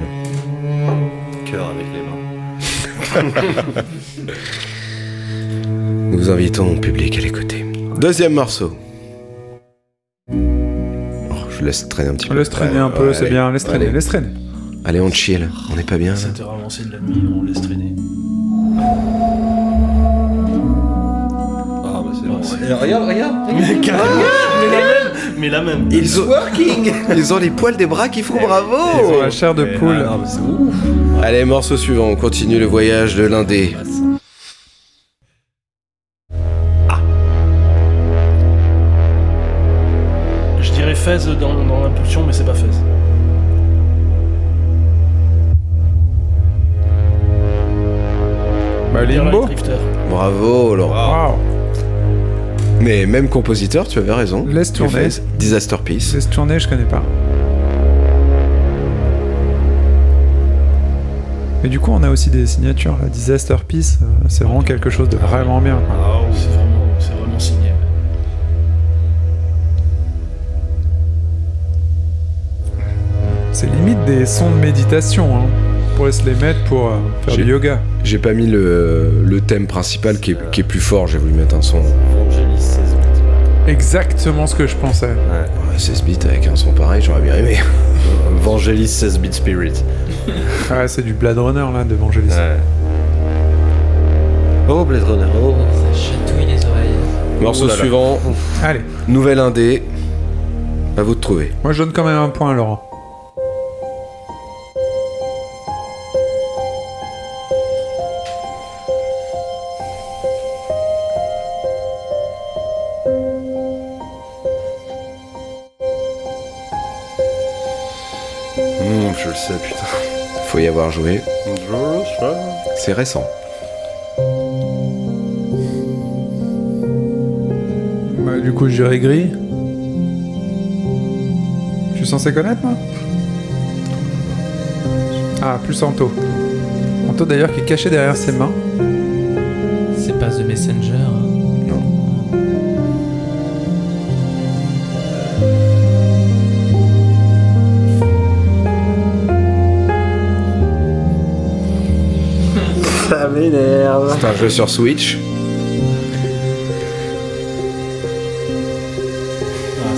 Cœur avec les mains. Nous invitons, public, à l'écouter. Deuxième morceau. Laisse traîner un petit On peu. laisse traîner un peu, ouais, c'est allez. bien, laisse traîner, Allez. laisse traîner. Allez, on chill. On n'est pas bien là C'était avancé de la nuit, on laisse traîner. Ah, bah c'est bon. Regarde, regarde. Mais carrément, mais la même, mais la même. Ils ont... working Ils ont les poils des bras qui font bravo Ils ont la chair de Mais, poule. ah, non, mais c'est ouf. Allez, morceau suivant, on continue le voyage de l'Indé. Je dirais Fez dans, Bravo, Laurent. Waouh. Mais même compositeur, tu avais raison. Laisse tourner. Disaster Piece. Laisse tourner, je connais pas. Mais du coup, on a aussi des signatures. La Disaster Piece, euh, c'est vraiment quelque chose de vraiment bien. Ah, c'est vraiment, c'est vraiment signé. C'est limite des sons de méditation. Hein. On pourrait se les mettre pour euh, faire J'ai- du yoga. J'ai pas mis le, le thème principal qui est, qui est plus fort, j'ai voulu mettre un son. Vangelis 16 bits. Exactement ce que je pensais. Ouais. Ouais, 16 bits avec un son pareil, j'aurais bien aimé. Vangelis 16 bit spirit. Ah ouais, c'est du Blade Runner là, d'Evangelis. Ouais. Oh, Blade Runner. Oh. Ça chatouille les oreilles. Morceau Oh suivant, Allez, nouvelle indé. À vous de trouver. moi je donne quand même un point à Laurent. C'est récent. Bah, du coup, je dirais gris. Je suis censé connaître, moi? Ah, plus Anto. Anto, d'ailleurs, qui est caché derrière ses mains. C'est pas The Messenger. C'est un jeu sur Switch. Ah.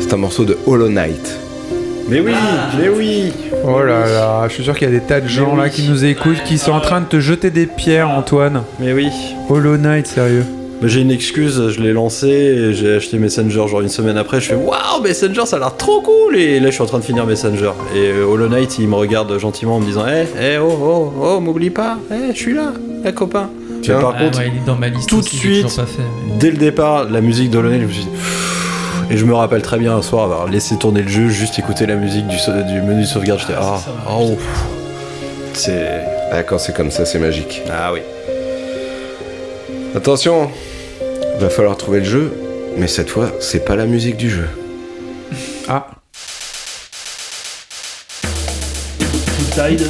C'est un morceau de Hollow Knight. Mais oui, mais oui. Oh là là, je suis sûr qu'il y a des tas de gens là qui nous écoutent, qui sont en train de te jeter des pierres, Antoine. Mais oui. Hollow Knight, sérieux. J'ai une excuse, je l'ai lancé, et j'ai acheté Messenger genre une semaine après, je fais waouh Messenger ça a l'air trop cool et là je suis en train de finir Messenger et euh, Hollow Knight il me regarde gentiment en me disant eh eh oh oh oh m'oublie pas eh je suis là eh copain Tiens. Mais par Ah contre ouais, il est dans ma liste tout de suite, pas fait. mais- dès le départ la musique d'Hollow Knight je me suis dit et je me rappelle très bien un soir avoir laissé tourner le jeu juste écouter la musique du, du menu de sauvegarde j'étais ah oh pff. c'est Ah, quand c'est comme ça, c'est magique. ah oui Attention, va falloir trouver le jeu, mais cette fois, c'est pas la musique du jeu. Ah,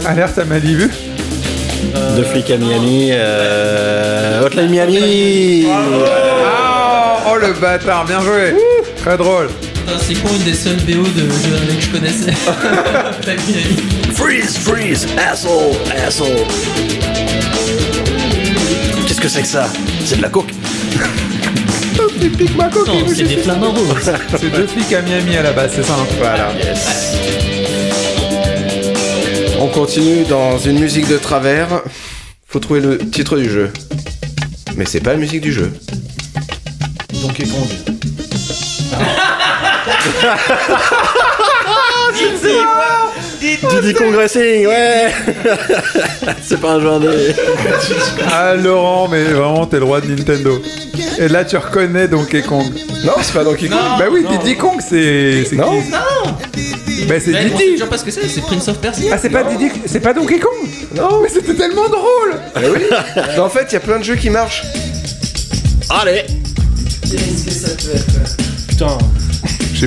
alerte à Malibu. De flics à Miami euh, Hotline Miami Ah, oh le bâtard, bien joué. Très drôle. C'est con, une des seules BO de jeux indés que je connaissais. Freeze, freeze, asshole, asshole. Qu'est-ce que c'est que ça? C'est de la coke Non, c'est des flamants roses. C'est deux flics à Miami à la base, c'est ça hein Voilà. On continue dans une musique de travers. Faut trouver le titre du jeu. Mais c'est pas la musique du jeu. Donkey Kong. Diddy Congressing, ouais C'est pas un jeu indé. Ah Laurent, mais vraiment t'es le roi de Nintendo. Et là tu reconnais Donkey Kong. Non, c'est pas Donkey Kong. Bah oui, Diddy Kong c'est. c'est Non. qui Bah c'est Mais Diddy. toujours pas ce que c'est, c'est Prince of Persia. Ah c'est pas Diddy, c'est pas Donkey Kong. Non, mais c'était tellement drôle. Ah oui Non, En fait, il y a plein de jeux qui marchent. Allez Putain, Je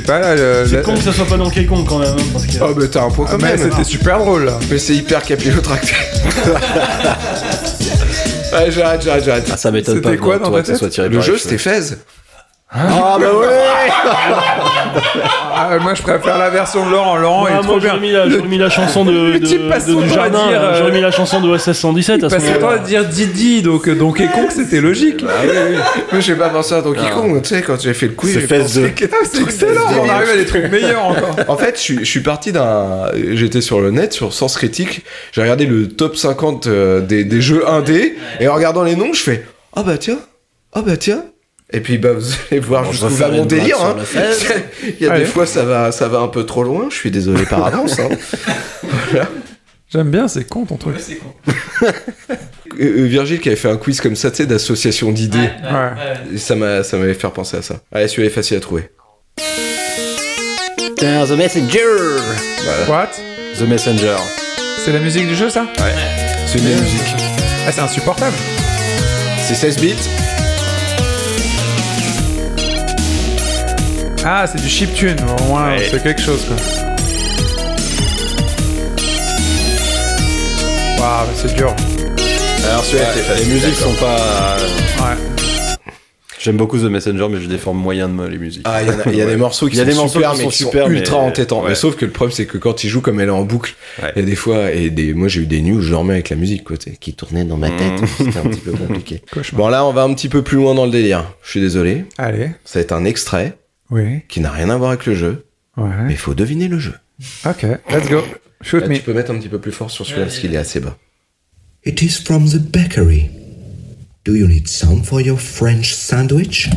sais pas là. le- c'est la- con que ça soit pas Donkey Kong quand même. hein, Parce que... Oh, bah t'as un point Ah, quand mais même. c'était super drôle là. Mais c'est hyper capillotracté. Ouais, j'arrête, j'arrête, j'arrête. Ah, ça m'étonne C'était pas quoi toi, dans toi, ta que ça tête soit tiré Le par jeu, c'était. Fez. Ah bah ouais Ah, moi je préfère la version de Laurent. Laurent Ouais, il est moi trop bien. j'aurais mis, la, j'aurais mis la chanson de, le de, type passe de son temps à Jardin, dire, euh, j'aurais mis la chanson de OSS 117 à ce Parce que moment-là. temps à dire Didi, donc euh, Donkey Kong c'était logique. Ah oui, oui. Mais j'ai pas pensé à Donkey Ah. Kong, tu sais, quand j'ai fait le quiz. C'est j'ai Fez pensé 2. que- Ah, c'est excellent, on arrive à des trucs meilleurs encore. En fait, je suis, je suis parti d'un. J'étais sur le net, sur Sens Critique. J'ai regardé le top 50 euh, des, des jeux indés. Et en regardant les noms, je fais Ah bah tiens, ah bah tiens. Et puis bah, vous allez voir Bon, je jusqu'où va faire mon délire. hein. Il y a Allez. des fois, ça va, ça va un peu trop loin. Je suis désolé par avance. hein. J'aime bien, c'est con ton truc. Euh, euh, Virgile qui avait fait un quiz comme ça, tu sais, d'association d'idées. Ouais. Et ça m'a, ça m'avait fait penser à ça. Allez, celui-là est facile à trouver. The Messenger What? The Messenger. C'est la musique du jeu ça? C'est une musique. Ah c'est insupportable. C'est 16 bits. Ah c'est du chiptune, au moins Ouais. c'est quelque chose quoi. Waouh, c'est dur. Alors celui-là Les facile. musiques sont pas. Ouais. J'aime beaucoup The Messenger, mais je défends moyen de moi les musiques. Ah, il y, en a- il y a des morceaux qui Il y a sont des morceaux super, qui mais sont qui super, sont mais- ultra entêtants. ouais. Mais sauf que le problème, c'est que quand il joue comme elle est en boucle, Ouais. il y a des fois, et des, moi j'ai eu des nuits où je dormais avec la musique, quoi, qui tournait dans ma tête. Mm. C'était un petit peu compliqué. Bon, là, on va un petit peu plus loin dans le délire. Je suis désolé. Allez. Ça va être un extrait Oui. qui n'a rien à voir avec le jeu, mais Ouais. il faut deviner le jeu. Ok, let's go. Shoot Là, me. tu peux mettre un petit peu plus fort sur celui-là parce qu'il est assez bas. It is from the bakery. Do you need some for your French sandwich?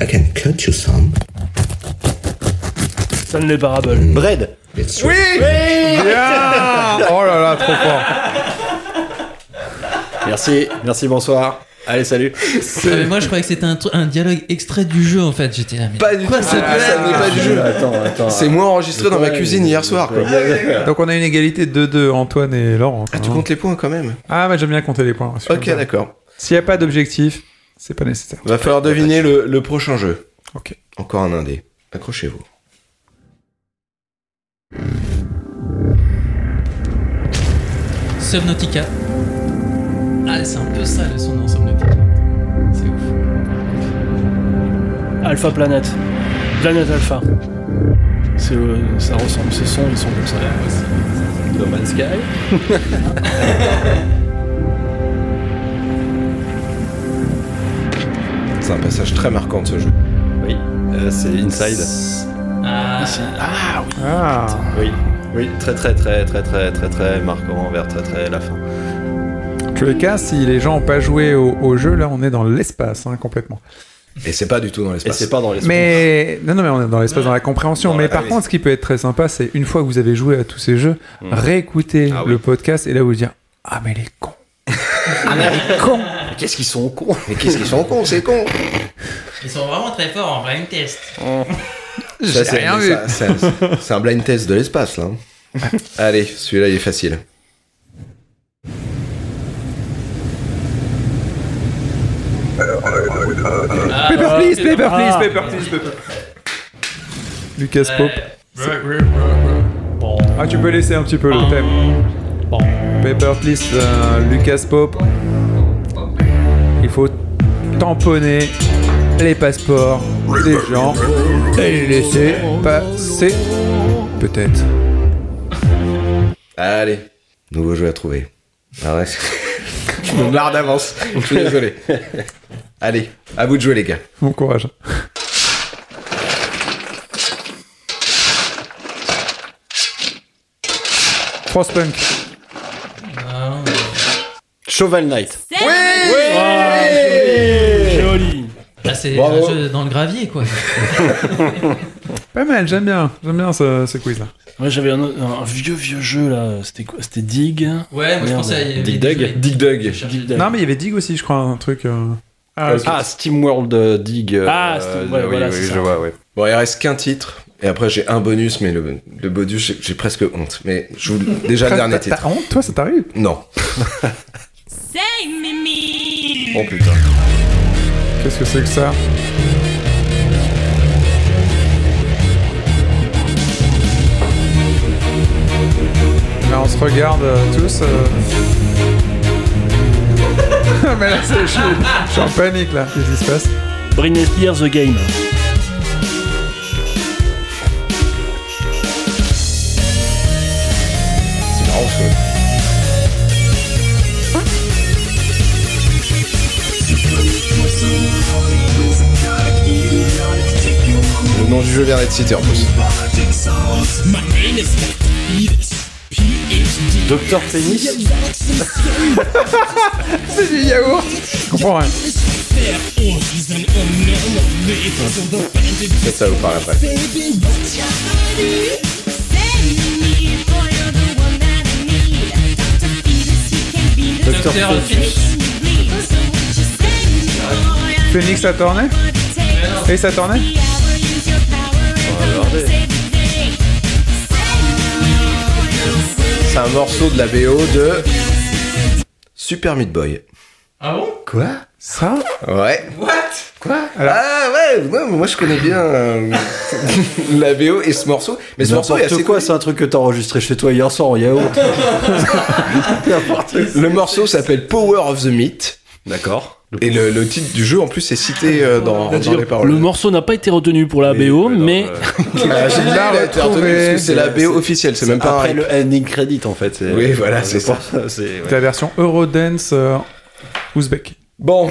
I can cut you some. Stanley Parable. Bread It's Oui Bien Oh là là, trop fort. Merci, merci, bonsoir. Allez, salut. Ah, mais moi, je croyais que c'était un, dialogue extrait du jeu en fait. J'étais là, mais Pas du quoi tout, cette ah, ça blague n'est pas du jeu. Attends, attends. C'est moi enregistré dans ma cuisine hier soir, quoi. Donc on a une égalité de 2 Antoine et Laurent. Ah, tu comptes les points quand même Ah, mais j'aime bien compter les points. Ok, d'accord. S'il n'y a pas d'objectif, c'est pas nécessaire. Va falloir deviner le, le prochain jeu. Ok. Encore un indé. Accrochez-vous. Subnautica. Ah, c'est un peu ça le son dans Subnautica. C'est ouf. Alpha Planet. Planète Alpha. C'est, euh, ça ressemble, ces sons, ils sont comme ça. No Man's Sky. C'est un passage très marquant de ce jeu. Oui, euh, c'est Inside. Ah, Ah oui. Ah, Oui, oui, très très très très très très très marquant vers très très la fin. Les cas, si les gens n'ont pas joué au, au jeu, là, on est dans l'espace, hein, complètement. Et c'est pas du tout dans Et l'espace. c'est pas dans l'espace. Mais non, non, mais on est dans l'espace, dans la compréhension. Dans mais la- par ah oui. contre, ce qui peut être très sympa, c'est une fois que vous avez joué à tous ces jeux, Mm. réécouter Ah oui. le podcast et là vous dire Ah, mais les cons. Mais qu'est-ce qu'ils sont cons Mais qu'est-ce qu'ils sont cons, c'est con Ils sont vraiment très forts en blind test. Ça, c'est un blind test de l'espace, là. Allez, celui-là, il est facile. Paper please, paper please, paper please, paper. Lucas Pope. Ah, tu peux laisser un petit peu le thème. Paper please, euh, Lucas Pope. Il faut tamponner les passeports des gens et les laisser passer. Peut-être. Allez, nouveau jeu à trouver. Ah ouais. Je me marre d'avance. Je suis désolé. Allez, à vous de jouer, les gars. Bon courage. Frostpunk. Ah, Shovel Knight. Joli. Ah, c'est un jeu dans le gravier quoi. Pas mal, j'aime bien. J'aime bien ce, ce quiz là. Moi j'avais un, vieux vieux jeu là. C'était quoi C'était Dig. Ouais, moi je pensais à Dig Dug. Dig Dug. Non, mais il y avait Dig aussi, je crois, un truc. euh, Ah, ok. Ah, Steamworld euh, Dig. euh, Ah, Steam- ouais, oui, voilà, oui, je vois, ouais. Bon, il reste qu'un titre. Et après, j'ai un bonus, mais le, le bonus, j'ai- presque honte. Mais je vous déjà le dernier titre. T'as honte, toi, ça t'arrive? Non. Oh putain. Qu'est-ce que c'est que ça Là, on se regarde euh, tous. euh. Mais là, c'est- je suis je suis en panique là. Qu'est-ce qui se passe Britney Spears The Game. C'est marrant, ça. Nom du jeu d'être cité en plus. Docteur Pénis C'est du yaourt Je comprends rien. Ça, ça vous parle après. Docteur Phoenix. Phoenix, ça tournait Et ça tournait C'est un morceau de la BO de Super Meat Boy. Ah bon? Quoi? Ça? Ouais. What? Quoi? Alors- Ah ouais, ouais, moi je connais bien euh, la BO et ce morceau. Mais ce morceau est assez quoi, c'est un truc que t'as enregistré chez toi hier soir en yaourt. Le morceau s'appelle Power of the Meat. D'accord. Et le, le titre du jeu en plus est cité euh, dans, dans les paroles. Le morceau n'a pas été retenu pour la Oui, BO, non, mais euh, Ah, que c'est la BO officielle, c'est même pas après le ending credit en fait. c'est- Oui, voilà, c'est ça. C'est ouais. La version Eurodance euh, ouzbek. Bon,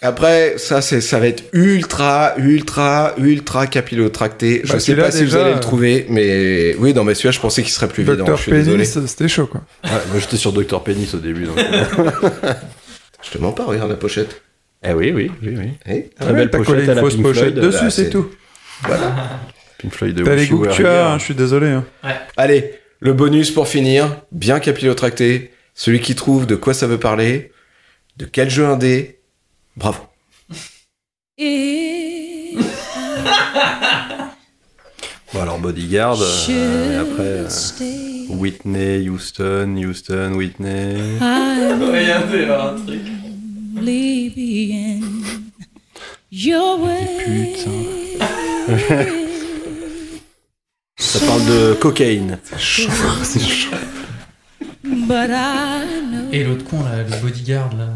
après, ça, c'est, ça va être ultra, ultra, ultra capillotracté. Je Bah, sais pas si vous allez euh, le trouver, mais oui, non, mais celui-là, je pensais qu'il serait plus évident. Docteur Je suis désolé. Pénis, c'était chaud quoi. Ouais, moi j'étais sur Docteur Pénis au début. Donc... Je te mens pas, regarde la pochette. eh oui, oui, oui, oui. Eh, Très Ouais, belle pochette collé une la fausse pochette Floyd. dessus, c'est tout. Pink Floyd de T'as les goûts que tu as, hein, je suis désolé. hein. Allez, le bonus pour finir, bien capillotracté. Celui qui trouve de quoi ça veut parler, de quel jeu indé, Bravo. Bon, alors Bodyguard, euh, et après euh, Whitney, Houston, Houston, Whitney. Regardez, un truc. Ça parle de cocaïne. C'est chaud. Et l'autre con, là, le bodyguard, là.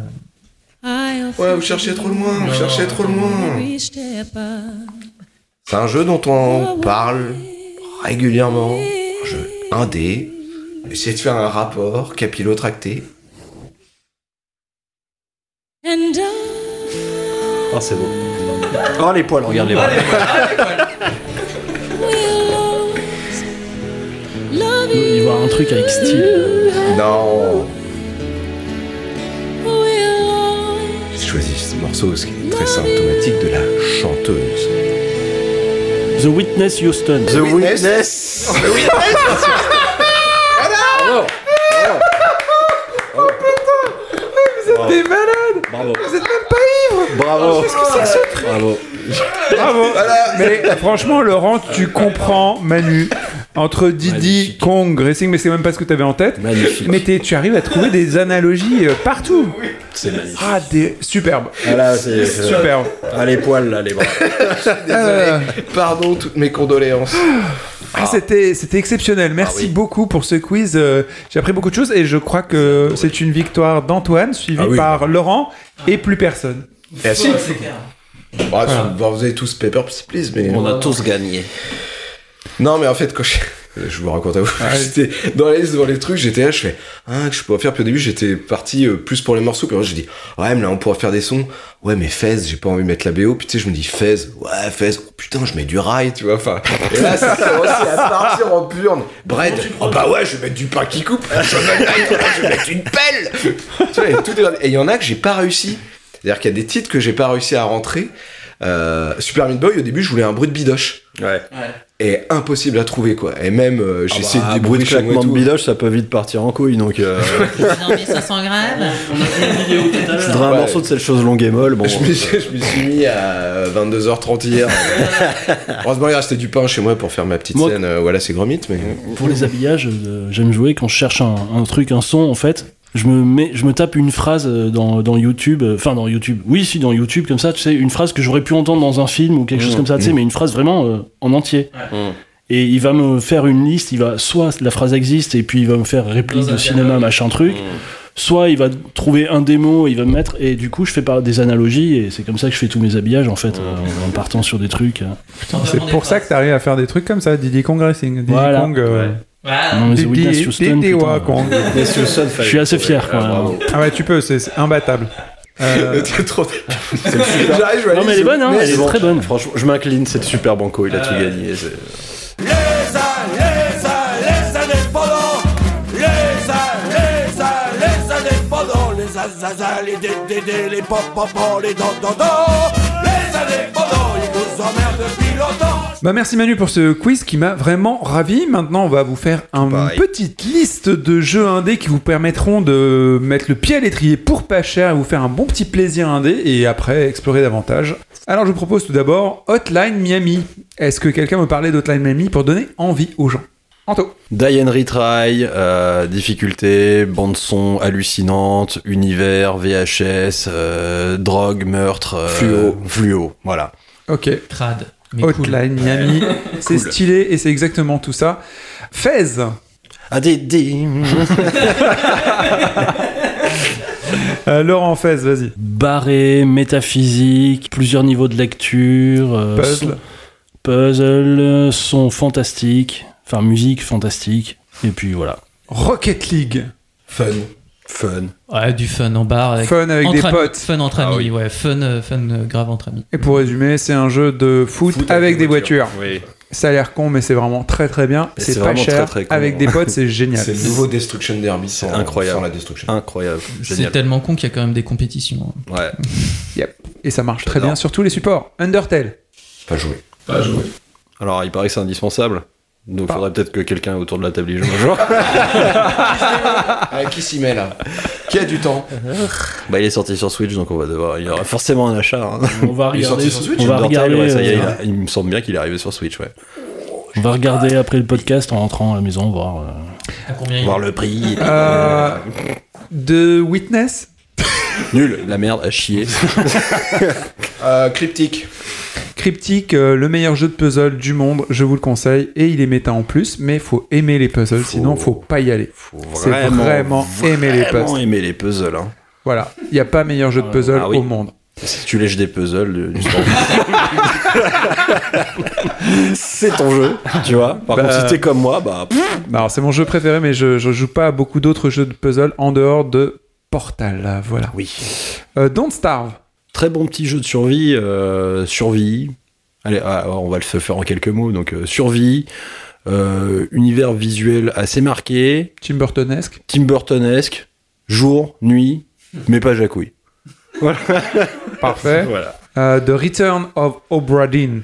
Ouais, vous cherchez trop loin, vous Non. cherchez trop loin. C'est un jeu dont on parle régulièrement. Un indé. Essayer de faire un rapport capillotracté. Oh, c'est beau. Oh, les poils, regarde les poils. Il va un truc avec style. Non. J'ai choisi ce morceau, ce qui est très symptomatique de la chanteuse. The Witness Houston. The Witness. The Witness. Vous êtes des malades Bravo. Vous êtes même pas ivre Bravo. Qu'est-ce que c'est que ce truc Bravo. Bravo Mais franchement, Laurent, tu comprends Manu. Entre Didi, Kong, Racing, mais c'est même pas ce que tu avais en tête. Magnifique. Mais tu arrives à trouver des analogies euh, partout. C'est magnifique. Ah, des... superbe. Voilà, c'est Superbe. Ah, les poils, là, les bras. Euh, Pardon, toutes mes condoléances. ah, c'était, c'était exceptionnel. Merci oui. beaucoup pour ce quiz. Euh, J'ai appris beaucoup de choses et je crois que c'est une victoire d'Antoine, suivie Ah oui. par Laurent et plus personne. Clair. Bah, vous avez tous Paper Please, mais. On a tous gagné. Non, mais en fait, quand je. Je vous raconte à vous. J'étais dans la liste devant les trucs, j'étais là, je fais, ah, que je pourrais faire. Puis au début, j'étais parti euh, plus pour les morceaux. Puis j'ai dit, ouais, mais là, on pourrait faire des sons. Ouais, mais Fez, j'ai pas envie de mettre la BO. Puis tu sais, je me dis, Fez, ouais, Fez, oh, putain, je mets du rail, tu vois. Enfin, et là, ça commence à partir en purne. Bread, oh bah ouais, je vais mettre du pain qui coupe. Je vais mettre, je vais mettre une pelle. tu vois, et tout est- et il y en a que j'ai pas réussi. C'est-à-dire qu'il y a des titres que j'ai pas réussi à rentrer. Euh, Super Meat Boy, au début, je voulais un bruit de bidoche. Ouais. Et impossible à trouver, quoi. Et même, euh, j'ai Ah essayé bah, de de débrouiller claquement de bidoche, ça peut vite partir en couille, donc. Euh... Non, mais 500 grammes. je voudrais un Ouais. morceau de cette chose longue et molle. Bon, Je me, suis, je me suis mis à 22h30 hier. Heureusement, il restait du pain chez moi pour faire ma petite Moi- scène. euh, voilà, c'est Gromit, mais. Pour les habillages, euh, j'aime jouer quand je cherche un, un truc, un son, en fait. Je me, mets, je me tape une phrase euh, dans, dans YouTube, euh, enfin dans YouTube, oui, si, dans YouTube, comme ça, tu sais, une phrase que j'aurais pu entendre dans un film ou quelque chose Mmh, comme ça, tu sais, mmh. mais une phrase vraiment euh, en entier. Mmh. Et il va me faire une liste, il va, soit la phrase existe et puis il va me faire réplique de cinéma, dialogue. machin truc, soit il va trouver un démo, il va me mettre, et du coup, je fais par des analogies, et c'est comme ça que je fais tous mes habillages, en fait, en partant sur des trucs. euh. C'est pour ça que t'arrives à faire des trucs comme ça, Diddy Kong Racing. Diddy Voilà. Kong. euh, Voilà. Non, mais The Witness Houston, putain. Je suis assez fier, quoi. Ah ouais, tu peux, c'est imbattable. Euh, T'es trop. J'arrive, je Non, mais elle est bonne, hein, elle est très bonne. Franchement, je m'incline, c'est super banco, il a tout gagné. Les les les indépendants Les les les indépendants Les azazas, les dédés, les pop les dents Les indépendants, ils nous emmerdent depuis longtemps Bah merci Manu pour ce quiz qui m'a vraiment ravi. Maintenant, on va vous faire une petite liste de jeux indés qui vous permettront de mettre le pied à l'étrier pour pas cher et vous faire un bon petit plaisir indé et après explorer davantage. Alors je vous propose tout d'abord Hotline Miami. Est-ce que quelqu'un me parlait d'Hotline Miami pour donner envie aux gens? Anto. Die and Retry, euh, difficulté, bande-son hallucinante, univers, VHS, euh, drogue, meurtre, euh, Fluo. fluo, voilà. Ok. Crade. Mais cool. Hotline Miami. C'est Cool. stylé et c'est exactement tout ça. Fez. Ah, des, des... Euh, Laurent Fez, vas-y. barré, métaphysique, plusieurs niveaux de lecture, euh, Puzzle. son- puzzle, euh, son fantastique, enfin musique fantastique, et puis voilà. Rocket League. Fun. Fun. Ouais, du fun en bar. Avec, Fun avec entre des amis. potes. Fun entre Ah amis, oui. ouais. Fun, euh, fun euh, grave entre amis. Et pour résumer, c'est un jeu de foot, avec, des voitures. Oui. Ça a l'air con, mais c'est vraiment très très bien. C'est pas vraiment cher. très, très con. avec des potes, c'est génial. C'est le nouveau Destruction Derby sans, incroyable. sans la Destruction. Incroyable. C'est tellement con qu'il y a quand même des compétitions. Ouais. Yep. Et ça marche très bien sur tous les supports. Undertale. Pas joué. Pas joué. Alors, il paraît que c'est indispensable. Donc, Pas. faudrait peut-être que quelqu'un autour de la table y joue un jour. Ah, qui s'y met là Qui a du temps Bah, il est sorti sur Switch, donc on va devoir. Il y aura forcément un achat. hein. On va Il est regarder. sorti sur Switch, on va Undertale, regarder. ouais, ça y est, euh, il, a- il me semble bien qu'il est arrivé sur Switch, ouais. On va regarder après le podcast en rentrant à la maison, voir. euh, À combien il Voir le prix. Euh, de Witness Nul, la merde, à chier. Euh, Cryptique. Cryptic, euh, le meilleur jeu de puzzle du monde, je vous le conseille. Et il est méta en plus, mais faut aimer les puzzles, Faut- sinon faut pas y aller. Faut C'est vraiment aimer les vraiment puzzles. aimer les puzzles. Hein. Voilà, il n'y a pas meilleur jeu de puzzle Ah oui. au monde. Si tu lèches des puzzles, euh, du sport. c'est ton jeu, tu vois. Par Bah, contre, si t'es comme moi, bah. Bah, alors c'est mon jeu préféré, mais je, je joue pas à beaucoup d'autres jeux de puzzle en dehors de Portal. Voilà. oui. Euh, Don't Starve. Très bon petit jeu de survie. euh, survie. Allez, ah, on va le faire en quelques mots. Donc, euh, survie. euh, univers visuel assez marqué. Tim Burtonesque. Tim Burtonesque. Jour, nuit, mais pas jacouille. Parfait. Voilà. Euh, The Return of Obra Dinn.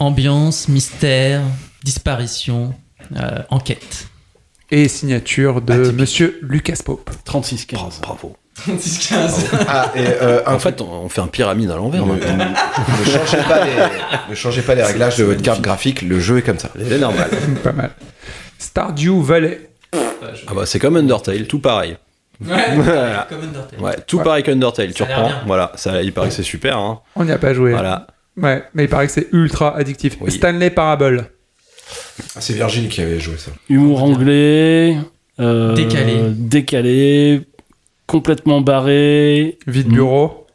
Ambiance, mystère, disparition, euh, enquête. Et signature de Monsieur Lucas Pope. 36-15. Bravo. 10-15. Ah, et euh, En fait, on on fait un pyramide à l'envers. Ne, maintenant. ne changez pas les, ne changez pas les réglages de votre carte graphique, le jeu est comme ça. C'est normal. pas mal. Stardew Valley. Ah bah c'est comme Undertale, tout pareil. Ouais, Voilà. comme Undertale. Ouais, tout Ouais. pareil qu'Undertale, tu reprends. Voilà, ça, il paraît que c'est super. Hein. On n'y a pas joué. Voilà. Ouais, mais il paraît que c'est ultra addictif. Oui. Stanley Parable. Ah, c'est Virgile qui avait joué ça. Humour anglais. euh, Décalé. Décalé. Complètement barré. Vide bureau.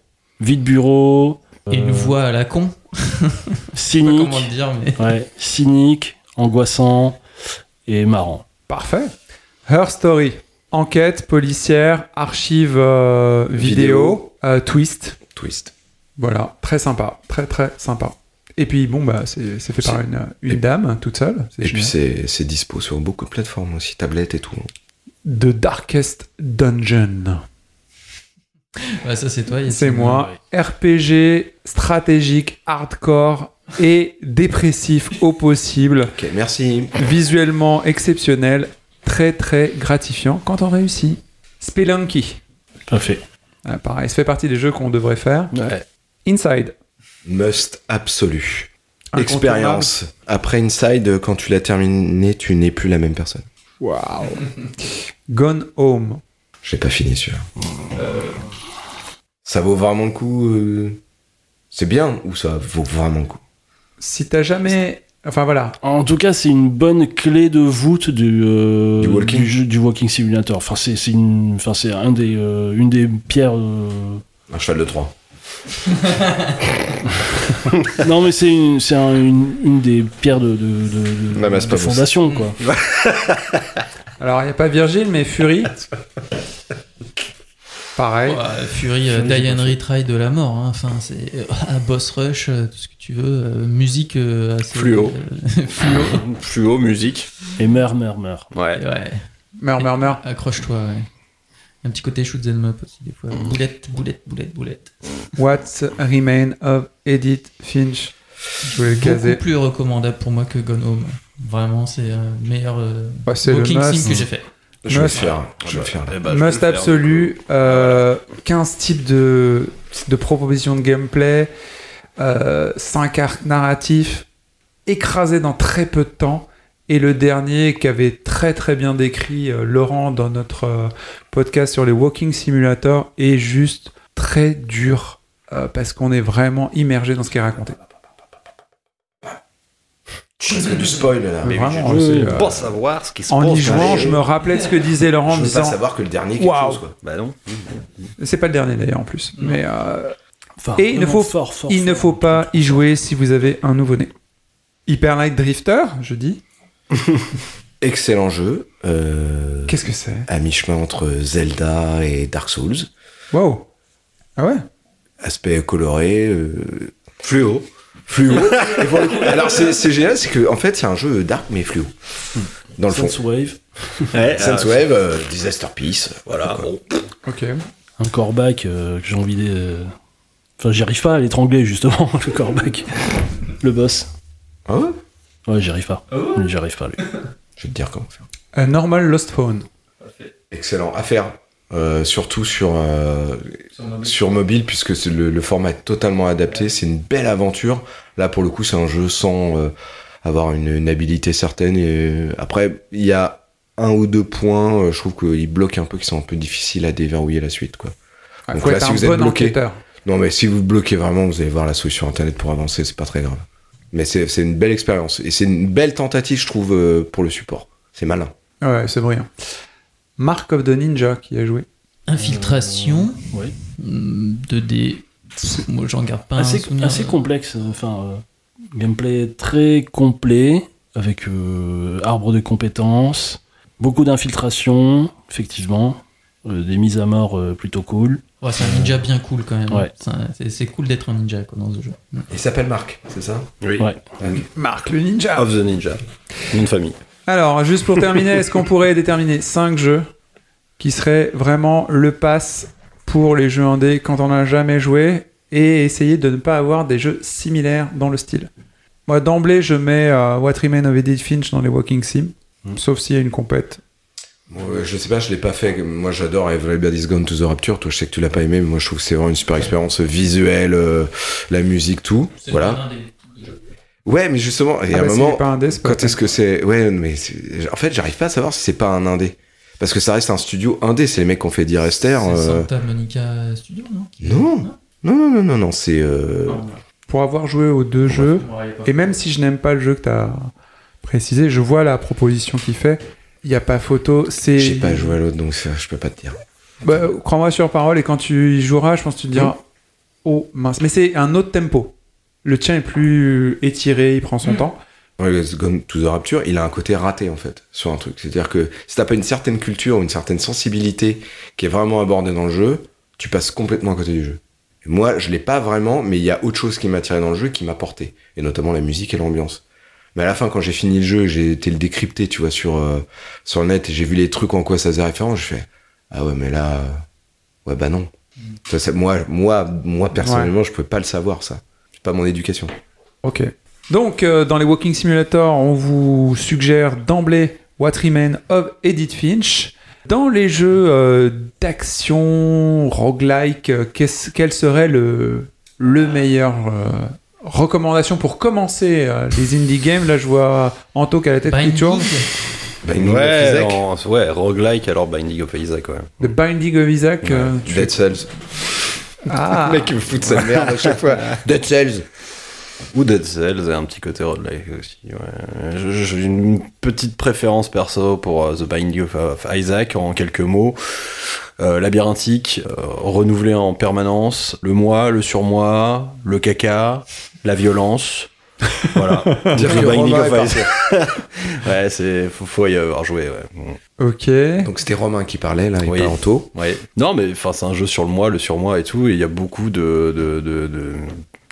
Vide bureau. Et une euh, voix à la con. Je sais pas Cynique. comment le dire, mais. Ouais, cynique, angoissant et marrant. Parfait. Her Story. Enquête policière, archive euh, vidéo, Vidéo. euh, twist. Twist. Voilà, très sympa, très très sympa. Et puis bon bah c'est c'est fait par une, une dame toute seule. c'est Et puis génial. c'est c'est dispo sur beaucoup de plateformes aussi, tablettes et tout. The Darkest Dungeon. Ouais, ça, c'est toi. C'est moi. RPG stratégique, hardcore et dépressif au possible. Ok, merci. Visuellement exceptionnel, très très gratifiant quand on réussit. Spelunky. Parfait. Ah, pareil, ça fait partie des jeux qu'on devrait faire. Ouais. Inside. Must absolu. Expérience. Après Inside, quand tu l'as terminé, tu n'es plus la même personne. Waouh. Gone Home. J'ai pas fini celui-là. Ça vaut vraiment le coup. euh, C'est bien ou ça vaut vraiment le coup? Si t'as jamais. Enfin voilà. En tout cas, c'est une bonne clé de voûte du, euh, Du walking. jeu- du walking simulator. Enfin, c'est c'est une, enfin, c'est un des, euh, une des pierres. euh, Un cheval de 3. non, mais c'est une, c'est un- une, une des pierres de, de, de, de- fondation, quoi. Alors il n'y a pas Virgile, mais Fury. Pareil. Ouais, Fury, euh, Die and Retry de la mort. hein. Enfin, c'est euh, boss rush, euh, tout ce que tu veux. euh, musique assez. Fluo. fluo. Fluo, musique. Et meurt, meurt, meurt. Ouais. Ouais. Meurs, meurs, meurs. Accroche-toi, ouais. Un petit côté shoot them up aussi, des fois. Boulette, boulette, boulette, boulette. What Remain of Edith Finch? Je voulais le caser. Beaucoup plus recommandable pour moi que Gone Home. Vraiment, c'est un meilleur euh, Bah, c'est le walking must. sim que j'ai fait. Je vais le Must. faire. Je vais le faire. Eh bah, je vais Must le faire, absolu. euh, 15 types de, de propositions de gameplay. euh, 5 arcs narratifs écrasés dans très peu de temps. Et le dernier qu'avait très très bien décrit euh, Laurent dans notre euh, podcast sur les Walking Simulator est juste très dur euh, parce qu'on est vraiment immergé dans ce qui est raconté. C'est du spoil là. Mais Vraiment, je veux euh, pas savoir ce qui se En passe. y jouant, je me rappelais de ce que disait Laurent en Je veux disant pas savoir que le dernier quelque Waouh. chose quoi. Bah non. c'est pas le dernier d'ailleurs en plus mais euh, Enfin, Et il ne faut- fort, fort, il ne fort. faut pas y jouer si vous avez un nouveau-né. Hyper Light Drifter, je dis. Excellent jeu. euh, Qu'est-ce que c'est? à mi-chemin entre Zelda et Dark Souls. Wow. Ah ouais? Aspect coloré. euh, Fluo. fluo. Et pour le coup- alors c'est c'est génial, c'est que en fait c'est un jeu dark mais fluo. Dans le fond. Wave. Ouais, Sunwave, euh, Disaster Peace. Voilà, bon. Ok. Un corbac euh, que j'ai envie de. Enfin, j'y arrive pas à l'étrangler, justement, le corbac. Le boss. Ah ouais? Ouais, j'y arrive pas. Lui, J'y arrive pas, lui. Je vais te dire comment faire. A Normal Lost Phone. Excellent. À faire. Euh, surtout sur, euh, sur mobile, puisque c'est le, le format est totalement adapté. C'est une belle aventure. Là, pour le coup, c'est un jeu sans euh, avoir une, une habilité certaine. Et euh, après, il y a un ou deux points, euh, je trouve qu'ils bloquent un peu, qui sont un peu difficiles à déverrouiller la suite. Quoi. Ah, Donc là, si vous êtes bon bloqué, enquêteur. non, mais si vous bloquez vraiment, vous allez voir la solution internet pour avancer, c'est pas très grave. Mais c'est une belle expérience. Et c'est une belle tentative, je trouve, euh, pour le support. C'est malin. Ouais, c'est brillant. Mark of the Ninja qui a joué. Infiltration. Oui. hum, 2D. Moi, j'en garde pas un assez, souvenir. assez complexe. euh, Enfin, euh, gameplay très complet, avec euh, arbre de compétences, beaucoup d'infiltration, effectivement, euh, des mises à mort euh, plutôt cool. Ouais, c'est un ninja bien cool quand même. Ouais. C'est cool d'être un ninja quoi, dans ce jeu. Il s'appelle Marc, c'est ça? Oui. Ouais. Marc le Ninja. Of the Ninja. De famille. Alors, juste pour terminer, est-ce qu'on pourrait déterminer 5 jeux qui seraient vraiment le pass pour les jeux indés quand on n'a jamais joué et essayer de ne pas avoir des jeux similaires dans le style? Moi, d'emblée, je mets euh, What Remains of Edith Finch dans les Walking Sim, sauf s'il y a une compète. Euh, je sais pas, je l'ai pas fait. Moi, j'adore Everybody's Gone to the Rapture. Toi, je sais que tu l'as pas aimé, mais moi, je trouve que c'est vraiment une super expérience visuelle, euh, la musique, tout. Voilà. Ouais, mais justement, il y a Ah un bah, moment. pas indé, quand est-ce que c'est Ouais, mais en fait, j'arrive pas à savoir si c'est pas un indé. Parce que ça reste un studio indé. C'est les mecs qui ont fait Direster. C'est euh, Santa Monica Studio, non? Non. Non, non, non, non, non, c'est. euh, Pour avoir joué aux deux jeux, et même si je n'aime pas le jeu que tu as précisé, je vois la proposition qu'il fait. Il n'y a pas photo, c'est. J'ai pas joué à l'autre, donc ça, je peux pas te dire. Bah, Crois-moi sur parole, et quand tu y joueras, je pense que tu te diras Oh mince. Mais c'est un autre tempo. Le tien est plus étiré, il prend son temps. Ouais, Let's Gone to the Rapture, il a un côté raté en fait sur un truc. C'est-à-dire que si t'as pas une certaine culture ou une certaine sensibilité qui est vraiment abordée dans le jeu, tu passes complètement à côté du jeu. Et moi, je l'ai pas vraiment, mais il y a autre chose qui m'a attiré dans le jeu, qui m'a porté, et notamment la musique et l'ambiance. Mais à la fin, quand j'ai fini le jeu, j'ai été le décrypter, tu vois, sur euh, sur le net, et j'ai vu les trucs en quoi ça faisait référence, je fais ah ouais, mais là, euh, ouais bah non. Ça, c'est- moi, moi, moi personnellement, je pouvais pas le savoir ça. C'est pas mon éducation. Ok. Donc, euh, dans les Walking Simulator, on vous suggère d'emblée What Remains of Edith Finch. Dans les jeux euh, d'action, roguelike, euh, quel serait le, le meilleur euh, recommandation pour commencer euh, les indie games Là, je vois Anto qui a la tête qui Binding. tourne. Binding of ouais, Isaac. en- ouais, roguelike alors Binding of Isaac, ouais. The Binding of Isaac. euh, Dead fais- Cells. Ah. Le mec il me fout de sa merde à chaque fois. Dead Cells. Ou Dead Cells et un petit côté roguelike aussi. Ouais. J'ai une petite préférence perso pour euh, The Binding of, Isaac en quelques mots. Euh, labyrinthique, euh, renouvelé en permanence, le moi, le surmoi, le caca, la violence. Voilà. Dire The que Binding of Isaac. ouais, c'est faut, faut y avoir joué. Ouais. Ok. Donc c'était Romain qui parlait là, et pas Anto. Ouais. Non, mais enfin, c'est un jeu sur le moi, le surmoi et tout, et il y a beaucoup de, de, de, de-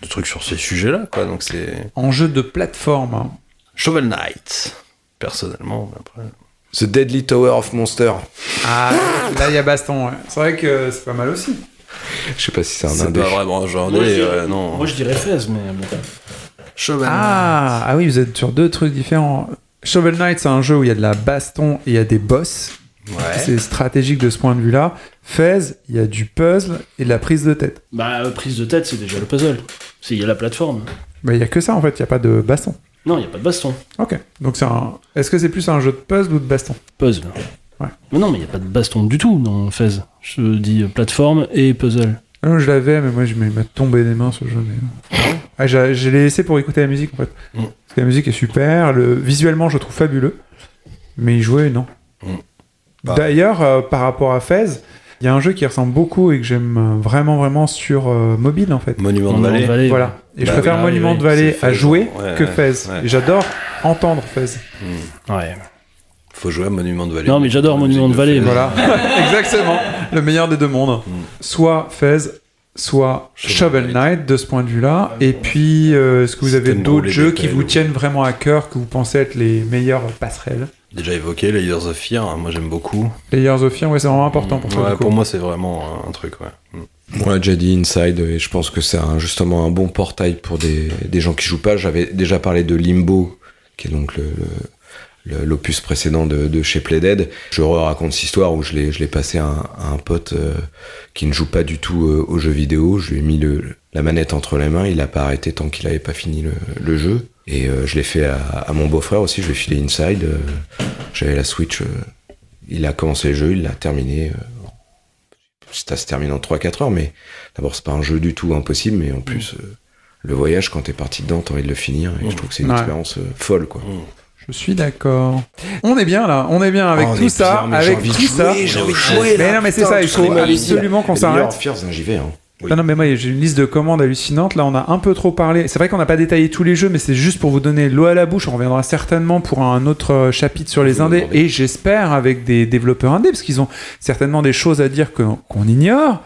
de trucs sur ces sujets-là, quoi. Donc c'est En jeu de plateforme. hein. Shovel Knight, personnellement. mais Après. The Deadly Tower of Monster. Ah, là, il y a baston. ouais. C'est vrai que c'est pas mal aussi. Je sais pas si c'est un C'est indé. pas vraiment un jeu Moi, je indé, dirais- ouais, non. Moi, je dirais Fez, mais bon. Shovel Ah, ah oui, vous êtes sur deux trucs différents. Shovel Knight, c'est un jeu où il y a de la baston et il y a des boss. Ouais. C'est stratégique de ce point de vue-là. Fez, il y a du puzzle et de la prise de tête. Bah, prise de tête, c'est déjà le puzzle. C'est- Il y a la plateforme. Mais il y a que ça en fait, il n'y a pas de baston. Non, il n'y a pas de baston. Ok. Donc c'est un. Est-ce que c'est plus un jeu de puzzle ou de baston? Puzzle. Ouais. Mais non, mais il n'y a pas de baston du tout dans Fez. Je dis euh, plateforme et puzzle. Ah non, Je l'avais, mais moi je m'a tombé des mains ce jeu. Mais... Ah, j'ai- je l'ai laissé pour écouter la musique en fait. Mm. Parce que la musique est super, le... visuellement je le trouve fabuleux. Mais y jouer, non. Bah. D'ailleurs, euh, par rapport à Fez, il y a un jeu qui ressemble beaucoup et que j'aime vraiment, vraiment sur euh, mobile en fait. Monument de Vallée. de Vallée. Voilà. Et je Bah préfère oui, Monument oui, de Vallée à Fez, jouer ouais, que Fez. ouais. Et j'adore entendre Fez. Hmm. Ouais. Faut jouer à Monument de Vallée. Non, mais j'adore Monument musique de Vallée. Voilà, exactement. Le meilleur des deux mondes. Mm. Soit Fez, soit Shovel Shovel Knight. Knight de ce point de vue-là. Et puis, euh, est-ce que vous avez de d'autres jeux qui vous ou- tiennent vraiment à cœur, que vous pensez être les meilleures passerelles? Déjà évoqué, Layers of Fear, hein, moi j'aime beaucoup. Layers of Fear, ouais, c'est vraiment important pour toi. Ouais, du coup. pour moi c'est vraiment un, truc, ouais. On l'a déjà dit Inside, et je pense que c'est un- justement un bon portail pour des, des gens qui jouent pas. J'avais déjà parlé de Limbo, qui est donc le, l'opus précédent de, de chez Playdead. Je raconte cette histoire où je l'ai, je l'ai passé à un, à un pote euh, qui ne joue pas du tout euh, aux jeux vidéo. Je lui ai mis le, la manette entre les mains. Il n'a pas arrêté tant qu'il n'avait pas fini le, le jeu. Et euh, je l'ai fait à, à mon beau-frère aussi. Je lui ai filé Inside. euh, j'avais la Switch. euh, il a commencé le jeu, il l'a terminé. ça se termine en 3-4 heures, mais d'abord, c'est pas un jeu du tout impossible, mais en plus, le voyage, quand t'es parti dedans, t'as envie de le finir, et je trouve que c'est une Ouais. expérience folle, quoi. Je suis d'accord. On est bien là, on est bien avec Oh, tout ça, avec tout ça. jouer, de jouer, là, Mais non, mais c'est ça, il faut absolument qu'on s'arrête. Hein, j'y vais, hein. Non, non, mais moi j'ai une liste de commandes hallucinantes. Là, on a un peu trop parlé. C'est vrai qu'on n'a pas détaillé tous les jeux, mais c'est juste pour vous donner l'eau à la bouche. On reviendra certainement pour un autre euh, chapitre sur les indés. Et j'espère avec des développeurs indés, parce qu'ils ont certainement des choses à dire qu'on ignore.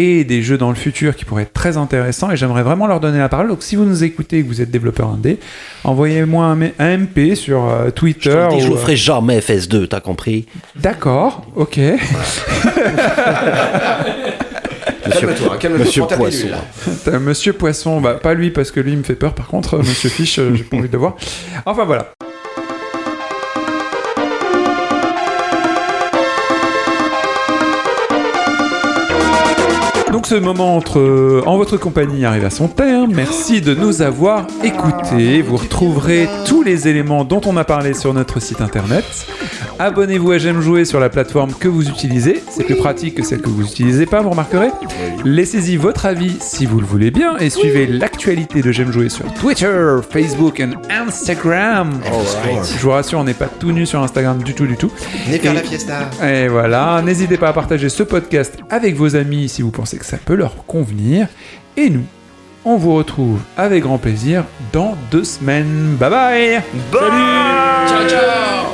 Et des jeux dans le futur qui pourraient être très intéressants. Et j'aimerais vraiment leur donner la parole. Donc, si vous nous écoutez et que vous êtes développeur indé, envoyez-moi un, MP sur euh, Twitter. Je le dis, je ou, vous euh, ferai jamais FS2, t'as compris? D'accord, ok. Calme-toi, calme-toi, Monsieur prends ta Poisson. pilule, là. T'as Monsieur Poisson, bah pas lui parce que lui il me fait peur. Par contre, euh, Monsieur Fish, euh, j'ai pas envie de le voir. Enfin voilà. Ce moment entre, euh, en votre compagnie arrive à son terme. Merci de nous avoir écoutés. Vous retrouverez tous les éléments dont on a parlé sur notre site internet. Abonnez-vous à J'aime jouer sur la plateforme que vous utilisez. C'est plus pratique que celle que vous n'utilisez pas, vous remarquerez. Laissez-y votre avis si vous le voulez bien et suivez l'actualité de J'aime jouer sur Twitter, Facebook et Instagram. Je vous rassure, on n'est pas tout nu sur Instagram du tout, du tout. Venez faire Et- la fiesta. et voilà, n'hésitez pas à partager ce podcast avec vos amis si vous pensez que ça peut leur convenir. Et nous, on vous retrouve avec grand plaisir dans deux semaines. Bye bye Salut Ciao, ciao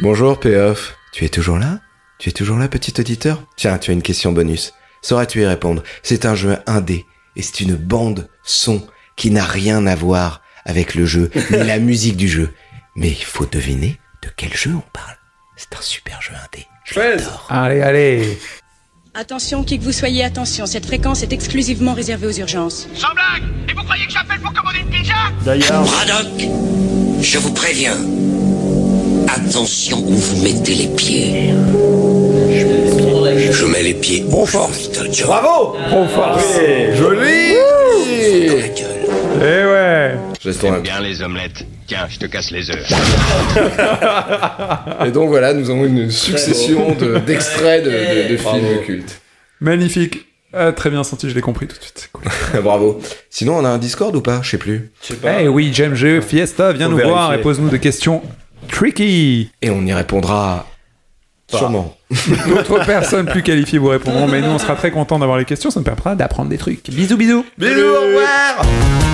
Bonjour, Payoff. Tu es toujours là? Tu es toujours là, petit auditeur? Tiens, tu as une question bonus. Sauras-tu y répondre? C'est un jeu indé et c'est une bande son qui n'a rien à voir avec le jeu ni la musique du jeu. Mais il faut deviner de quel jeu on parle. C'est un super jeu indé. Je l'adore. Allez, allez Attention, qui que vous soyez, attention, cette fréquence est exclusivement réservée aux urgences. Sans blague Et vous croyez que j'appelle pour commander une pizza? D'ailleurs. Braddock, je vous préviens. Attention où vous mettez les pieds. Je mets les pieds. Bon force. Bravo Trop fort Joli Eh ouais J'espère bien les omelettes. Tiens, je te casse les œufs. Et donc voilà, nous avons une succession de- d'extraits de, de- films cultes. Magnifique Ah, Très bien senti, je l'ai compris tout de suite. cool. Bravo. Sinon, on a un Discord ou pas? Je sais plus. Eh oui, j'aime jeu, Fiesta, viens Faut nous voir et pose-nous des questions tricky Et on y répondra sûrement. D'autres personnes plus qualifiées vous répondront, mais nous on sera très contents d'avoir les questions, ça nous permettra d'apprendre des trucs. Bisous, bisous Bisous, au revoir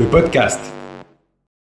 Le podcast.